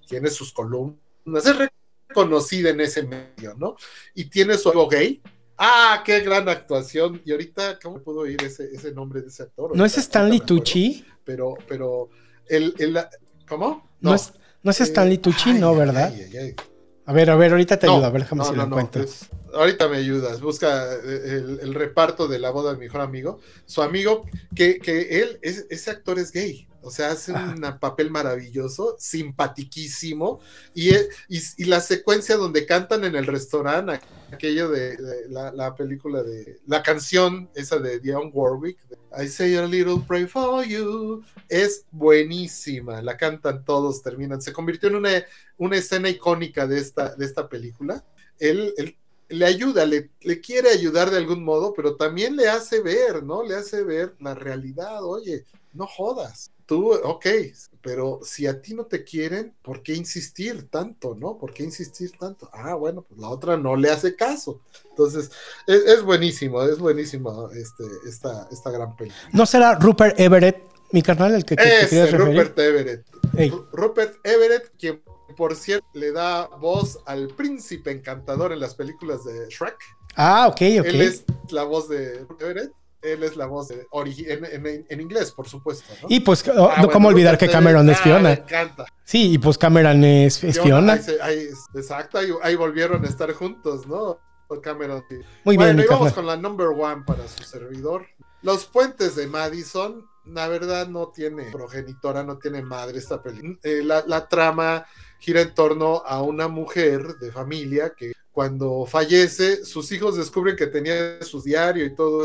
Tiene sus columnas, es reconocida en ese medio, ¿no? Y tiene su amigo gay, Ah, qué gran actuación. Y ahorita, ¿cómo puedo oír ese, ese nombre de ese actor? ¿No es Stanley Tucci? Pero, pero, el, el, ¿cómo? No, no es, no es Stanley eh, Tucci, ay, no, ¿verdad? Ay, ay, a ver, a ver, ahorita te no, ayudo, a ver, déjame no, si lo encuentro. Ahorita me ayudas, busca el, el, reparto de la boda de mi mejor amigo. Su amigo, que, que él, es, ese actor es gay. O sea, hace ah. un papel maravilloso, simpatiquísimo. Y, y, y, la secuencia donde cantan en el restaurante, aquello de, de la, la, película de la canción, esa de Dionne Warwick, I say a little pray for you, es buenísima. La cantan todos, terminan. Se convirtió en una, una escena icónica de esta, de esta película. Él, él le ayuda, le, le, quiere ayudar de algún modo, pero también le hace ver, ¿no? Le hace ver la realidad. Oye, no jodas tú, ok, pero si a ti no te quieren, ¿por qué insistir tanto, no? ¿Por qué insistir tanto? Ah, bueno, pues la otra no le hace caso. Entonces, es, es buenísimo, es buenísimo este, esta, esta gran película. ¿No será Rupert Everett, mi carnal, el que, que Ese, Rupert Everett. Hey. Rupert Everett, quien por cierto le da voz al príncipe encantador en las películas de Shrek. Ah, ok, ok. Él es la voz de Everett él es la voz de en, en, en, inglés, por supuesto. ¿no? Y pues, oh, ah, ¿cómo bueno, olvidar que Cameron es Fiona? Ah, me encanta. Sí, y pues Cameron es, es Fiona. Fiona. Ahí, ahí, exacto, ahí, ahí, volvieron a estar juntos, ¿no? Cameron. Sí. Muy bueno, bien. y vamos con la number one para su servidor. Los puentes de Madison, la verdad, no tiene progenitora, no tiene madre esta película. Eh, la, la trama gira en torno a una mujer de familia que cuando fallece, sus hijos descubren que tenía su diario y todo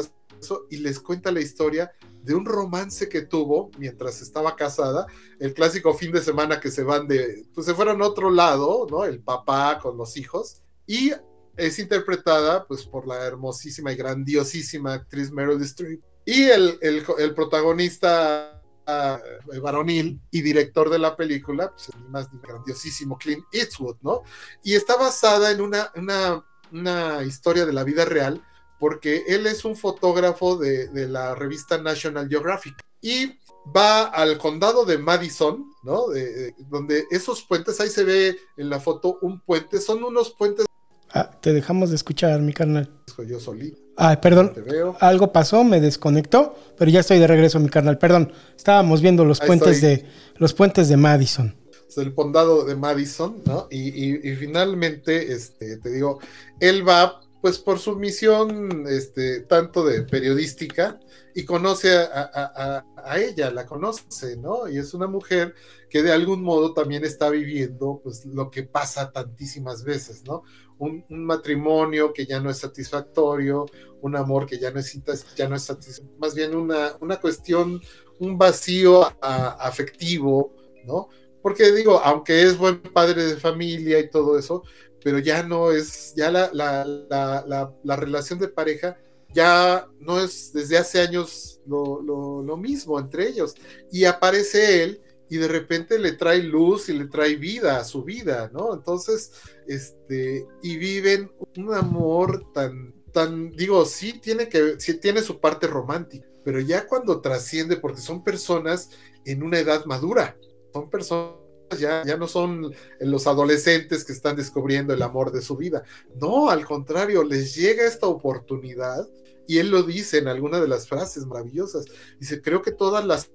y les cuenta la historia de un romance que tuvo mientras estaba casada, el clásico fin de semana que se van de, pues se fueron a otro lado, ¿no? El papá con los hijos, y es interpretada pues por la hermosísima y grandiosísima actriz Meryl Streep, y el, el, protagonista uh, varonil y director de la película, pues el más grandiosísimo Clint Eastwood, ¿no? Y está basada en una, una, una historia de la vida real, porque él es un fotógrafo de, de, la revista National Geographic y va al condado de Madison, ¿no? De, de, donde esos puentes, ahí se ve en la foto un puente, son unos puentes. Ah, te dejamos de escuchar, mi carnal. Yo solí. Ah, perdón. Algo pasó, me desconectó, pero ya estoy de regreso, mi carnal. Perdón. Estábamos viendo los ahí puentes estoy. de los puentes de Madison. El condado de Madison, ¿no? Y, y, y finalmente, este, te digo, él va pues por su misión este, tanto de periodística y conoce a, a, a, ella, la conoce, ¿no? Y es una mujer que de algún modo también está viviendo pues lo que pasa tantísimas veces, ¿no? Un, un matrimonio que ya no es satisfactorio, un amor que ya no es, ya no es satisfactorio, más bien una, una cuestión, un vacío afectivo, ¿no? Porque digo, aunque es buen padre de familia y todo eso, pero ya no es, ya la, la, la, la, relación de pareja ya no es desde hace años lo, lo, lo, mismo entre ellos. Y aparece él y de repente le trae luz y le trae vida a su vida, ¿no? Entonces, este, y viven un amor tan, tan, digo, sí tiene que, sí tiene su parte romántica, pero ya cuando trasciende, porque son personas en una edad madura, son personas ya, ya no son los adolescentes que están descubriendo el amor de su vida. No, al contrario, les llega esta oportunidad y él lo dice en alguna de las frases maravillosas. Dice, creo que todas las,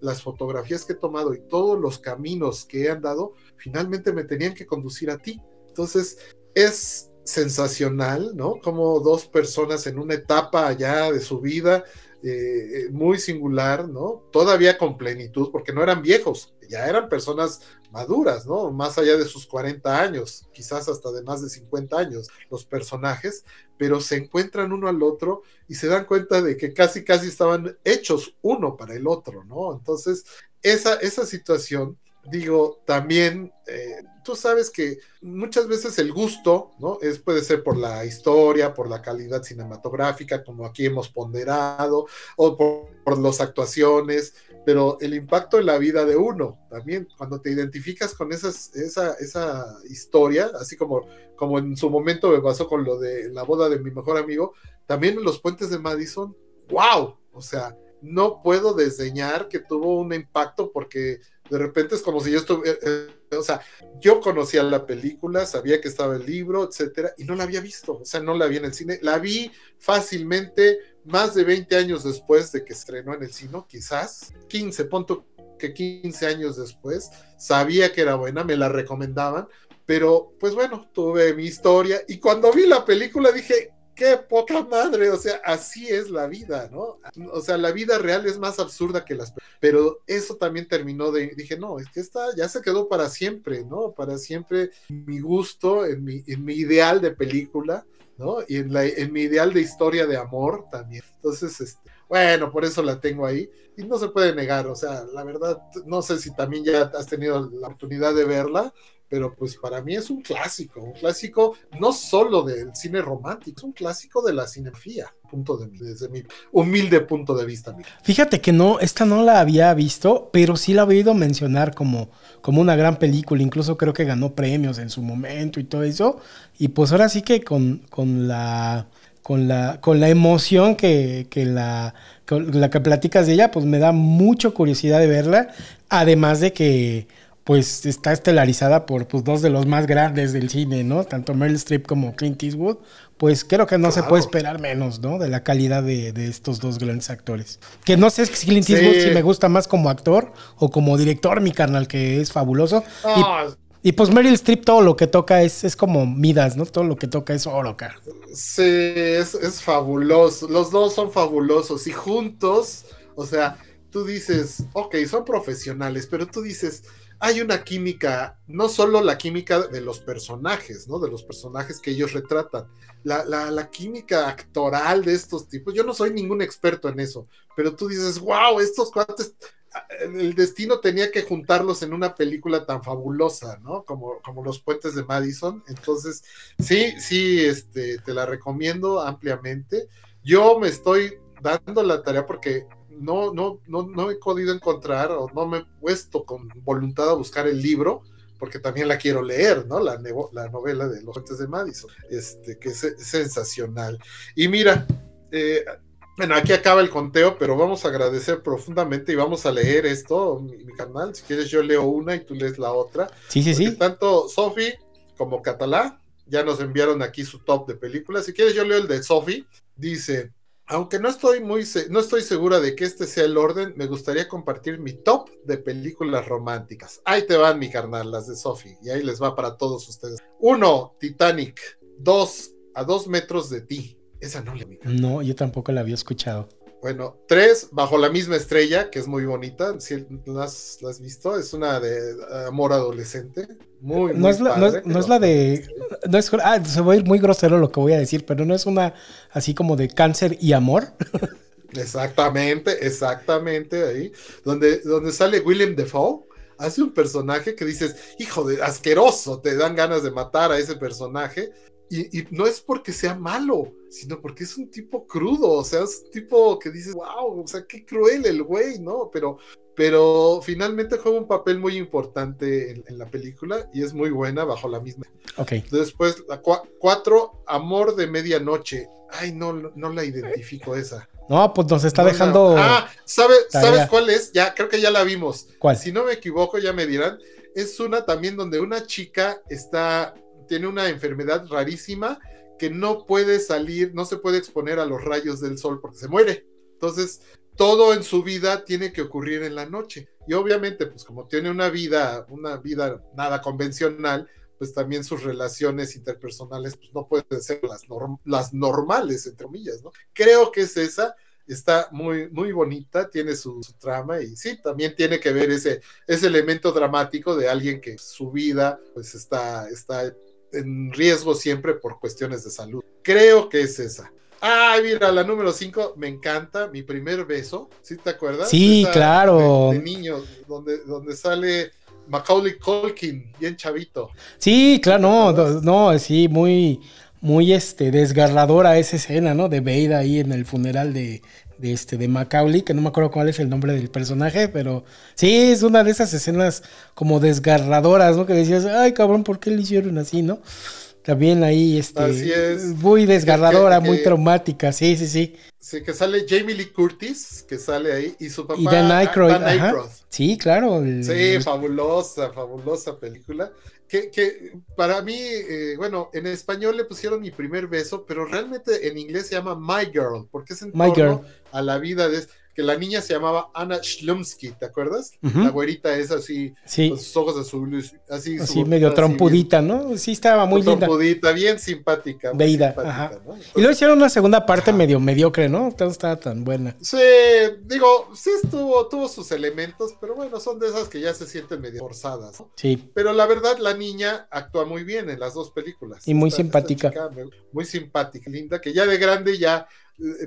las fotografías que he tomado y todos los caminos que he andado, finalmente me tenían que conducir a ti. Entonces, es sensacional, ¿no? Como dos personas en una etapa ya de su vida eh, muy singular, ¿no? Todavía con plenitud, porque no eran viejos, ya eran personas maduras, ¿no? Más allá de sus 40 años, quizás hasta de más de 50 años, los personajes, pero se encuentran uno al otro y se dan cuenta de que casi, casi estaban hechos uno para el otro, ¿no? Entonces, esa, esa situación digo, también eh, tú sabes que muchas veces el gusto, ¿no? Es, puede ser por la historia, por la calidad cinematográfica, como aquí hemos ponderado, o por, las actuaciones, pero el impacto en la vida de uno también, cuando te identificas con esas, esa, esa historia, así como, como en su momento me pasó con lo de la boda de mi mejor amigo, también en los puentes de Madison, wow, o sea, no puedo desdeñar que tuvo un impacto porque de repente es como si yo estuviera, eh, o sea, yo conocía la película, sabía que estaba el libro, etcétera, y no la había visto, o sea, no la vi en el cine, la vi fácilmente más de 20 años después de que estrenó en el cine, quizás 15, punto que 15 años después, sabía que era buena, me la recomendaban, pero pues bueno, tuve mi historia y cuando vi la película dije, qué poca madre, o sea, así es la vida, ¿no? O sea, la vida real es más absurda que las... Pero eso también terminó de... Dije, no, es que esta ya se quedó para siempre, ¿no? Para siempre mi gusto, en mi, en mi ideal de película, ¿no? Y en, la, en mi ideal de historia de amor también. Entonces, este, bueno, por eso la tengo ahí. Y no se puede negar, o sea, la verdad, no sé si también ya has tenido la oportunidad de verla, pero pues para mí es un clásico, un clásico no solo del cine romántico, es un clásico de la cinefía, punto de, desde mi humilde punto de vista. Fíjate que no, esta no la había visto, pero sí la he oído mencionar como, como una gran película, incluso creo que ganó premios en su momento y todo eso, y pues ahora sí que con, con la... Con la, con la emoción que, que la, la que platicas de ella, pues me da mucha curiosidad de verla. Además de que, pues está estelarizada por pues, dos de los más grandes del cine, ¿no? Tanto Meryl Streep como Clint Eastwood. Pues creo que no se puede esperar menos, ¿no? De la calidad de, estos dos grandes actores. Que no sé si Clint Eastwood si me gusta más como actor o como director, mi carnal, que es fabuloso. Y, pues Meryl Streep todo lo que toca es, es como Midas, ¿no? Todo lo que toca es oro, cara. Sí, es, es fabuloso. Los dos son fabulosos y juntos, o sea, tú dices, ok, son profesionales, pero tú dices hay una química, no solo la química de los personajes, ¿no? De los personajes que ellos retratan, la, química actoral de estos tipos. Yo no soy ningún experto en eso, pero tú dices, wow, estos cuates, el destino tenía que juntarlos en una película tan fabulosa, ¿no? Como, como Los Puentes de Madison. Entonces, sí, sí, este, te la recomiendo ampliamente. Yo me estoy dando la tarea porque no, no, no, no he podido encontrar o no me he puesto con voluntad a buscar el libro, porque también la quiero leer, ¿no? La, la novela de Los Fuentes de Madison, este, que es sensacional. Y mira, eh, bueno, aquí acaba el conteo, pero vamos a agradecer profundamente y vamos a leer esto, mi, canal. Si quieres, yo leo una y tú lees la otra. Sí, sí, sí. Tanto Sofi como Catalá ya nos enviaron aquí su top de películas. Si quieres, yo leo el de Sofi. Dice, aunque no estoy muy no estoy segura de que este sea el orden, me gustaría compartir mi top de películas románticas. Ahí te van, mi carnal, las de Sophie, y ahí les va para todos ustedes. Uno, Titanic. Dos, a dos metros de ti. Esa no le No, yo tampoco la había escuchado. Bueno, tres, Bajo la misma estrella, que es muy bonita. Si la has, visto, es una de amor adolescente. Muy, no, es, la, no, es, la de. No es, ah, se va a ir muy grosero lo que voy a decir, pero no es una así como de cáncer y amor. Exactamente, exactamente ahí. Donde, donde sale William Defoe hace un personaje que dices, hijo de asqueroso, te dan ganas de matar a ese personaje, y, no es porque sea malo, sino porque es un tipo crudo, o sea, es un tipo que dices, wow, o sea, qué cruel el güey, ¿no? Pero, pero finalmente juega un papel muy importante en, la película y es muy buena bajo la misma. Ok. Después, la cuatro, Amor de Medianoche. Ay, no, no la identifico esa. No, pues nos está dejando. Ah, ¿sabes cuál es? Ya, creo que ya la vimos. ¿Cuál? Si no me equivoco, ya me dirán. Es una también donde una chica está tiene una enfermedad rarísima que no puede salir, no se puede exponer a los rayos del sol porque se muere. Entonces, todo en su vida tiene que ocurrir en la noche. Y obviamente, pues como tiene una vida, una vida nada convencional, pues también sus relaciones interpersonales pues no pueden ser las, normales, entre comillas, ¿no? Creo que es esa, está muy, muy bonita, tiene su, trama y sí, también tiene que ver ese, ese elemento dramático de alguien que su vida pues está, está en riesgo siempre por cuestiones de salud. Creo que es esa. Ah, mira, la número 5 me encanta, mi primer beso, ¿sí te acuerdas? Sí, claro. De, niño, donde, donde sale Macaulay Culkin, bien chavito. Sí, claro, no, no, sí, muy, muy este, desgarradora esa escena, ¿no? De Veida ahí en el funeral de, de, este, de Macaulay, que no me acuerdo cuál es el nombre del personaje, pero sí, es una de esas escenas como desgarradoras, ¿no? Que decías, ay, cabrón, ¿por qué le hicieron así, no? También ahí, este, muy desgarradora, muy traumática, sí, sí, sí. Sí, que sale Jamie Lee Curtis, que sale ahí, y su papá. Y Dan Aykroyd. Sí, claro. Sí, fabulosa, fabulosa película. Que, que para mí, eh, bueno, en español le pusieron mi primer beso, pero realmente en inglés se llama My Girl, porque es en torno a la vida de que la niña se llamaba Anna Schlumsky, ¿te acuerdas? La güerita es así, con sus ojos azules, así. Así medio trompudita, ¿no? Sí, estaba muy linda. Trompudita, bien simpática. Veida, y luego hicieron una segunda parte medio mediocre, ¿no? No estaba tan buena. Sí, digo, sí estuvo, tuvo sus elementos, pero bueno, son de esas que ya se sienten medio forzadas, ¿no? Sí. Pero la verdad, la niña actúa muy bien en las dos películas. Y muy simpática. muy simpática, linda, que ya de grande ya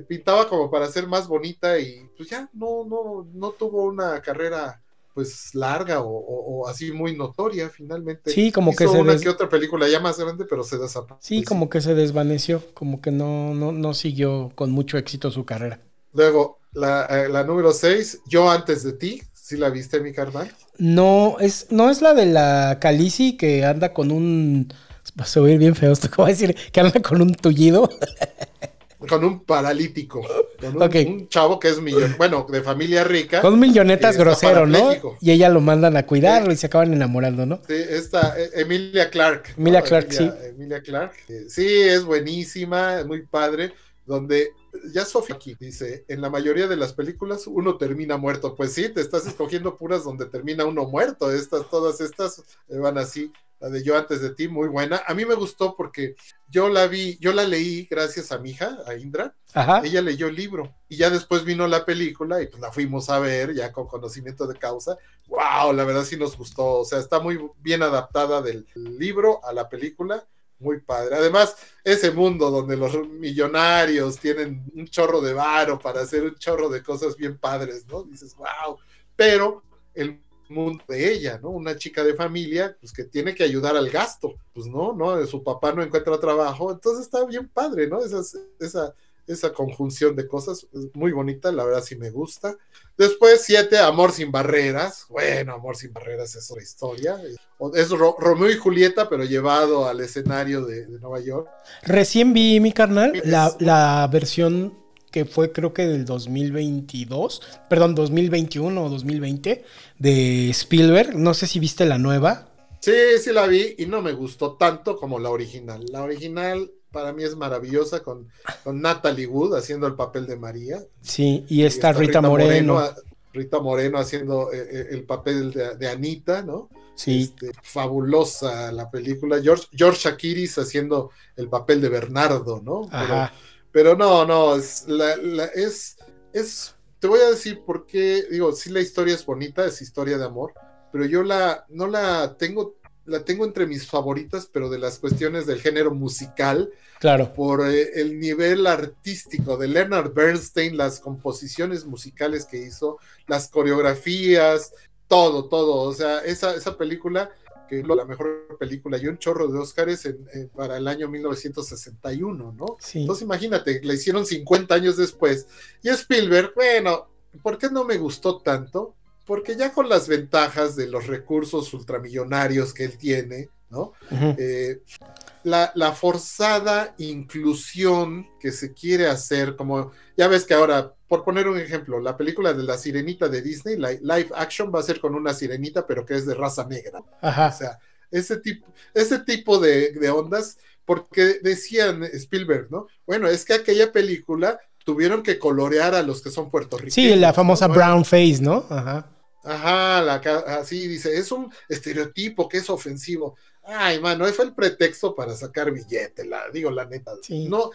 pintaba como para ser más bonita y pues ya no, no, no tuvo una carrera pues larga o, así muy notoria finalmente. Sí, como que se una que otra película ya más grande, pero se desapareció. Sí, como que se desvaneció, como que no, no, no siguió con mucho éxito su carrera. Luego, la, eh, la número 6, Yo antes de ti, ¿sí la viste, mi carnal? No, es, no es la de la Calici que anda con un... Va a oír bien feo esto, ¿cómo decir? Que anda con un tullido. con un paralítico, con un, chavo que es millón, bueno, de familia rica. Con millonetas grosero, ¿no? Y ella lo mandan a cuidarlo y se acaban enamorando, ¿no? Sí, esta eh, Emilia Clark. Emilia Clark, sí. Emilia Clark. Sí, es buenísima, muy padre, donde ya Sofía aquí dice, en la mayoría de las películas uno termina muerto. Pues sí, te estás escogiendo puras donde termina uno muerto. Estas, todas estas van así la de Yo antes de ti, muy buena. A mí me gustó porque yo la vi, yo la leí gracias a mi hija, a Indra. Ella leyó el libro y ya después vino la película y pues la fuimos a ver ya con conocimiento de causa. ¡Wow! La verdad sí nos gustó. O sea, está muy bien adaptada del libro a la película. Muy padre. Además, ese mundo donde los millonarios tienen un chorro de varo para hacer un chorro de cosas bien padres, ¿no? Dices, wow. Pero el mundo de ella, ¿no? Una chica de familia, pues que tiene que ayudar al gasto, pues no, ¿no? Su papá no encuentra trabajo, entonces está bien padre, ¿no? Esa, esa, esa conjunción de cosas es muy bonita, la verdad sí me gusta. Después, siete, Amor sin barreras. Bueno, Amor sin barreras es otra historia. Es Romeo y Julieta, pero llevado al escenario de, Nueva York. Recién vi, mi carnal, la, la versión que fue creo que del 2022, perdón, 2021 o 2020, de Spielberg. No sé si viste la nueva. Sí, sí la vi y no me gustó tanto como la original. La original para mí es maravillosa con, con Natalie Wood haciendo el papel de María. Sí, y está, Rita, Moreno. Rita Moreno haciendo eh, eh, el papel de, Anita, ¿no? Sí. Este, fabulosa la película. George, George Akiris haciendo el papel de Bernardo, ¿no? Ajá. Pero no, no, es, la, es, es, te voy a decir por qué, digo, sí la historia es bonita, es historia de amor, pero yo la, no la tengo, la tengo entre mis favoritas, pero de las cuestiones del género musical. Claro. Por eh, el nivel artístico de Leonard Bernstein, las composiciones musicales que hizo, las coreografías, todo, todo. O sea, esa, esa película que es la mejor película y un chorro de Óscares para el año 1961, ¿no? Entonces imagínate, la hicieron 50 años después. Y Spielberg, bueno, ¿por qué no me gustó tanto? Porque ya con las ventajas de los recursos ultramillonarios que él tiene, ¿no? Eh, la, la, forzada inclusión que se quiere hacer, como ya ves que ahora por poner un ejemplo, la película de la sirenita de Disney, la live action va a ser con una sirenita, pero que es de raza negra. Ajá. O sea, ese tipo, ese tipo de, ondas, porque decían Spielberg, ¿no? Bueno, es que aquella película tuvieron que colorear a los que son puertorriqueños. Sí, la famosa brown face, ¿no? Ajá. Ajá, la, así dice, es un estereotipo que es ofensivo. Ay, mano, fue el pretexto para sacar billete, la, digo la neta. Sí. No,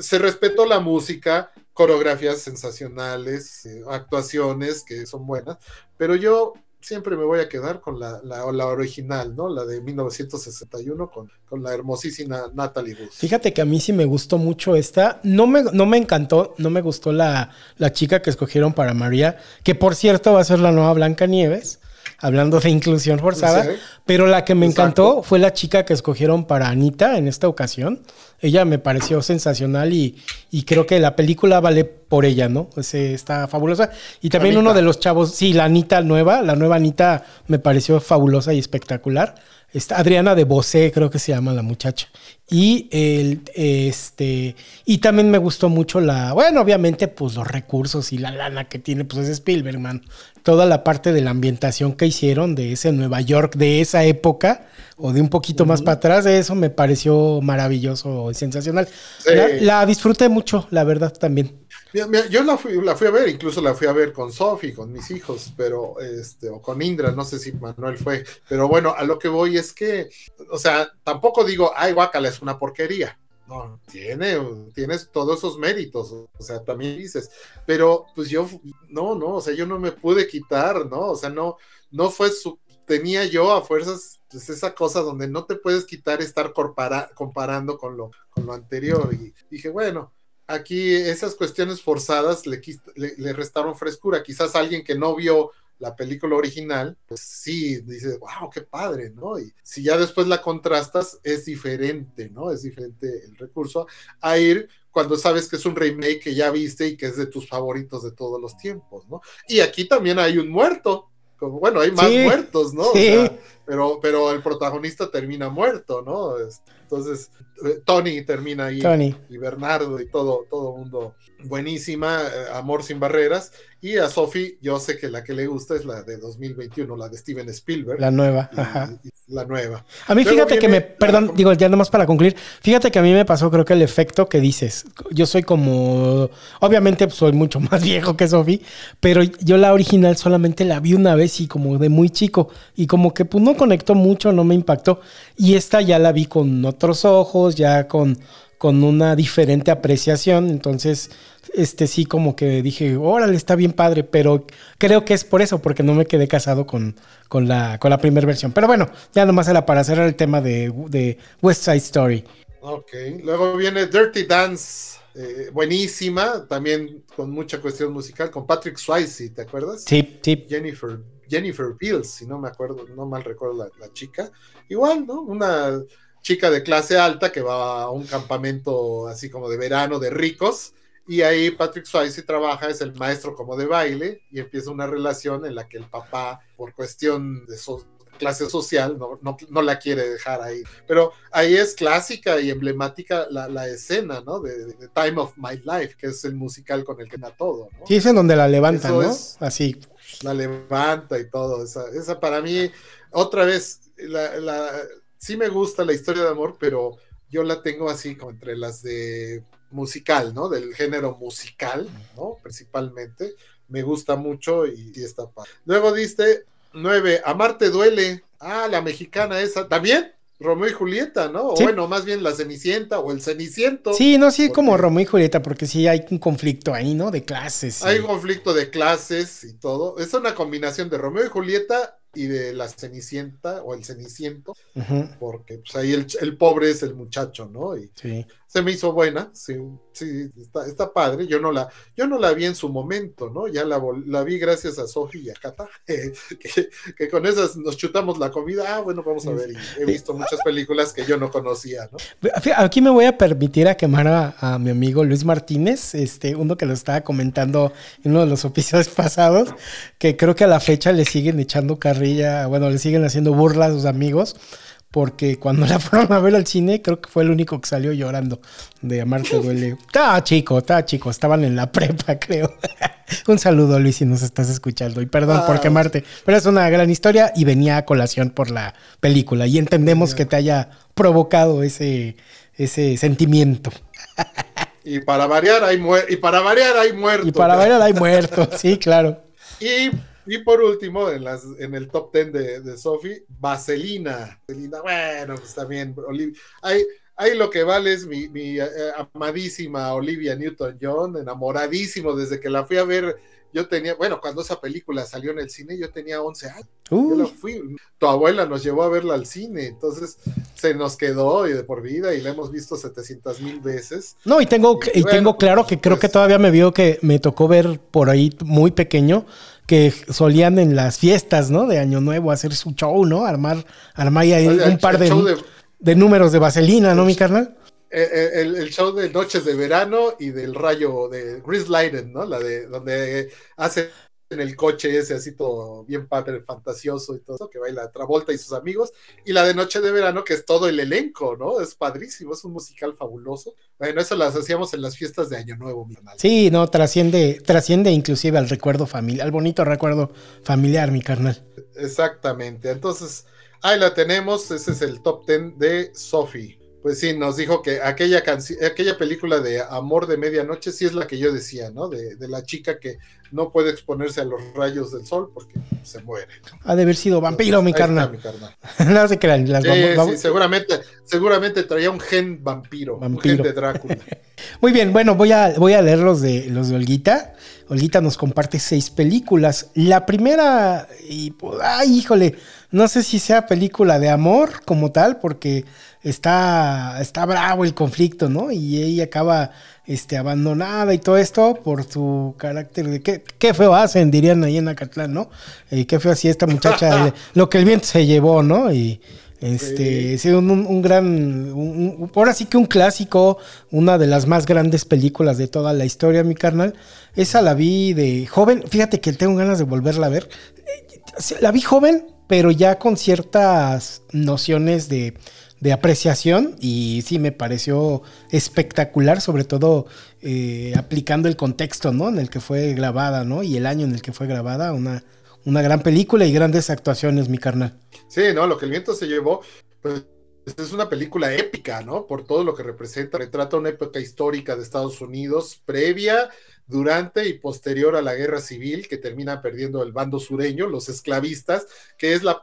se respetó la música, coreografías sensacionales, eh, actuaciones que son buenas, pero yo siempre me voy a quedar con la, la, original, ¿no? La de 1961 con, con, la hermosísima Natalie Wood. Fíjate que a mí sí me gustó mucho esta. No me, no me encantó, no me gustó la, la chica que escogieron para María, que por cierto va a ser la nueva Blanca Nieves. Hablando de inclusión forzada, Sí. pero la que me Exacto. encantó fue la chica que escogieron para Anita en esta ocasión. Ella me pareció sensacional y, y creo que la película vale por ella, ¿no? Pues, eh, está fabulosa. Y también Anita. uno de los chavos, sí, la Anita nueva, la nueva Anita me pareció fabulosa y espectacular. Está Adriana de Bosé, creo que se llama la muchacha. Y el, este, y también me gustó mucho la, bueno, obviamente, pues los recursos y la lana que tiene, pues es Spielberg, man. Toda la parte de la ambientación que hicieron de ese Nueva York de esa época, o de un poquito más para atrás, eso me pareció maravilloso y sensacional. Sí. La, la disfruté mucho, la verdad, también. Mira, mira, yo la fui, la fui a ver, incluso la fui a ver con Sofi, con mis hijos, pero este, o con Indra, no sé si Manuel fue, pero bueno, a lo que voy es que, o sea, tampoco digo, ay, guácala, es una porquería. No, tiene, tienes todos esos méritos, o sea, también dices, pero pues yo, no, no, o sea, yo no me pude quitar, ¿no? O sea, no, no fue su, tenía yo a fuerzas pues, esa cosa donde no te puedes quitar estar comparando con lo, con lo anterior. Y dije, bueno, aquí esas cuestiones forzadas le, le, le restaron frescura. Quizás alguien que no vio la película original, pues sí, dice, wow, qué padre, ¿no? Y si ya después la contrastas, es diferente, ¿no? Es diferente el recurso a ir cuando sabes que es un remake que ya viste y que es de tus favoritos de todos los tiempos, ¿no? Y aquí también hay un muerto. Como, bueno, hay más Sí, muertos, ¿no? O sea, pero, pero el protagonista termina muerto, ¿no? Es- Entonces, eh, Tony termina ahí Tony. y Bernardo y todo, todo mundo buenísima, eh, Amor sin barreras. Y a Sophie, yo sé que la que le gusta es la de 2021, la de Steven Spielberg. La nueva, y- ajá. y la nueva. A mí Luego fíjate que me, la- perdón, digo, ya nomás para concluir, fíjate que a mí me pasó creo que el efecto que dices, yo soy como, obviamente soy mucho más viejo que Sofi, pero yo la original solamente la vi una vez y como de muy chico y como que pues no conectó mucho, no me impactó y esta ya la vi con otros ojos, ya con, con una diferente apreciación, entonces este sí como que dije, órale, está bien padre, pero creo que es por eso, porque no me quedé casado con, con la, con la primera versión. Pero bueno, ya nomás era para cerrar el tema de, de West Side Story. Ok, luego viene Dirty Dance, eh, buenísima, también con mucha cuestión musical, con Patrick Swayze, ¿te acuerdas? Sí, sí. Jennifer, Jennifer Beals, si no me acuerdo, no mal recuerdo la, la chica. Igual, ¿no? Una chica de clase alta que va a un campamento así como de verano de ricos. Y ahí Patrick Swayze trabaja, es el maestro como de baile, y empieza una relación en la que el papá, por cuestión de so- clase social, no, no, no la quiere dejar ahí. Pero ahí es clásica y emblemática la, la escena, ¿no? De, de- de Time of My Life, que es el musical con el que da todo, ¿no? Sí, es en donde la levantan, Eso ¿no? es- Así. la levanta y todo. Esa, esa para mí, otra vez, la, la- sí me gusta la historia de amor, pero yo la tengo así como entre las de musical, ¿no? Del género musical, ¿no? Principalmente. Me gusta mucho y, y está padre. Luego diste nueve, Amarte duele. Ah, la mexicana esa. ¿También? Romeo y Julieta, ¿no? O Sí. bueno, más bien la Cenicienta o el Ceniciento. Sí, no, sí, como Romeo y Julieta, porque sí hay un conflicto ahí, ¿no? De clases. Hay y- un conflicto de clases y todo. Es una combinación de Romeo y Julieta y de la Cenicienta o el Ceniciento, porque pues, ahí el, el pobre es el muchacho, ¿no? Y sí. Se me hizo buena, sí, sí, está, está padre. Yo no la, yo no la vi en su momento, ¿no? Ya la, la vi gracias a Sofi y a Cata, que, que con esas nos chutamos la comida. Ah, bueno, vamos a ver. Y he visto muchas películas que yo no conocía, ¿no? Aquí me voy a permitir a quemar a, a mi amigo Luis Martínez, este, uno que lo estaba comentando en uno de los episodios pasados, que creo que a la fecha le siguen echando carrilla, bueno, le siguen haciendo burla a sus amigos, porque cuando la fueron a ver al cine, creo que fue el único que salió llorando de Amarte Duele. Estaba chico, estaba chico, estaban en la prepa, creo. Un saludo, Luis, si nos estás escuchando. Y perdón por Ah. quemarte, pero es una gran historia y venía a colación por la película. Y entendemos que te haya provocado ese, ese sentimiento. Y para variar hay muer y para variar hay muertos. Y para ver hay muerto, sí, claro. Y, y por último, en, las, en el top 10 de, de Sophie, Vaselina. Vaselina, bueno, pues también, Oliv- ahí, ahí lo que vale es mi, mi, eh, amadísima Olivia Newton-John, enamoradísimo desde que la fui a ver yo tenía, bueno, cuando esa película salió en el cine, yo tenía 11 años. Yo la fui, tu abuela nos llevó a verla al cine, entonces se nos quedó y de por vida y la hemos visto 700 mil veces. No, y tengo, y, tengo claro que creo que pues todavía me vio que me tocó ver por ahí muy pequeño que solían en las fiestas, ¿no? De Año Nuevo hacer su show, ¿no? Armar, armar ahí un par de, de, números de vaselina, ¿no, mi carnal? Eh, eh, el, show de Noches de Verano y del rayo de Chris Leiden, ¿no? La de donde hace en el coche ese así todo bien padre, fantasioso y todo eso, que baila Travolta y sus amigos, y la de Noche de Verano, que es todo el elenco, ¿no? Es padrísimo, es un musical fabuloso. Bueno, eso las hacíamos en las fiestas de Año Nuevo, mi carnal. Sí, no, trasciende, trasciende inclusive al recuerdo familiar, al bonito recuerdo familiar, mi carnal. Exactamente, entonces ahí la tenemos, ese es el top ten de Sophie. Pues sí, nos dijo que aquella aquella película de Amor de Medianoche sí es la que yo decía, ¿no? De, la chica que no puede exponerse a los rayos del sol porque se muere. Ha de haber sido vampiro, mi carnal. no se crean. Las sí, seguramente, seguramente traía un gen vampiro, un gen de Drácula. Muy bien, bueno, voy a, voy a leer los de, los de Olguita. Olguita nos comparte seis películas. La primera, y, pues, ay, híjole, no sé si sea película de amor como tal, porque está, está bravo el conflicto, ¿no? Y ella acaba este, abandonada y todo esto por su carácter de qué, qué feo hacen, dirían ahí en Acatlán, ¿no? Y qué feo así esta muchacha, lo que el viento se llevó, ¿no? Y este, sí. un, un, gran, un, ahora sí que un clásico, una de las más grandes películas de toda la historia, mi carnal. Esa la vi de joven, fíjate que tengo ganas de volverla a ver. La vi joven, pero ya con ciertas nociones de, de apreciación y sí me pareció espectacular, sobre todo eh, aplicando el contexto ¿no? en el que fue grabada ¿no? y el año en el que fue grabada, una, una gran película y grandes actuaciones, mi carnal. Sí, no, lo que el viento se llevó, pues es una película épica, ¿no? Por todo lo que representa, retrata una época histórica de Estados Unidos previa durante y posterior a la guerra civil que termina perdiendo el bando sureño, los esclavistas, que es la,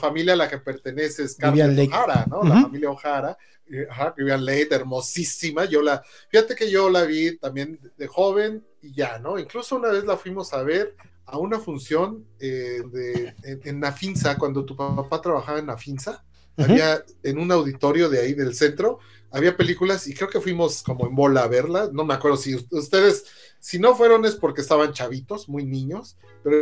familia a la que pertenece Scarlett O'Hara, ¿no? La familia O'Hara, eh, Vivian Leigh, hermosísima, yo la, fíjate que yo la vi también de joven y ya, ¿no? Incluso una vez la fuimos a ver a una función eh, de, en, Nafinsa, cuando tu papá trabajaba en Había en un auditorio de ahí del centro, había películas y creo que fuimos como en bola a verla, no me acuerdo si ustedes, si no fueron es porque estaban chavitos, muy niños, pero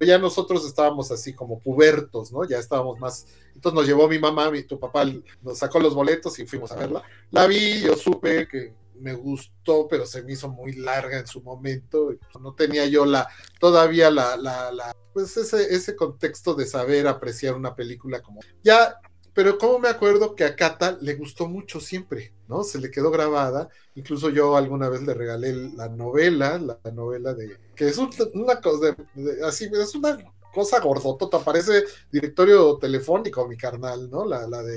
ya nosotros estábamos así como pubertos, ¿no? Ya estábamos más, entonces nos llevó mi mamá, mi, tu papá nos sacó los boletos y fuimos a verla. La vi, yo supe que me gustó, pero se me hizo muy larga en su momento. No tenía yo la, todavía la, la, la pues ese, ese contexto de saber apreciar una película como. Ya pero como me acuerdo que a Cata le gustó mucho siempre, ¿no? Se le quedó grabada. Incluso yo alguna vez le regalé la novela, la, novela de. que es una cosa de, así, es una cosa gordotota, parece directorio telefónico, mi carnal, ¿no? La, la de.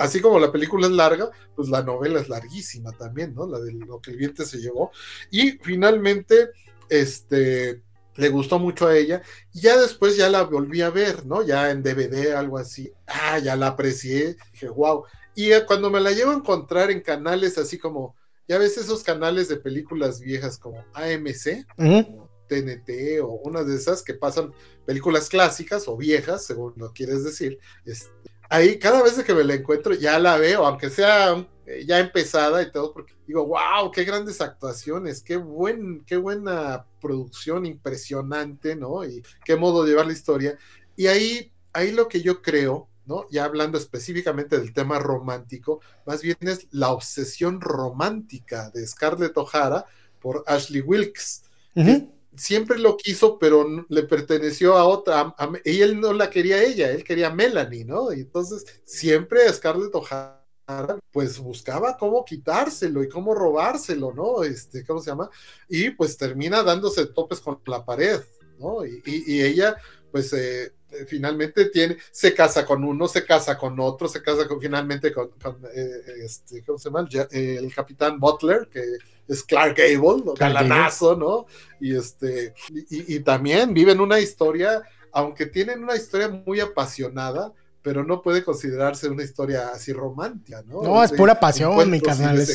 Así como la película es larga, pues la novela es larguísima también, ¿no? La de lo que el viento se llevó. Y finalmente, este le gustó mucho a ella, y ya después ya la volví a ver, ¿no? Ya en DVD, algo así, ah, ya la aprecié, dije, wow. Y cuando me la llevo a encontrar en canales así como, ya ves esos canales de películas viejas como AMC, TNT o una de esas que pasan películas clásicas o viejas, según lo quieres decir, este, ahí cada vez que me la encuentro ya la veo, aunque sea eh, ya empezada y todo, porque digo, wow, qué grandes actuaciones, qué, buen, qué buena producción, impresionante, ¿no? Y qué modo de llevar la historia. Y ahí, ahí lo que yo creo, ¿no? Ya hablando específicamente del tema romántico, más bien es la obsesión romántica de Scarlett O'Hara por Ashley Wilkes. Siempre lo quiso, pero le perteneció a otra, y él no la quería ella, él quería Melanie, ¿no? Y entonces siempre Scarlett O'Hara pues buscaba cómo quitárselo y cómo robárselo, ¿no? Este, ¿cómo se llama? Y pues termina dándose topes con la pared, ¿no? Y, ella, pues eh, finalmente tiene, se casa con uno, se casa con otro, se casa con, finalmente con, eh, este, ¿cómo se llama? El, capitán Butler, que es Clark Gable, galanazo, ¿no? Y este, y, y también viven una historia, aunque tienen una historia muy apasionada, pero no puede considerarse una historia así romántica, ¿no? No, es pura pasión, mi carnal.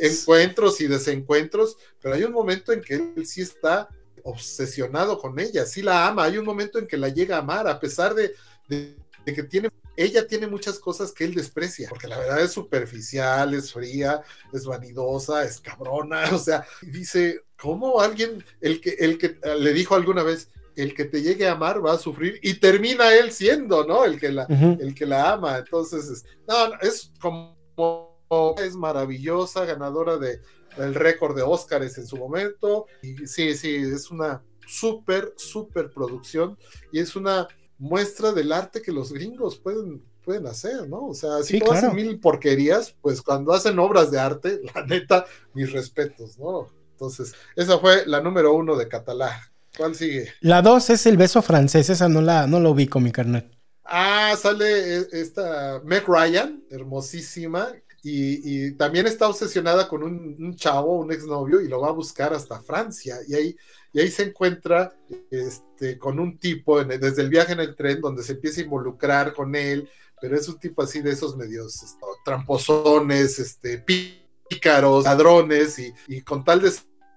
Encuentros y desencuentros, pero hay un momento en que él sí está obsesionado con ella, sí la ama, hay un momento en que la llega a amar, a pesar de, de, que tiene, ella tiene muchas cosas que él desprecia, porque la verdad es superficial, es fría, es vanidosa, es cabrona, o sea, dice, ¿cómo alguien, el que, el que le dijo alguna vez, el que te llegue a amar va a sufrir y termina él siendo, ¿no? El que la, el que la ama. Entonces, no, es como es maravillosa, ganadora de, del récord de Óscares en su momento. Y sí, sí, es una súper, súper producción y es una muestra del arte que los gringos pueden, pueden hacer, ¿no? O sea, si no hacen mil porquerías, pues cuando hacen obras de arte, la neta, mis respetos, ¿no? Entonces, esa fue la número uno de Catalá. ¿Cuál sigue? La dos es el beso francés, esa no la, no lo ubico, mi carnal. Ah, sale e, esta Meg Ryan, hermosísima, y, también está obsesionada con un, chavo, un exnovio, y lo va a buscar hasta Francia. Y ahí, y ahí se encuentra este, con un tipo desde el viaje en el tren donde se empieza a involucrar con él, pero es un tipo así de esos medios esto, tramposones, este, pícaros, ladrones, y, y, con tal de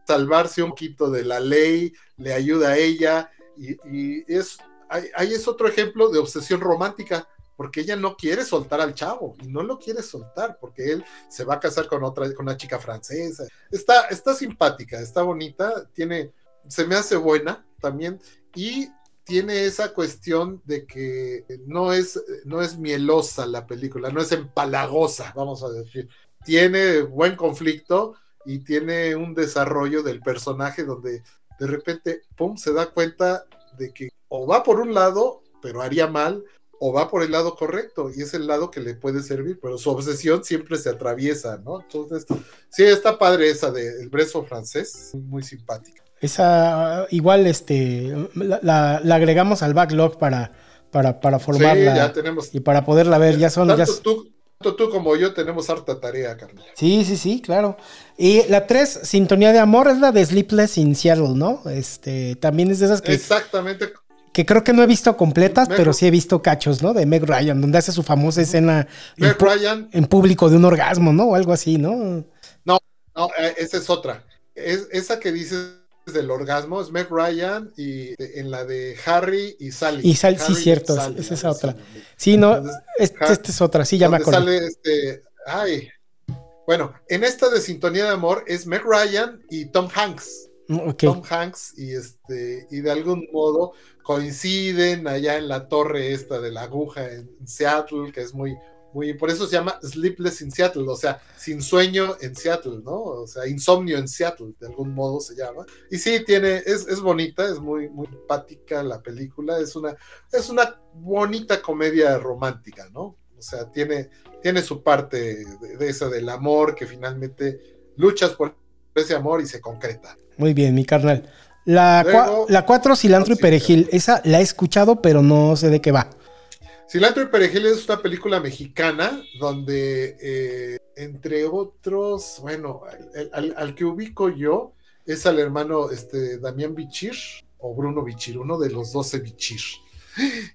salvarse un poquito de la ley, le ayuda a ella. Y, y es, ahí es otro ejemplo de obsesión romántica porque ella no quiere soltar al chavo y no lo quiere soltar porque él se va a casar con otra, con una chica francesa. Está, está simpática, está bonita, tiene, se me hace buena también y tiene esa cuestión de que no es, no es mielosa la película, no es empalagosa, vamos a decir. Tiene buen conflicto y tiene un desarrollo del personaje donde de repente, pum, se da cuenta de que o va por un lado, pero haría mal, o va por el lado correcto y es el lado que le puede servir, pero su obsesión siempre se atraviesa, ¿no? Entonces, sí, está padre esa de El Breso francés, muy simpática. Esa, igual, este, la, agregamos al backlog para, para, para formarla. Sí, ya tenemos. Y para poderla ver, ya son... Tanto, Tú, tú como yo tenemos harta tarea, Carla. Sí, sí, sí, claro. Y la 3, Sintonía de Amor, es la de Sleepless in Seattle, ¿no? Este, también es de esas que... Exactamente que creo que no he visto completas, pero sí he visto cachos, ¿no? De Meg Ryan, donde hace su famosa escena Meg en, Ryan. en público de un orgasmo, ¿no? O algo así, ¿no? No, no, eh, esa es otra. Es, esa que dices del orgasmo es Meg Ryan y en la de Harry y Sally. Y Sally, sí, cierto, esa es otra. Sí, no, esta este es otra, sí, ya me acuerdo. Sale este, ay, bueno, en esta de Sintonía de Amor es Meg Ryan y Tom Hanks. Mm, Tom Hanks y este y de algún modo coinciden allá en la torre esta de la aguja en Seattle, que es muy, muy, por eso se llama Sleepless in Seattle, o sea, sin sueño en Seattle, ¿no? O sea, insomnio en Seattle, de algún modo se llama. Y sí, tiene, es, es bonita, es muy, muy empática la película, es una, es una bonita comedia romántica, ¿no? O sea, tiene, tiene su parte de, de esa del amor que finalmente luchas por ese amor y se concreta. Muy bien, mi carnal. La, la 4, cilantro y perejil. Esa la he escuchado, pero no sé de qué va. Cilantro y perejil es una película mexicana donde, eh, entre otros, bueno, al, que ubico yo es al hermano este, Damián Bichir o Bruno Bichir, uno de los 12 Bichir.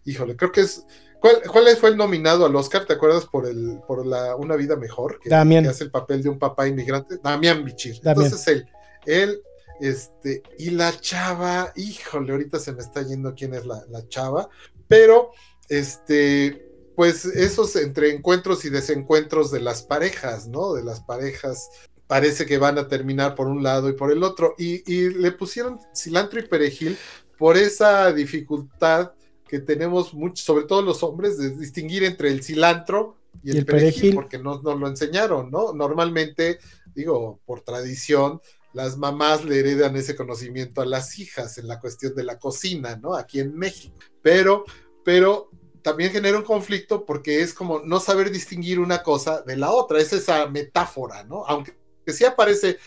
Híjole, creo que es. ¿Cuál, fue el nominado al Oscar? ¿Te acuerdas por el por la Una Vida Mejor? Que, Damián. que hace el papel de un papá inmigrante. Damián Bichir. Entonces él, él este, y la chava, híjole, ahorita se me está yendo quién es la, chava, pero este, pues esos entre encuentros y desencuentros de las parejas, ¿no? De las parejas parece que van a terminar por un lado y por el otro. Y, le pusieron cilantro y perejil por esa dificultad que tenemos muchos, sobre todo los hombres, de distinguir entre el cilantro y el, perejil, porque no nos lo enseñaron, ¿no? Normalmente, digo, por tradición, las mamás le heredan ese conocimiento a las hijas en la cuestión de la cocina, ¿no? Aquí en México. Pero, pero también genera un conflicto porque es como no saber distinguir una cosa de la otra, es esa metáfora, ¿no? Aunque sí aparece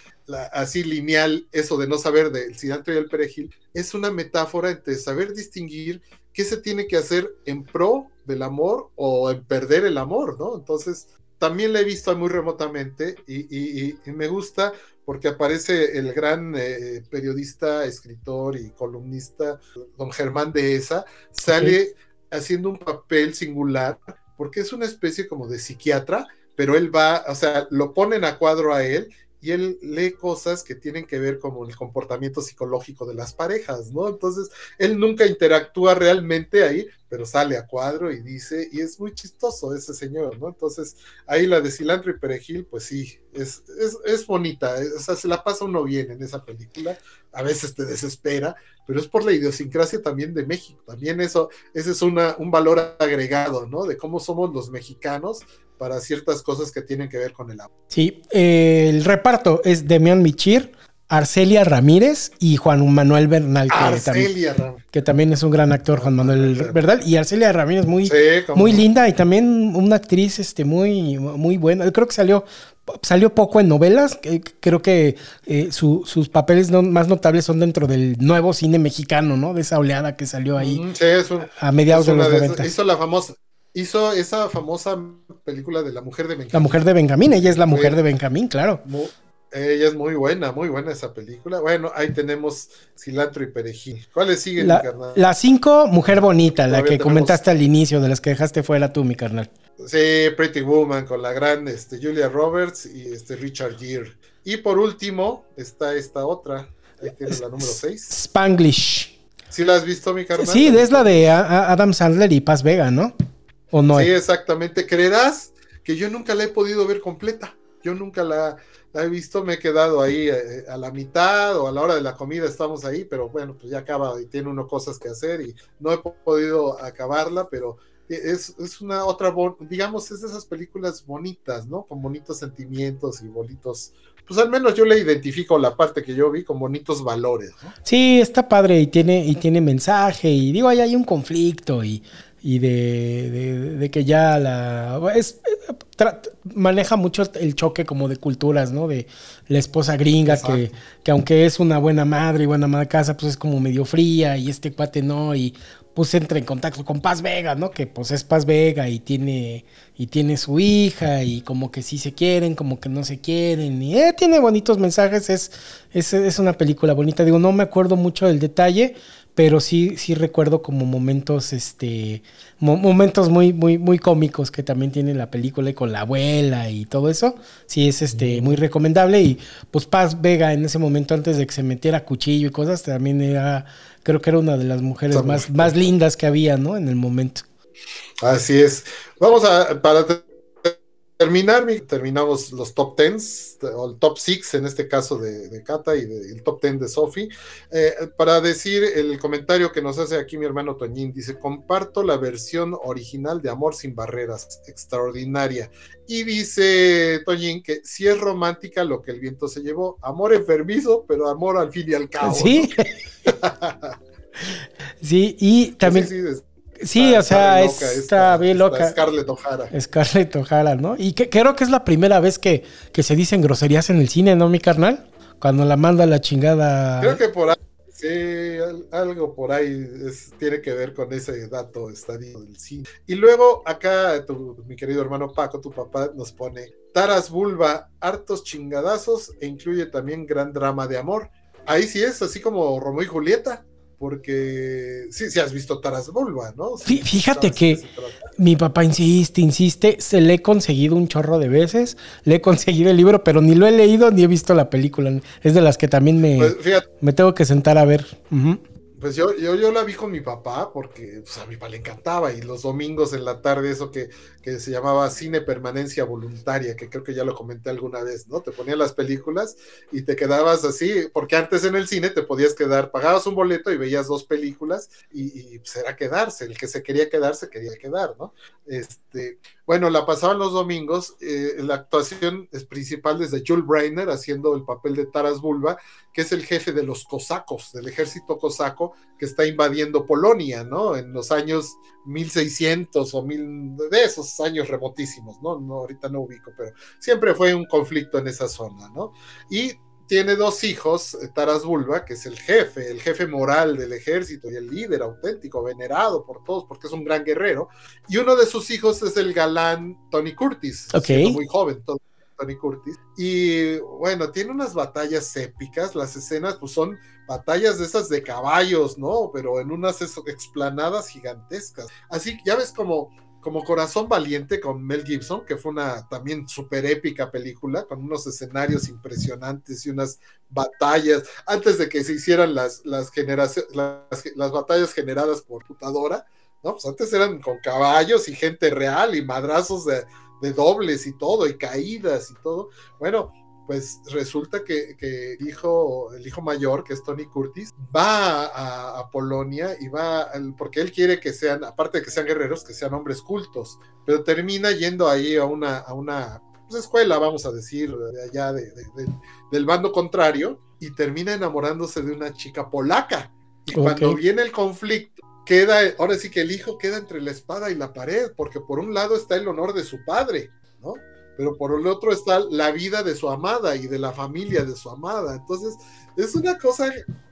así lineal eso de no saber del cilantro y el perejil, es una metáfora entre saber distinguir qué se tiene que hacer en pro del amor o en perder el amor, ¿no? Entonces, también la he visto muy remotamente y, me gusta porque aparece el gran eh, periodista, escritor y columnista, don Germán Dehesa, sale haciendo un papel singular porque es una especie como de psiquiatra, pero él va, o sea, lo ponen a cuadro a él y él lee cosas que tienen que ver con el comportamiento psicológico de las parejas, ¿no? Entonces, él nunca interactúa realmente ahí, pero sale a cuadro y dice, y es muy chistoso ese señor, ¿no? Entonces, ahí la de cilantro y perejil, pues sí, es, es, es bonita, o sea, se la pasa uno bien en esa película, a veces te desespera, pero es por la idiosincrasia también de México, también eso, ese es una, un valor agregado, ¿no? De cómo somos los mexicanos para ciertas cosas que tienen que ver con el agua. Sí, eh, el reparto es Demian Michir, Arcelia Ramírez y Juan Manuel Bernal, que, Arcelia, también, que también es un gran actor, Juan Manuel Bernal, y Arcelia Ramírez muy, sí, muy linda y también una actriz este, muy, muy buena. Creo que salió, salió poco en novelas, creo que eh, su, sus papeles no, más notables son dentro del nuevo cine mexicano, ¿no? De esa oleada que salió ahí sí, un, a mediados de los 90. Hizo la famosa, hizo esa famosa película de la mujer de Benjamín. La mujer de Benjamín, ella es la mujer de Benjamín, claro. Ella es muy buena, muy buena esa película. Bueno, ahí tenemos cilantro y perejil. ¿Cuáles siguen, la, mi carnal? La 5, Mujer Bonita, la que tenemos... comentaste al inicio, de las que dejaste fuera tú, mi carnal. Sí, Pretty Woman, con la gran este, Julia Roberts y este Richard Gere. Y por último, está esta otra. Ahí tienes la número 6. Spanglish. ¿Sí la has visto, mi carnal? Sí, es la de Adam Sandler y Paz Vega, ¿no? ¿O no? Sí, exactamente. ¿Creerás que yo nunca la he podido ver completa? Yo nunca la, he visto, me he quedado ahí eh, a la mitad o a la hora de la comida estamos ahí, pero bueno, pues ya acaba y tiene uno cosas que hacer y no he podido acabarla, pero es, es una otra, digamos, es de esas películas bonitas, ¿no? Con bonitos sentimientos y bonitos, pues al menos yo le identifico la parte que yo vi con bonitos valores, ¿no? Sí, está padre y tiene, y tiene mensaje y digo, ahí hay un conflicto y y de, de, de, que ya la... Es, maneja mucho el choque como de culturas, ¿no? De la esposa gringa que, que, aunque es una buena madre y buena madre de casa, pues es como medio fría y este cuate no, y pues entra en contacto con Paz Vega, ¿no? Que pues es Paz Vega y tiene, y tiene su hija y como que sí se quieren, como que no se quieren, y eh, tiene bonitos mensajes, es, es, es una película bonita, digo, no me acuerdo mucho del detalle, pero sí, sí recuerdo como momentos, este, mo momentos muy, muy, muy cómicos que también tiene la película y con la abuela y todo eso. Sí, es este, muy recomendable. Y pues Paz Vega en ese momento, antes de que se metiera cuchillo y cosas, también era, creo que era una de las mujeres más, más lindas que había, ¿no? En el momento. Así es. Vamos a, para terminar, terminamos los top 10, o el top 6 en este caso de, de Kata y de, el top 10 de Sofi. Eh, para decir el comentario que nos hace aquí mi hermano Toñín, dice: Comparto la versión original de Amor sin Barreras, extraordinaria. Y dice Toñín que si es romántica lo que el viento se llevó, amor enfermizo, pero amor al fin y al cabo. Sí. ¿no? sí, y también. Sí, sí, Sí, o sea, loca, está, bien loca. Scarlett O'Hara. Scarlett O'Hara, ¿no? Y que, creo que es la primera vez que, que, se dicen groserías en el cine, ¿no, mi carnal? Cuando la manda la chingada. Creo que por ahí, sí, algo por ahí es, tiene que ver con ese dato estadio del cine. Y luego acá, tu, mi querido hermano Paco, tu papá, nos pone Taras Bulba, hartos chingadazos e incluye también gran drama de amor. Ahí sí es, así como Romeo y Julieta porque sí, sí has visto Taras Bulba, ¿no? Sí, Fíjate que mi papá insiste, insiste, se le he conseguido un chorro de veces, le he conseguido el libro, pero ni lo he leído ni he visto la película. Es de las que también me, pues me tengo que sentar a ver. Uh -huh. Pues yo, yo, yo, la vi con mi papá porque pues, a mi papá le encantaba y los domingos en la tarde eso que, que, se llamaba cine permanencia voluntaria, que creo que ya lo comenté alguna vez, ¿no? Te ponían las películas y te quedabas así, porque antes en el cine te podías quedar, pagabas un boleto y veías dos películas y, y pues era quedarse, el que se quería quedar se quería quedar, ¿no? Este, bueno, la pasaban los domingos, eh, la actuación es principal desde Jules Breiner haciendo el papel de Taras Bulba, que es el jefe de los cosacos, del ejército cosaco que está invadiendo Polonia, ¿no? En los años 1600 o mil, de esos años remotísimos, ¿no? no ahorita no ubico, pero siempre fue un conflicto en esa zona, ¿no? Y tiene dos hijos, Taras Bulba, que es el jefe, el jefe moral del ejército y el líder auténtico, venerado por todos porque es un gran guerrero, y uno de sus hijos es el galán Tony Curtis, okay. muy joven, Tony Curtis, y bueno, tiene unas batallas épicas, las escenas pues son batallas de esas de caballos, ¿no? Pero en unas explanadas gigantescas, así ya ves como como Corazón Valiente con Mel Gibson, que fue una también súper épica película, con unos escenarios impresionantes y unas batallas, antes de que se hicieran las, las, las, batallas generadas por computadora, ¿no? Pues antes eran con caballos y gente real y madrazos de, de dobles y todo, y caídas y todo. Bueno, pues resulta que, el, hijo, el hijo mayor, que es Tony Curtis, va a, Polonia y va, porque él quiere que sean, aparte de que sean guerreros, que sean hombres cultos, pero termina yendo ahí a una, a una pues, escuela, vamos a decir, de allá del bando contrario, y termina enamorándose de una chica polaca. Y cuando viene el conflicto, queda, ahora sí que el hijo queda entre la espada y la pared, porque por un lado está el honor de su padre, ¿no? pero por el otro está la vida de su amada y de la familia de su amada. Entonces, es una cosa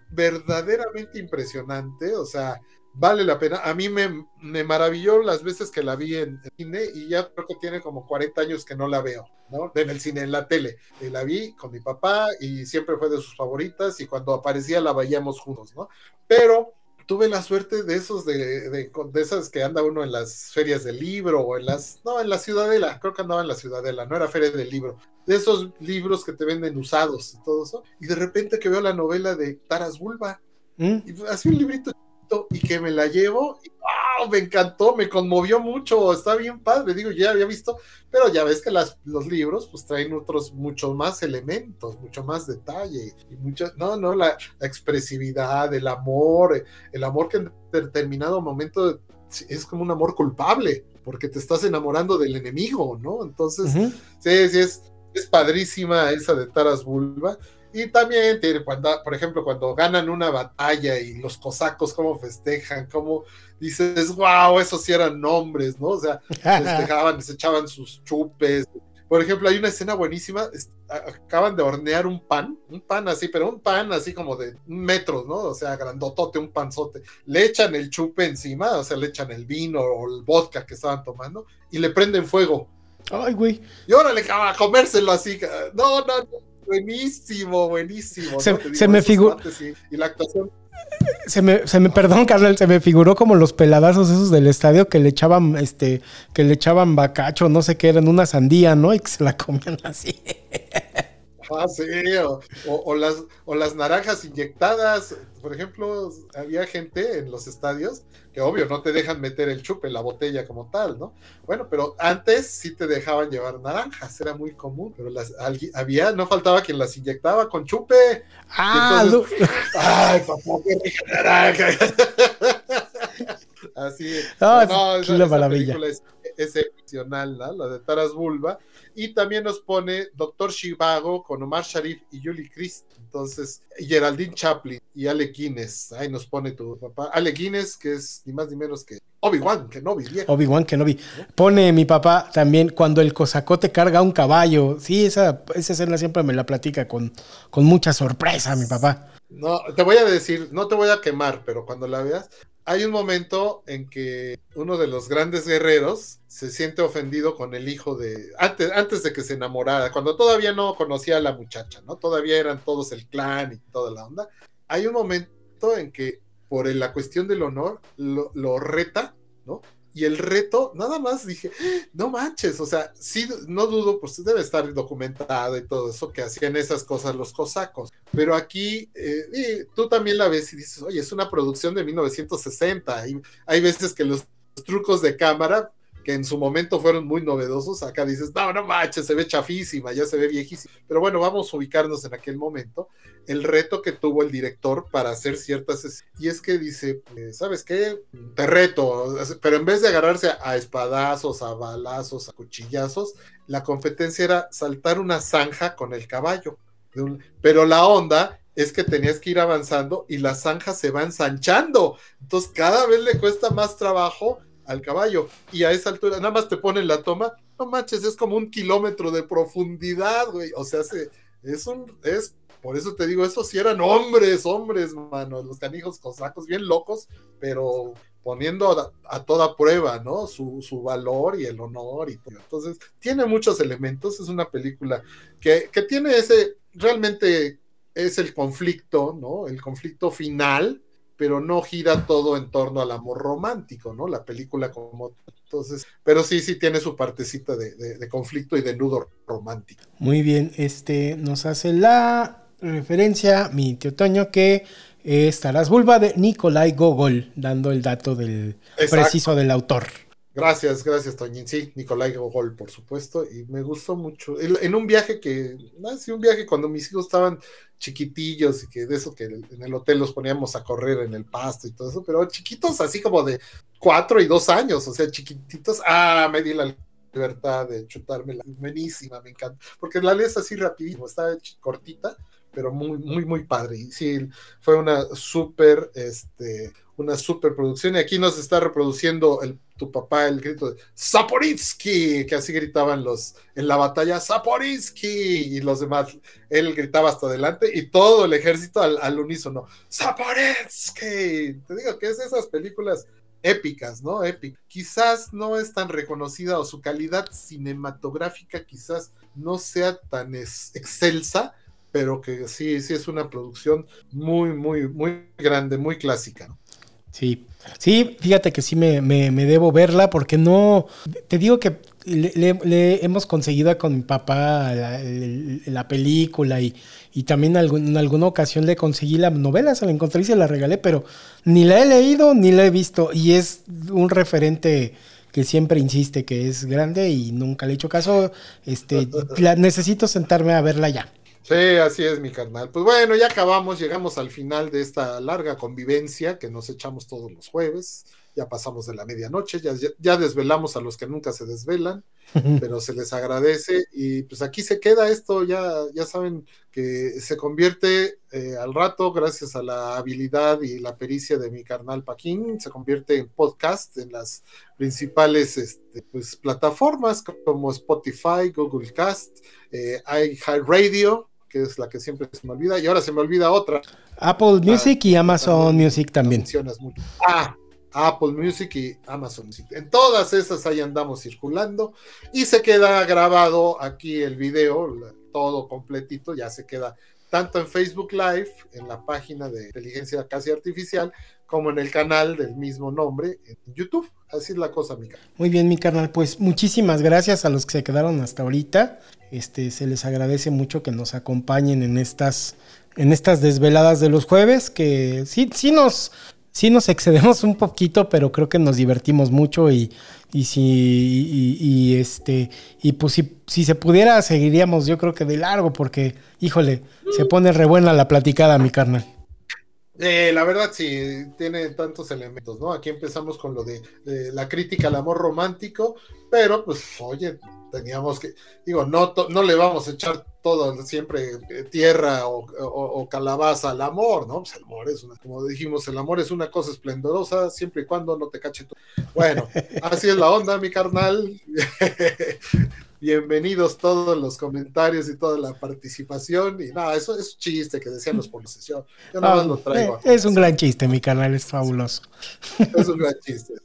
verdaderamente impresionante, o sea, vale la pena. A mí me, me maravilló las veces que la vi en, cine y ya creo que tiene como 40 años que no la veo, ¿no? En el cine, en la tele. Y la vi con mi papá y siempre fue de sus favoritas y cuando aparecía la veíamos juntos, ¿no? Pero tuve la suerte de esos, de, de, esas que anda uno en las ferias del libro o en las, no, en la Ciudadela, creo que andaba en la Ciudadela, no era feria del libro, de esos libros que te venden usados y todo eso, y de repente que veo la novela de Taras Bulba, ¿Mm? y así un librito y que me la llevo y me encantó, me conmovió mucho, está bien padre, digo, ya había visto, pero ya ves que las, los libros pues traen otros muchos más elementos, mucho más detalle y mucho, no, no, la, expresividad, el amor, el amor que en determinado momento es como un amor culpable, porque te estás enamorando del enemigo, ¿no? Entonces, sí, sí, es, es padrísima esa de Taras Bulba. Y también, cuando, por ejemplo, cuando ganan una batalla y los cosacos cómo festejan, cómo dices, wow, esos sí eran nombres, ¿no? O sea, festejaban, se echaban sus chupes. Por ejemplo, hay una escena buenísima, acaban de hornear un pan, un pan así, pero un pan así como de metros, ¿no? O sea, grandotote, un panzote. Le echan el chupe encima, o sea, le echan el vino o el vodka que estaban tomando y le prenden fuego. Ay, güey. Y órale, a comérselo así. No, no, no buenísimo, buenísimo. Se, me figuró. Y la actuación. Se me, se me, perdón, Carnal, se me figuró como los peladazos esos del estadio que le echaban, este, que le echaban bacacho, no sé qué, eran una sandía, ¿no? Y que se la comían así. Ah, sí, o, las, o las naranjas inyectadas. Por ejemplo, había gente en los estadios que obvio no te dejan meter el chupe la botella como tal, ¿no? Bueno, pero antes sí te dejaban llevar naranjas, era muy común, pero las, había, no faltaba quien las inyectaba con chupe. Ah, ay, papá, qué naranja. Así ah, no, es la maravilla. Es, es, excepcional, ¿no? La de Taras Bulba y también nos pone Doctor Shivago con Omar Sharif y Julie Christ. Entonces, Geraldine Chaplin y Ale Guinness. Ahí nos pone tu papá. Ale Guinness, que es ni más ni menos que Obi-Wan, que no vi. Obi-Wan, que no vi. Pone mi papá también cuando el cosacote carga un caballo. Sí, esa, esa escena siempre me la platica con, con mucha sorpresa, mi papá. No, te voy a decir, no te voy a quemar, pero cuando la veas, hay un momento en que uno de los grandes guerreros se siente ofendido con el hijo de antes, antes de que se enamorara, cuando todavía no conocía a la muchacha, ¿no? Todavía eran todos el clan y toda la onda. Hay un momento en que por la cuestión del honor lo, lo reta, ¿no? Y el reto, nada más dije, no manches, o sea, sí, no dudo, pues debe estar documentado y todo eso, que hacían esas cosas los cosacos. Pero aquí, eh, tú también la ves y dices, oye, es una producción de 1960. Y hay veces que los trucos de cámara que en su momento fueron muy novedosos, acá dices, no, no manches, se ve chafísima, ya se ve viejísima. Pero bueno, vamos a ubicarnos en aquel momento. El reto que tuvo el director para hacer ciertas... Y es que dice, eh, ¿sabes qué? Te reto, pero en vez de agarrarse a espadazos, a balazos, a cuchillazos, la competencia era saltar una zanja con el caballo. Pero la onda es que tenías que ir avanzando y la zanja se va ensanchando. Entonces cada vez le cuesta más trabajo al caballo. Y a esa altura, nada más te ponen la toma, no manches, es como un kilómetro de profundidad, güey. O sea, se, es un, es, por eso te digo, esos sí eran hombres, hombres, mano, los canijos cosacos, bien locos, pero poniendo a, toda prueba, ¿no? Su, su, valor y el honor y todo. Entonces, tiene muchos elementos, es una película que, que tiene ese, realmente es el conflicto, ¿no? El conflicto final, pero no gira todo en torno al amor romántico, ¿no? La película como Entonces, pero sí, sí tiene su partecita de, de conflicto y de nudo romántico. Muy bien, este nos hace la referencia, mi tío Toño, que estarás vulva de Nikolai Gogol, dando el dato del preciso del autor. Gracias, gracias, Toñín. Sí, Nicolai Gogol, por supuesto, y me gustó mucho. En un viaje que, no, sí, un viaje cuando mis hijos estaban chiquitillos y que de eso que en el hotel los poníamos a correr en el pasto y todo eso, pero chiquitos así como de cuatro y dos años, o sea, chiquititos. Ah, me di la libertad de chutármela. Buenísima, me encanta. Porque la lees así rapidísimo, está cortita, pero muy, muy, muy padre. Sí, fue una súper, este, una súper producción. Y aquí nos está reproduciendo el, tu papá el grito de que así gritaban los en la batalla, Zaporitsky, y los demás. Él gritaba hasta adelante y todo el ejército al, unísono, Zaporitsky. Te digo que es esas películas épicas, ¿no? Épic. Quizás no es tan reconocida o su calidad cinematográfica quizás no sea tan excelsa, pero que sí, sí es una producción muy, muy, muy grande, muy clásica. Sí, sí, fíjate que sí me, debo verla porque no, te digo que le, hemos conseguido con mi papá la, película y, y también en alguna ocasión le conseguí la novela, se la encontré y se la regalé, pero ni la he leído ni la he visto y es un referente que siempre insiste que es grande y nunca le he hecho caso, este, necesito sentarme a verla ya. Sí, así es, mi carnal. Pues bueno, ya acabamos, llegamos al final de esta larga convivencia que nos echamos todos los jueves. Ya pasamos de la medianoche, ya, ya desvelamos a los que nunca se desvelan, pero se les agradece. Y pues aquí se queda esto, ya, ya saben que se convierte eh, al rato, gracias a la habilidad y la pericia de mi carnal Paquín, se convierte en podcast en las principales este, pues, plataformas como Spotify, Google Cast, eh, iHeartRadio, que es la que siempre se me olvida, y ahora se me olvida otra. Apple Music y Amazon Music también. Mucho. Ah, Apple Music y Amazon Music. En todas esas ahí andamos circulando y se queda grabado aquí el video, todo completito, ya se queda tanto en Facebook Live, en la página de inteligencia casi artificial, como en el canal del mismo nombre en YouTube. Así es la cosa, mi carnal. Muy bien, mi carnal. Pues muchísimas gracias a los que se quedaron hasta ahorita. Este, se les agradece mucho que nos acompañen en estas, en estas desveladas de los jueves, que sí, sí nos, sí nos excedemos un poquito, pero creo que nos divertimos mucho y, y si, y, este, y pues si, si, se pudiera, seguiríamos yo creo que de largo, porque, híjole, se pone re buena la platicada, mi carnal. Eh, la verdad sí, tiene tantos elementos, ¿no? Aquí empezamos con lo de, la crítica al amor romántico, pero pues oye, teníamos que, digo, no, no le vamos a echar todo siempre eh, tierra o, calabaza al amor, ¿no? Pues el amor es una, como dijimos, el amor es una cosa esplendorosa siempre y cuando no te cache todo. Bueno, así es la onda, mi carnal. bienvenidos todos los comentarios y toda la participación. Y nada, eso es un chiste que decían los policías. Yo, nada más lo traigo. Eh, es un gran chiste, mi canal es fabuloso. Es un gran chiste.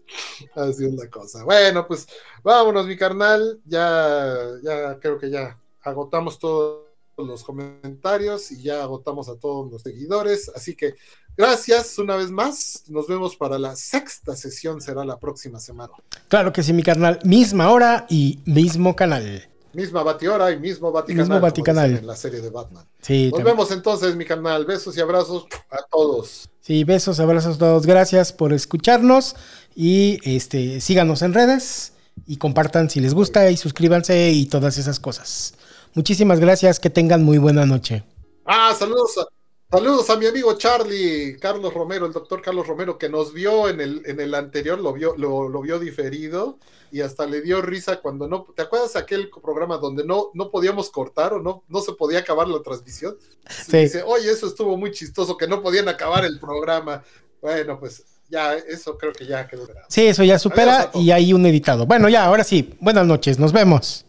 Así es la cosa. Bueno, pues vámonos, mi carnal. Ya, ya creo que ya agotamos todos los comentarios y ya agotamos a todos los seguidores. Así que Gracias una vez más. Nos vemos para la sexta sesión. Será la próxima semana. Claro que sí, mi carnal. Misma hora y mismo canal. Misma Batihora y mismo Vaticanal. Mismo Vaticanal. En la serie de Batman. Nos vemos entonces, mi canal. Besos y abrazos a todos. Sí, besos, abrazos a todos. Gracias por escucharnos. Y este, síganos en redes y compartan si les gusta y suscríbanse y todas esas cosas. Muchísimas gracias. Que tengan muy buena noche. Ah, saludos a Saludos a mi amigo Charlie, Carlos Romero, el doctor Carlos Romero, que nos vio en el, en el anterior, lo vio, lo, vio diferido y hasta le dio risa cuando no. ¿Te acuerdas aquel programa donde no, no podíamos cortar o no, no se podía acabar la transmisión? Sí. Dice, oye, eso estuvo muy chistoso, que no podían acabar el programa. Bueno, pues ya, eso creo que ya quedó. Sí, eso ya supera y hay un editado. Bueno, ya, ahora sí. Buenas noches, nos vemos.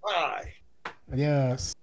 Bye. Adiós.